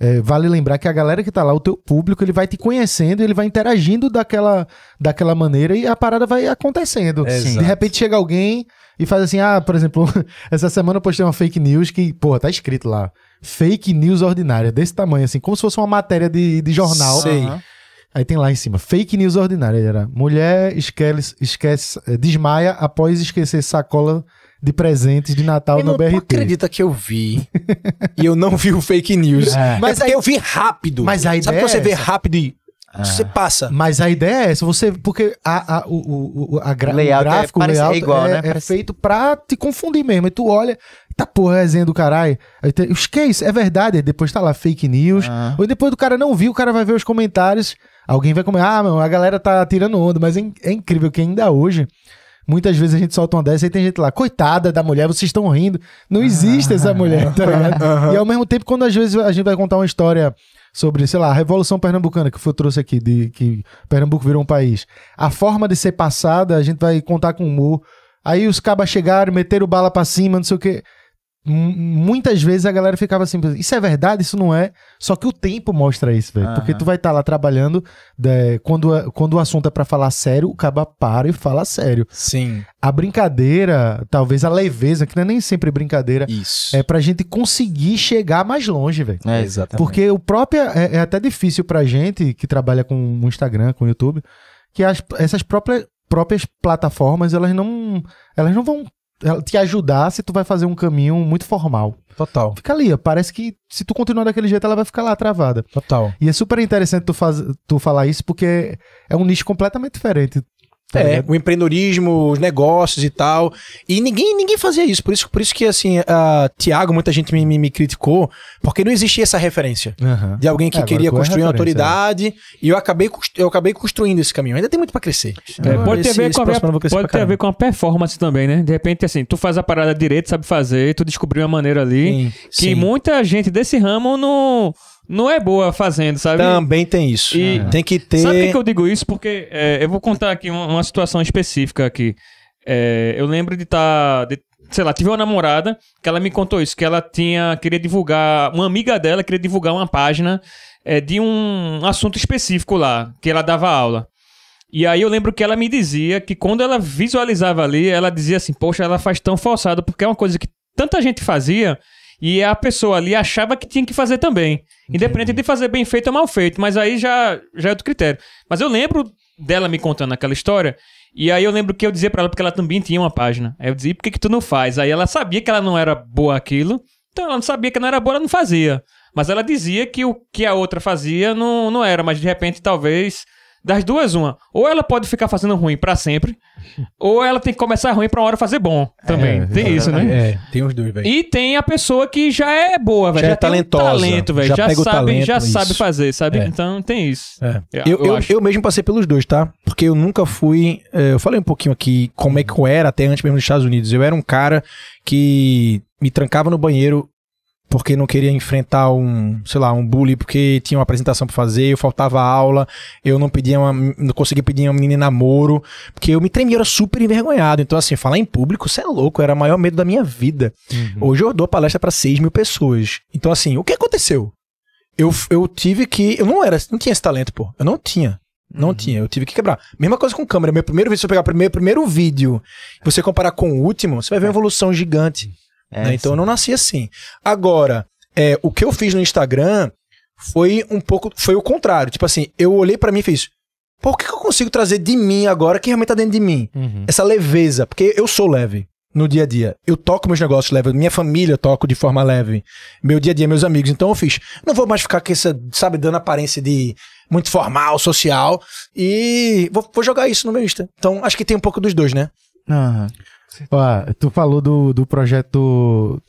É, vale lembrar que a galera que tá lá, o teu público, ele vai te conhecendo, ele vai interagindo daquela, daquela maneira e a parada vai acontecendo. Exato. De repente chega alguém e faz assim: ah, por exemplo, <laughs> essa semana eu postei uma fake news que, pô, tá escrito lá. Fake news ordinária, desse tamanho, assim, como se fosse uma matéria de, de jornal. Sei. Aí tem lá em cima, fake news ordinária. Era mulher esquece, esquece, desmaia após esquecer sacola de presentes de Natal Irmão, no tu BRT. acredita que eu vi e eu não vi o fake news. É. Mas Mas é aí- eu vi rápido. Mas a Sabe ideia quando você é vê essa. rápido e você passa. Mas a ideia é essa, você. Porque a, a, o, o, a gra, layout o é gráfico, o parece- é layout igual, é, né? é feito pra te confundir mesmo. E tu olha, tá porra, resenha do caralho. Aí tem, os que é isso? É verdade. Aí depois tá lá fake news. Ah. Ou depois do cara não viu, o cara vai ver os comentários. Alguém vai comentar, ah, meu, a galera tá tirando onda. Mas é, é incrível que ainda hoje. Muitas vezes a gente solta uma dessa e tem gente lá, coitada da mulher, vocês estão rindo. Não existe essa mulher, tá <laughs> ligado? E ao mesmo tempo, quando às vezes a gente vai contar uma história sobre, sei lá, a Revolução Pernambucana, que foi trouxe aqui, de que Pernambuco virou um país. A forma de ser passada, a gente vai contar com humor. Aí os cabas chegaram, meteram bala pra cima, não sei o quê. Muitas vezes a galera ficava assim, isso é verdade, isso não é. Só que o tempo mostra isso, velho. Porque Aham. tu vai estar lá trabalhando, né, quando, quando o assunto é pra falar sério, o caba para e fala sério. Sim, A brincadeira, talvez a leveza, que não é nem sempre brincadeira, isso. é pra gente conseguir chegar mais longe, velho. É, Exatamente. Porque o próprio. É, é até difícil pra gente que trabalha com o Instagram, com o YouTube, que as- essas próprias, próprias plataformas, elas não. Elas não vão te ajudar se tu vai fazer um caminho muito formal. Total, Fica ali, ó. Parece que se tu continuar daquele jeito, ela vai ficar lá travada. total. E é super interessante tu, faz, tu falar isso, porque é um nicho completamente diferente. Tá é, ligado? o empreendedorismo, os negócios e tal. E ninguém, ninguém fazia isso. Por isso, por isso que, assim, a Tiago, muita gente me, me, me criticou, porque não existia essa referência. Aham. De alguém que É, queria é construir uma referência, autoridade. E eu acabei, eu acabei construindo esse caminho. Ainda tem muito pra crescer. É, pode ter, Esse- ver com a, pode ter a ver com a performance também, né? De repente, assim, tu faz a parada direito, sabe fazer, tu descobriu uma maneira ali Sim, que sim. muita gente desse ramo não, não é boa fazendo, sabe? Também tem isso. E- Tem que ter. Sabe por que eu digo isso? Porque é, eu vou contar aqui uma, uma situação específica aqui. É, eu lembro de estar. sei lá, tive uma namorada que ela me contou isso, que ela tinha. queria divulgar. Uma amiga dela queria divulgar uma página é, de um assunto específico lá, que ela dava aula. E aí eu lembro que ela me dizia que quando ela visualizava ali, ela dizia assim, poxa, ela faz tão forçado, porque é uma coisa que tanta gente fazia e a pessoa ali achava que tinha que fazer também. Independente de fazer bem feito ou mal feito, mas aí já, já é outro critério. Mas eu lembro dela me contando aquela história, e aí eu lembro que eu dizia pra ela, porque ela também tinha uma página. Aí eu dizia, por que, que tu não faz? Aí ela sabia que ela não era boa aquilo, então ela não sabia que não era boa, ela não fazia. Mas ela dizia que o que a outra fazia não, não era, mas de repente talvez. Das duas, uma. Ou ela pode ficar fazendo ruim pra sempre, ou ela tem que começar ruim pra uma hora fazer bom também. É, tem isso, né? É, tem os dois, velho. E tem a pessoa que já é boa, velho. Já Já, é tem um talentosa, talento, velho. já Já, pega o sabe, talento, já isso. sabe fazer, sabe? É. Então tem isso. É. Eu- Eu, eu eu, acho. eu mesmo passei pelos dois, tá? Porque eu nunca fui. eu falei um pouquinho aqui como é que eu era até antes mesmo dos Estados Unidos. Eu era um cara que me trancava no banheiro porque não queria enfrentar um, sei lá, um bullying porque tinha uma apresentação pra fazer, eu faltava aula, eu não pedia uma, não conseguia pedir uma menina namoro, porque eu me tremia, eu era super envergonhado. Então, assim, falar em público, você é louco, era o maior medo da minha vida. Hoje eu dou palestra pra 6 mil pessoas. Então, assim, o que aconteceu? Eu, eu tive que. Eu não era, não tinha esse talento, pô. Eu não tinha. Não tinha, eu tive que quebrar. Mesma coisa com câmera. Meu primeiro vídeo, se eu pegar o primeiro, primeiro vídeo você comparar com o último, você vai ver uma evolução gigante. É, né? Então eu sim. não nasci assim. Agora, é, o que eu fiz no Instagram foi um pouco. Foi o contrário. Tipo assim, eu olhei pra mim e fiz. O que, que eu consigo trazer de mim agora que realmente tá dentro de mim? Uhum. Essa leveza, porque eu sou leve no dia a dia. Eu toco meus negócios leve, minha família eu toco de forma leve, meu dia a dia, meus amigos. Então eu fiz, não vou mais ficar com essa, sabe, dando aparência de muito formal, social, e vou, vou jogar isso no meu Insta. Então acho que tem um pouco dos dois, né? Aham. Ó, tu falou do, do projeto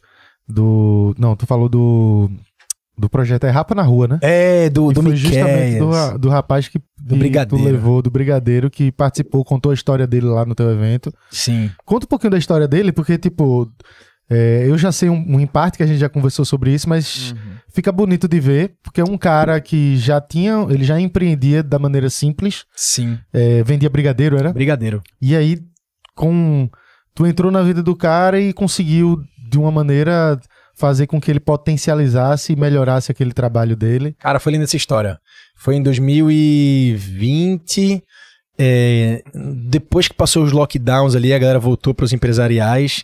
do. Não, tu falou do. do projeto é Rapa na Rua, né? É, do, E do foi justamente do, do rapaz que, que Brigadeiro. tu levou, do Brigadeiro, que participou, contou a história dele lá no teu evento. Sim. Conta um pouquinho da história dele, porque, tipo, é, eu já sei um, um em parte que a gente já conversou sobre isso, mas fica bonito de ver, porque é um cara que já tinha, ele já empreendia da maneira simples, Sim. é, vendia brigadeiro, era? Brigadeiro. E aí, com. Tu entrou na vida do cara e conseguiu, de uma maneira, fazer com que ele potencializasse e melhorasse aquele trabalho dele. Cara, foi linda essa história. Foi em 2020. é, depois que passou os lockdowns ali, a galera voltou para os empresariais.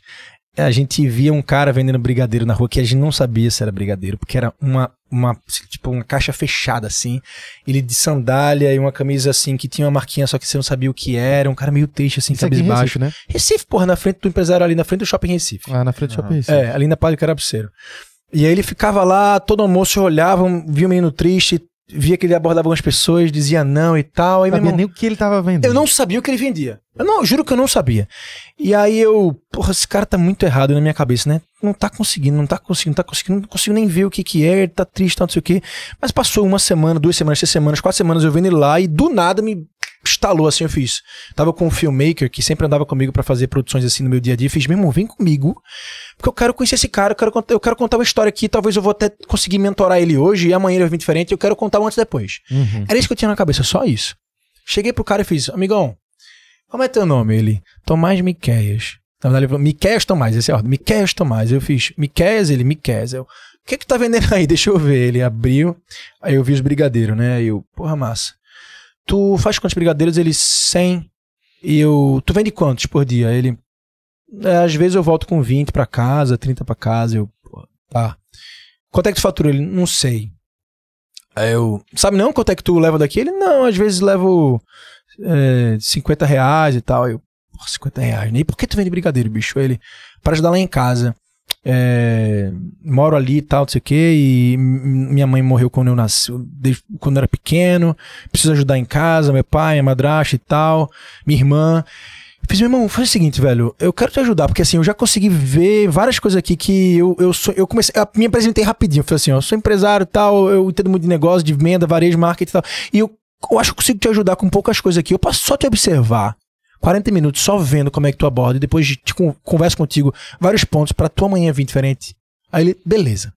A gente via um cara vendendo brigadeiro na rua que a gente não sabia se era brigadeiro, porque era uma, uma tipo uma caixa fechada assim. Ele de sandália e uma camisa assim que tinha uma marquinha só que você não sabia o que era, um cara meio triste assim, cabisbaixo. Recife, né? Recife, porra, na frente do empresário ali, na frente do shopping Recife. Ah, na frente do shopping Recife. É, ali na Padre Carabuceiro. E aí ele ficava lá, todo almoço olhava, via o menino triste, via que ele abordava algumas pessoas, dizia não e tal. Aí, Não sabia irmão, nem o que ele tava vendendo. eu não sabia o que ele vendia. Eu não, juro que eu não sabia. E aí eu, porra, esse cara tá muito errado na minha cabeça, né? Não tá conseguindo, não tá conseguindo, não tá conseguindo, não consigo nem ver o que que é, ele tá triste, tá não sei o quê. Mas passou uma semana, duas semanas, três semanas, quatro semanas eu vendo ele lá e do nada me estalou assim, eu fiz. Tava com um filmmaker que sempre andava comigo pra fazer produções assim no meu dia a dia, fiz, meu irmão, vem comigo, porque eu quero conhecer esse cara, eu quero, eu quero contar uma história aqui, talvez eu vou até conseguir mentorar ele hoje e amanhã ele vai vir diferente, eu quero contar um antes e depois. Uhum. Era isso que eu tinha na cabeça, só isso. Cheguei pro cara e fiz, amigão, como é teu nome? Ele, Tomás Miqueias. Na verdade, ele falou, Miqueias Tomás, esse é a ordem. Miqueias Tomás. Eu fiz, Miqueias, ele, Miqueias. Eu, o que que tá vendendo aí? Deixa eu ver. Ele abriu, aí eu vi os brigadeiros, né? Aí eu, porra, massa. Tu faz quantos brigadeiros? Ele, 100. E eu, tu vende quantos por dia? Ele, "É, às vezes eu volto com 20 pra casa, 30 pra casa. Eu, tá. Quanto é que tu fatura? Ele, não sei. Aí eu, sabe não quanto é que tu leva daqui? Ele, não, às vezes levo é, 50 reais e tal. Eu, porra, 50 reais? E por que tu vende brigadeiro, bicho? Ele, para ajudar lá em casa. É, moro ali e tal, não sei o quê, e minha mãe morreu quando eu nasci, desde, quando eu era pequeno, preciso ajudar em casa, meu pai, minha madrasta e tal, minha irmã. Eu fiz, meu irmão, faz o seguinte, velho, eu quero te ajudar, porque assim, eu já consegui ver várias coisas aqui que eu, eu sou, eu comecei, me apresentei rapidinho, eu falei assim, ó, eu sou empresário e tal, eu entendo muito de negócio, de venda, varejo, marketing e tal, e eu, eu acho que consigo te ajudar com poucas coisas aqui, eu posso só te observar, 40 minutos só vendo como é que tu aborda, e depois de- te con- converso contigo vários pontos pra tua manhã vir diferente. Aí ele, beleza.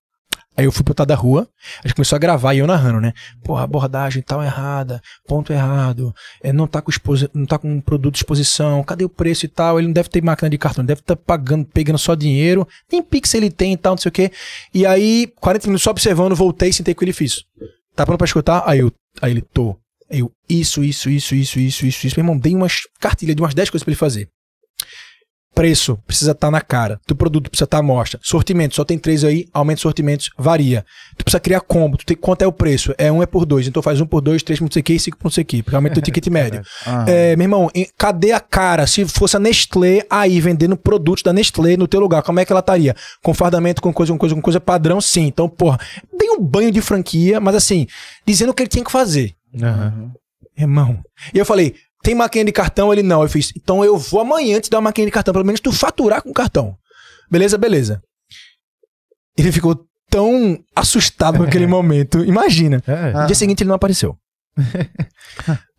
Aí eu fui pro lado da rua, a gente começou a gravar e eu narrando, né? Porra, abordagem tal errada, ponto errado, é, não, tá com exposi- não tá com produto de exposição, cadê o preço e tal? Ele não deve ter máquina de cartão, deve estar pagando, pegando só dinheiro, nem Pix ele tem e tal, não sei o quê. E aí, 40 minutos só observando, voltei, sentei com ele e fiz. Tá pronto pra escutar? Aí, eu, aí ele, tô. Eu, isso, isso, isso, isso, isso, isso, isso. Meu irmão, dei umas cartilhas de umas 10 coisas pra ele fazer. Preço, precisa estar na cara. Teu produto precisa estar à mostra. Sortimento, só tem três aí, aumenta os sortimentos, varia. Tu precisa criar combo. Tu tem, quanto é o preço? É um é por dois. Então faz um por dois, três por não sei o que e cinco por não sei o que. Porque aumenta o ticket <laughs> médio. É, meu irmão, cadê a cara? Se fosse a Nestlé aí vendendo produtos da Nestlé no teu lugar, como é que ela estaria? Com fardamento, com coisa, com coisa, com coisa padrão, sim. Então, porra, dei um banho de franquia, mas assim, dizendo o que ele tinha que fazer. Aham. Irmão. E eu falei, tem máquina de cartão? Ele não. Eu fiz, então eu vou amanhã te dar uma máquina de cartão, pelo menos tu faturar com cartão. Beleza, beleza. Ele ficou tão assustado com aquele <laughs> momento. Imagina. É. No dia seguinte ele não apareceu. <laughs>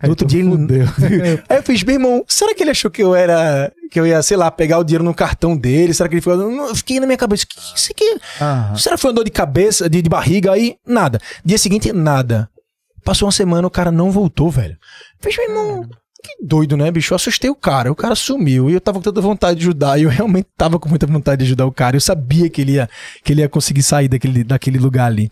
No outro dia ele. fudeu. <laughs> Aí eu fiz, meu irmão, será que ele achou que eu era. que eu ia, sei lá, pegar o dinheiro no cartão dele? Será que ele ficou. Eu fiquei na minha cabeça, que isso aqui. Será que foi uma dor de cabeça, de, de barriga aí? Nada. Dia seguinte, nada. Passou uma semana, o cara não voltou, velho. Fez, meu irmão, que doido, né, bicho? Eu assustei o cara, o cara sumiu e eu tava com tanta vontade de ajudar. E eu realmente tava com muita vontade de ajudar o cara. Eu sabia que ele ia, que ele ia conseguir sair daquele, daquele lugar ali.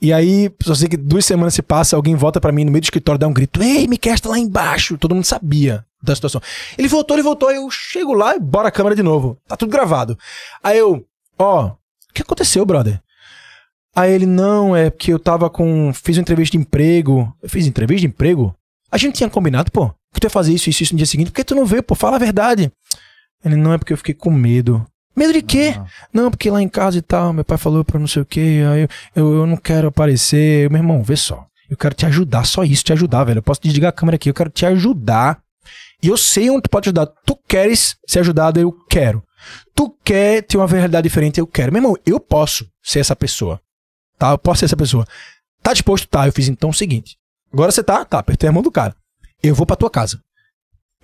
E aí, só sei que duas semanas se passa, alguém volta pra mim no meio do escritório, dá um grito: Ei, Miquel, tá lá embaixo. Todo mundo sabia da situação. Ele voltou, ele voltou. Eu chego lá e bora a câmera de novo. Tá tudo gravado. Aí eu, ó, o que aconteceu, brother? Aí ele, não, é porque eu tava com. Fiz uma entrevista de emprego. Eu fiz entrevista de emprego? A gente tinha combinado, pô, que tu ia fazer isso, isso, isso no dia seguinte. Por que tu não veio, pô? Fala a verdade. Ele, não, é porque eu fiquei com medo. Medo de quê? Não, porque lá em casa e tal, meu pai falou pra não sei o quê, aí eu, eu, eu não quero aparecer. Meu irmão, vê só. Eu quero te ajudar, só isso, te ajudar, velho. Eu posso desligar a câmera aqui, eu quero te ajudar. E eu sei onde tu pode ajudar. Tu queres ser ajudado, eu quero. Tu quer ter uma verdade diferente, eu quero. Meu irmão, eu posso ser essa pessoa. Tá, eu posso ser essa pessoa. Tá disposto? Tá. Eu fiz então o seguinte. Agora você tá? Tá, apertei a mão do cara. Eu vou pra tua casa.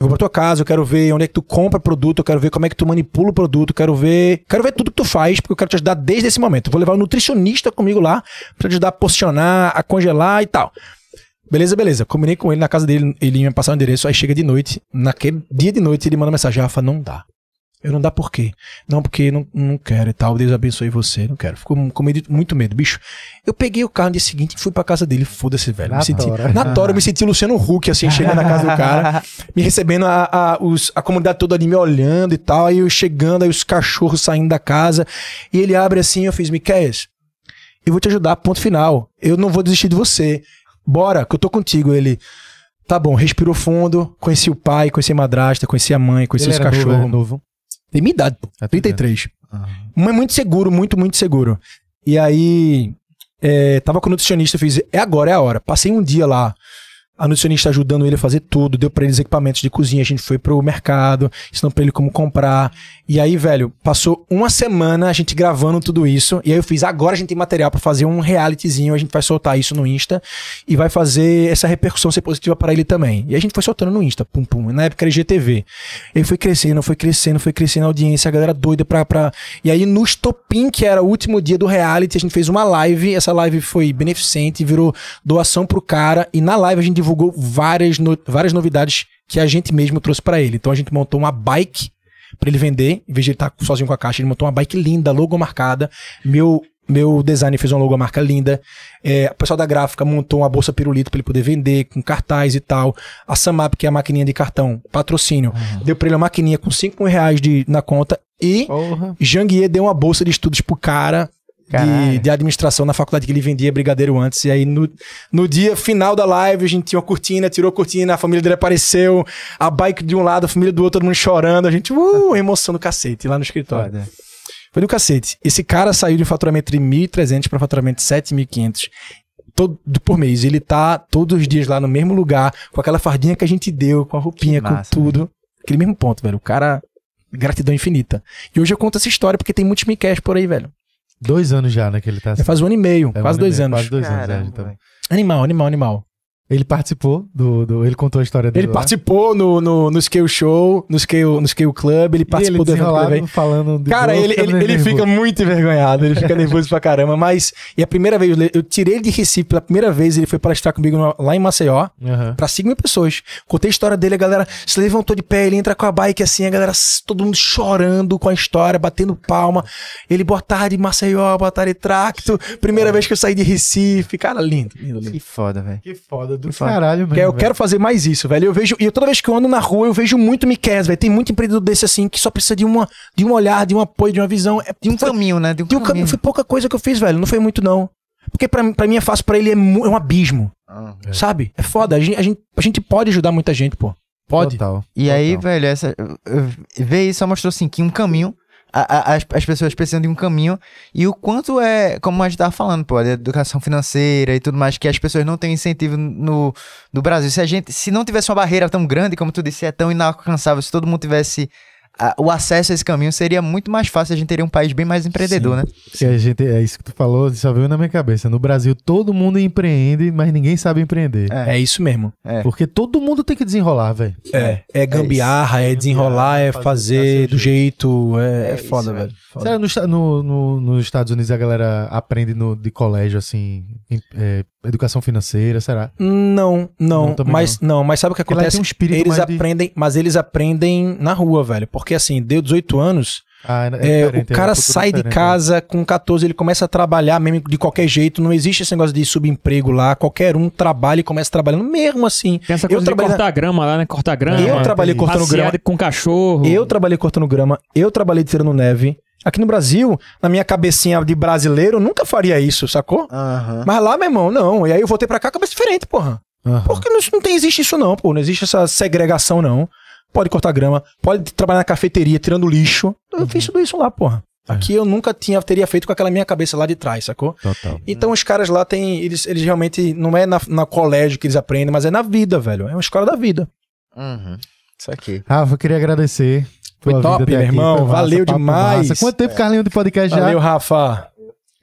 Eu vou pra tua casa, eu quero ver onde é que tu compra produto, eu quero ver como é que tu manipula o produto, eu quero ver. Quero ver tudo que tu faz, porque eu quero te ajudar desde esse momento. Eu vou levar um nutricionista comigo lá pra te ajudar a posicionar, a congelar e tal. Beleza, beleza. Combinei com ele na casa dele, ele ia me passar o endereço, aí chega de noite. Naquele dia de noite ele manda mensagem, Rafa, não dá. Eu não dá por quê? Não, porque não, não quero e tal. Deus abençoe você, não quero. Ficou com medo, muito medo, bicho. Eu peguei o carro no dia seguinte e fui pra casa dele. Foda-se, velho. Na me senti, tora. na tora, eu me senti Luciano Huck, assim, chegando na casa do cara, me recebendo a, a, os- a comunidade toda ali me olhando e tal. Aí eu chegando, aí os cachorros saindo da casa. E ele abre assim, eu fiz, Miquéias, eu vou te ajudar, ponto final. Eu não vou desistir de você. Bora, que eu tô contigo. Ele, tá bom, respirou fundo, conheci o pai, conheci a madrasta, conheci a mãe, conheci Ele os novo, cachorros. era novo. Tem minha idade, pô, É, tô 33. Ah. Mas muito seguro, muito, muito seguro. E aí, é, tava com o nutricionista, fiz, é agora, é a hora. Passei um dia lá, a nutricionista ajudando ele a fazer tudo, deu pra eles equipamentos de cozinha, a gente foi pro mercado, ensinou pra ele como comprar. E aí, velho, passou uma semana a gente gravando tudo isso, e aí eu fiz, agora a gente tem material pra fazer um realityzinho, a gente vai soltar isso no Insta e vai fazer essa repercussão ser positiva para ele também. E a gente foi soltando no Insta, pum pum, na época era IGTV. Ele foi crescendo, foi crescendo, foi crescendo a audiência, a galera doida pra, pra... E aí no Estopim, que era o último dia do reality, a gente fez uma live, essa live foi beneficente, virou doação pro cara, e na live a gente divulgou várias, no- várias novidades que a gente mesmo trouxe pra ele. Então a gente montou uma bike pra ele vender, em vez de ele estar sozinho com a caixa, ele montou uma bike linda, logo marcada, meu... Meu designer fez uma logomarca linda. É, o pessoal da gráfica montou uma bolsa pirulito pra ele poder vender, com cartaz e tal. A Samap, que é a maquininha de cartão, patrocínio, deu pra ele uma maquininha com 5 mil reais de, na conta. E. Janguier deu uma bolsa de estudos pro cara de, de administração na faculdade que ele vendia brigadeiro antes. E aí, no, no dia final da live, a gente tinha uma cortina, tirou a cortina, a família dele apareceu, a bike de um lado, a família do outro, todo mundo chorando. A gente, uh, <laughs> emoção do cacete lá no escritório. Foda. Foi do cacete. Esse cara saiu de um faturamento de 1.300 para faturamento de 7.500 todo por mês. Ele tá todos os dias lá no mesmo lugar, com aquela fardinha que a gente deu, com a roupinha, Que com massa, tudo. Aquele mesmo ponto, velho. O cara, gratidão infinita. E hoje eu conto essa história porque tem muitos Miqués por aí, velho. Dois anos já, né, que ele tá faz um ano e meio, É, um quase ano e dois meio, anos. Quase dois anos, é, Caramba, então. velho. Animal, animal, animal. Ele participou do, do- Ele contou a história dele. Ele lá. participou no, no, no Scale Show, no Scale, no Scale Club, ele E participou ele do evento falando de Cara, ele, ele, ele fica muito envergonhado, ele fica nervoso pra caramba, mas. E a primeira vez, eu tirei ele de Recife pela primeira vez, ele foi palestrar comigo no- lá em Maceió, Aham. pra 5 mil pessoas. Contei a história dele, a galera se levantou de pé, ele entra com a bike assim, a galera, todo mundo chorando com a história, batendo palma. Ele, boa tarde, Maceió, boa tarde, Tracto. Primeira vez que eu saí de Recife. Cara, lindo, lindo, lindo. Que foda, velho. Que foda do caralho, mesmo. Que eu velho. quero fazer mais isso, velho. Eu vejo, e toda vez que eu ando na rua, eu vejo muito Miquel, velho. Tem muito empreendedor desse assim que só precisa de, uma, de um olhar, de um apoio, de uma visão. É, De um foi, caminho, né? De um de um caminho. caminho. Foi pouca coisa que eu fiz, velho. Não foi muito, não. Porque pra, mim- pra mim é fácil, pra ele é, mu- é um abismo. Ah. É. Sabe? É foda. A gente, a, gente, a gente pode ajudar muita gente, pô. Pode. Total. E aí, Total. velho, essa, ver isso só mostrou assim que um caminho. As, as pessoas precisam de um caminho e o quanto é, como a gente tava falando, pô, a educação financeira e tudo mais, que as pessoas não têm incentivo no, no Brasil. Se a gente, se não tivesse uma barreira tão grande, como tu disse, é tão inalcançável, se todo mundo tivesse a- o acesso a esse caminho, seria muito mais fácil, a gente teria um país bem mais empreendedor, né? Que a gente, é isso que tu falou, só veio na minha cabeça. No Brasil, todo mundo empreende, mas ninguém sabe empreender. É isso mesmo. É. Porque todo mundo tem que desenrolar, velho. É. É gambiarra, é, desenrolar, é fazer- fazer, fazer do jeito. É, é foda, velho. Será no, esta- no- no- nos Estados Unidos a galera aprende no, de colégio, assim, em- é, educação financeira, será? Não, não, Não, mas não. mas sabe o que acontece? um espírito eles mais de- aprendem, mas eles aprendem na rua, velho. Porque assim, deu 18 anos, Ah, é, diferente, o cara é uma cultura sai de diferente, casa com 14, ele começa a trabalhar mesmo de qualquer jeito. Não existe esse negócio de subemprego lá. Qualquer um trabalha e começa trabalhando mesmo assim. Tem essa Eu coisa de trabalhei na- cortar grama lá, né? Cortar grama. Eu trabalhei cortando grama. com cachorro. Eu trabalhei cortando grama, eu trabalhei tirando neve. Aqui no Brasil, na minha cabecinha de brasileiro, eu nunca faria isso, sacou? Aham. Mas lá, meu irmão, não. E aí eu voltei pra cá, cabeça diferente, porra. Aham. Porque não, não tem, existe isso não, pô. Não existe essa segregação, não. Pode cortar grama, pode trabalhar na cafeteria tirando lixo. Eu fiz tudo isso lá, porra. Aqui eu nunca tinha, teria feito com aquela minha cabeça lá de trás, sacou? Total. Então os caras lá têm. Eles, eles realmente. Não é na, na colégio que eles aprendem, mas é na vida, velho. É uma escola da vida. Uhum. Isso aqui. Rafa, eu queria agradecer. Foi top, meu irmão. Foi massa, Valeu demais. massa. Quanto tempo, Carlinho, de podcast já? Valeu, Rafa.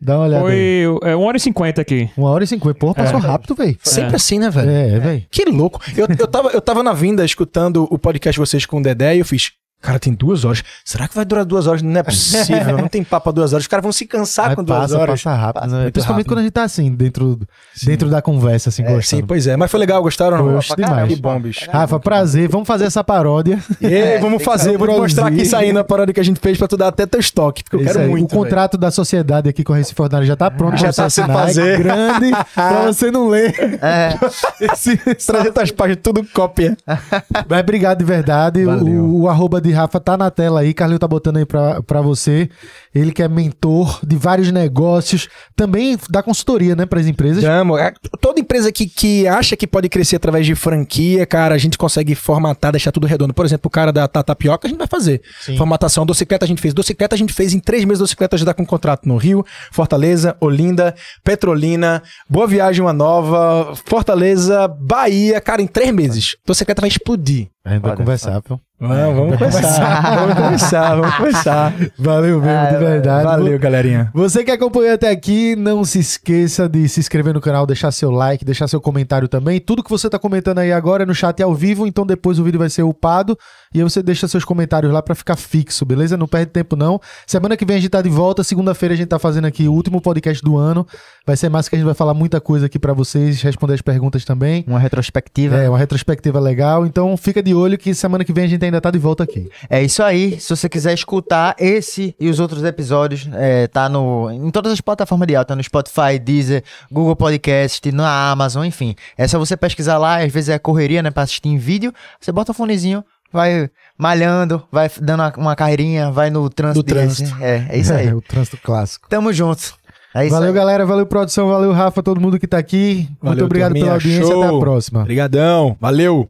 Dá uma olhada aí. Foi é, 1 hora e 50 aqui. Uma hora e cinquenta. Porra, passou É. rápido, velho. Sempre assim, né, velho? É, velho. Que louco. Eu, eu, tava, eu tava na vinda escutando o podcast de vocês com o Dedé e eu fiz. Cara, tem duas horas. Será que vai durar duas horas? Não é possível. não tem papo a duas horas. Os caras vão se cansar Mas com duas passa, horas. passa rápido. Passa né? Principalmente rápido. quando a gente tá assim, dentro, dentro da conversa, assim, É, sim, pois é. Mas foi legal, gostaram? caramba. demais. Que bom, bicho. Rafa, prazer. Vamos fazer essa paródia. <laughs> E aí, vamos fazer. Vou te mostrar aqui saindo a parada que a gente fez pra tu dar até teu estoque. Porque eu Isso quero aí. muito. o contrato da sociedade aqui com a Recife Ordinária já tá pronto Já pra tá sem assinar. fazer. É grande pra você não ler. É, <laughs> velho. 300 páginas, tudo cópia. Mas obrigado de verdade. O, o arroba de Rafa tá na tela aí. Carlinho tá botando aí pra, pra você. Ele que é mentor de vários negócios. Também dá consultoria, né, pras empresas. Amo. É, Toda empresa que, que acha que pode crescer através de franquia, cara, a gente consegue formatar, deixar tudo redondo. Por exemplo, o cara da Tatapioca, a gente vai fazer. Formatação, docicleta a gente fez. Docicleta a gente fez em três meses. Docicleta já dá com contrato no Rio, Fortaleza, Olinda, Petrolina, Boa Viagem, uma nova, Fortaleza, Bahia. Cara, em três meses. Docicleta vai explodir. A gente vai Olha conversar, pô. Vamos, vamos começar. <laughs> vamos começar, vamos começar. Valeu mesmo, de verdade. Valeu, galerinha. Você que acompanhou até aqui, não se esqueça de se inscrever no canal, deixar seu like, deixar seu comentário também. Tudo que você tá comentando aí agora é no chat ao vivo, então depois o vídeo vai ser upado e aí você deixa seus comentários lá pra ficar fixo, beleza? Não perde tempo não. Semana que vem a gente tá de volta, segunda-feira a gente tá fazendo aqui o último podcast do ano. Vai ser massa que a gente vai falar muita coisa aqui pra vocês, responder as perguntas também. uma retrospectiva. É, uma retrospectiva legal. Então fica de olho que semana que vem a gente ainda tá de volta aqui. É isso aí. Se você quiser escutar esse e os outros episódios, é, tá no, em todas as plataformas de áudio, tá no Spotify, Deezer, Google Podcast, na Amazon, enfim. É só você pesquisar lá, às vezes é correria, né, pra assistir em vídeo. Você bota o fonezinho, vai malhando, vai dando uma, carreirinha, vai no trânsito. No trânsito. desse. É, é isso aí. <laughs> o trânsito clássico. Tamo junto. É isso valeu, aí. galera. Valeu, produção. Valeu, Rafa, todo mundo que tá aqui. Muito Valeu, obrigado turminha. pela audiência. Show. Até a próxima. Obrigadão. Valeu.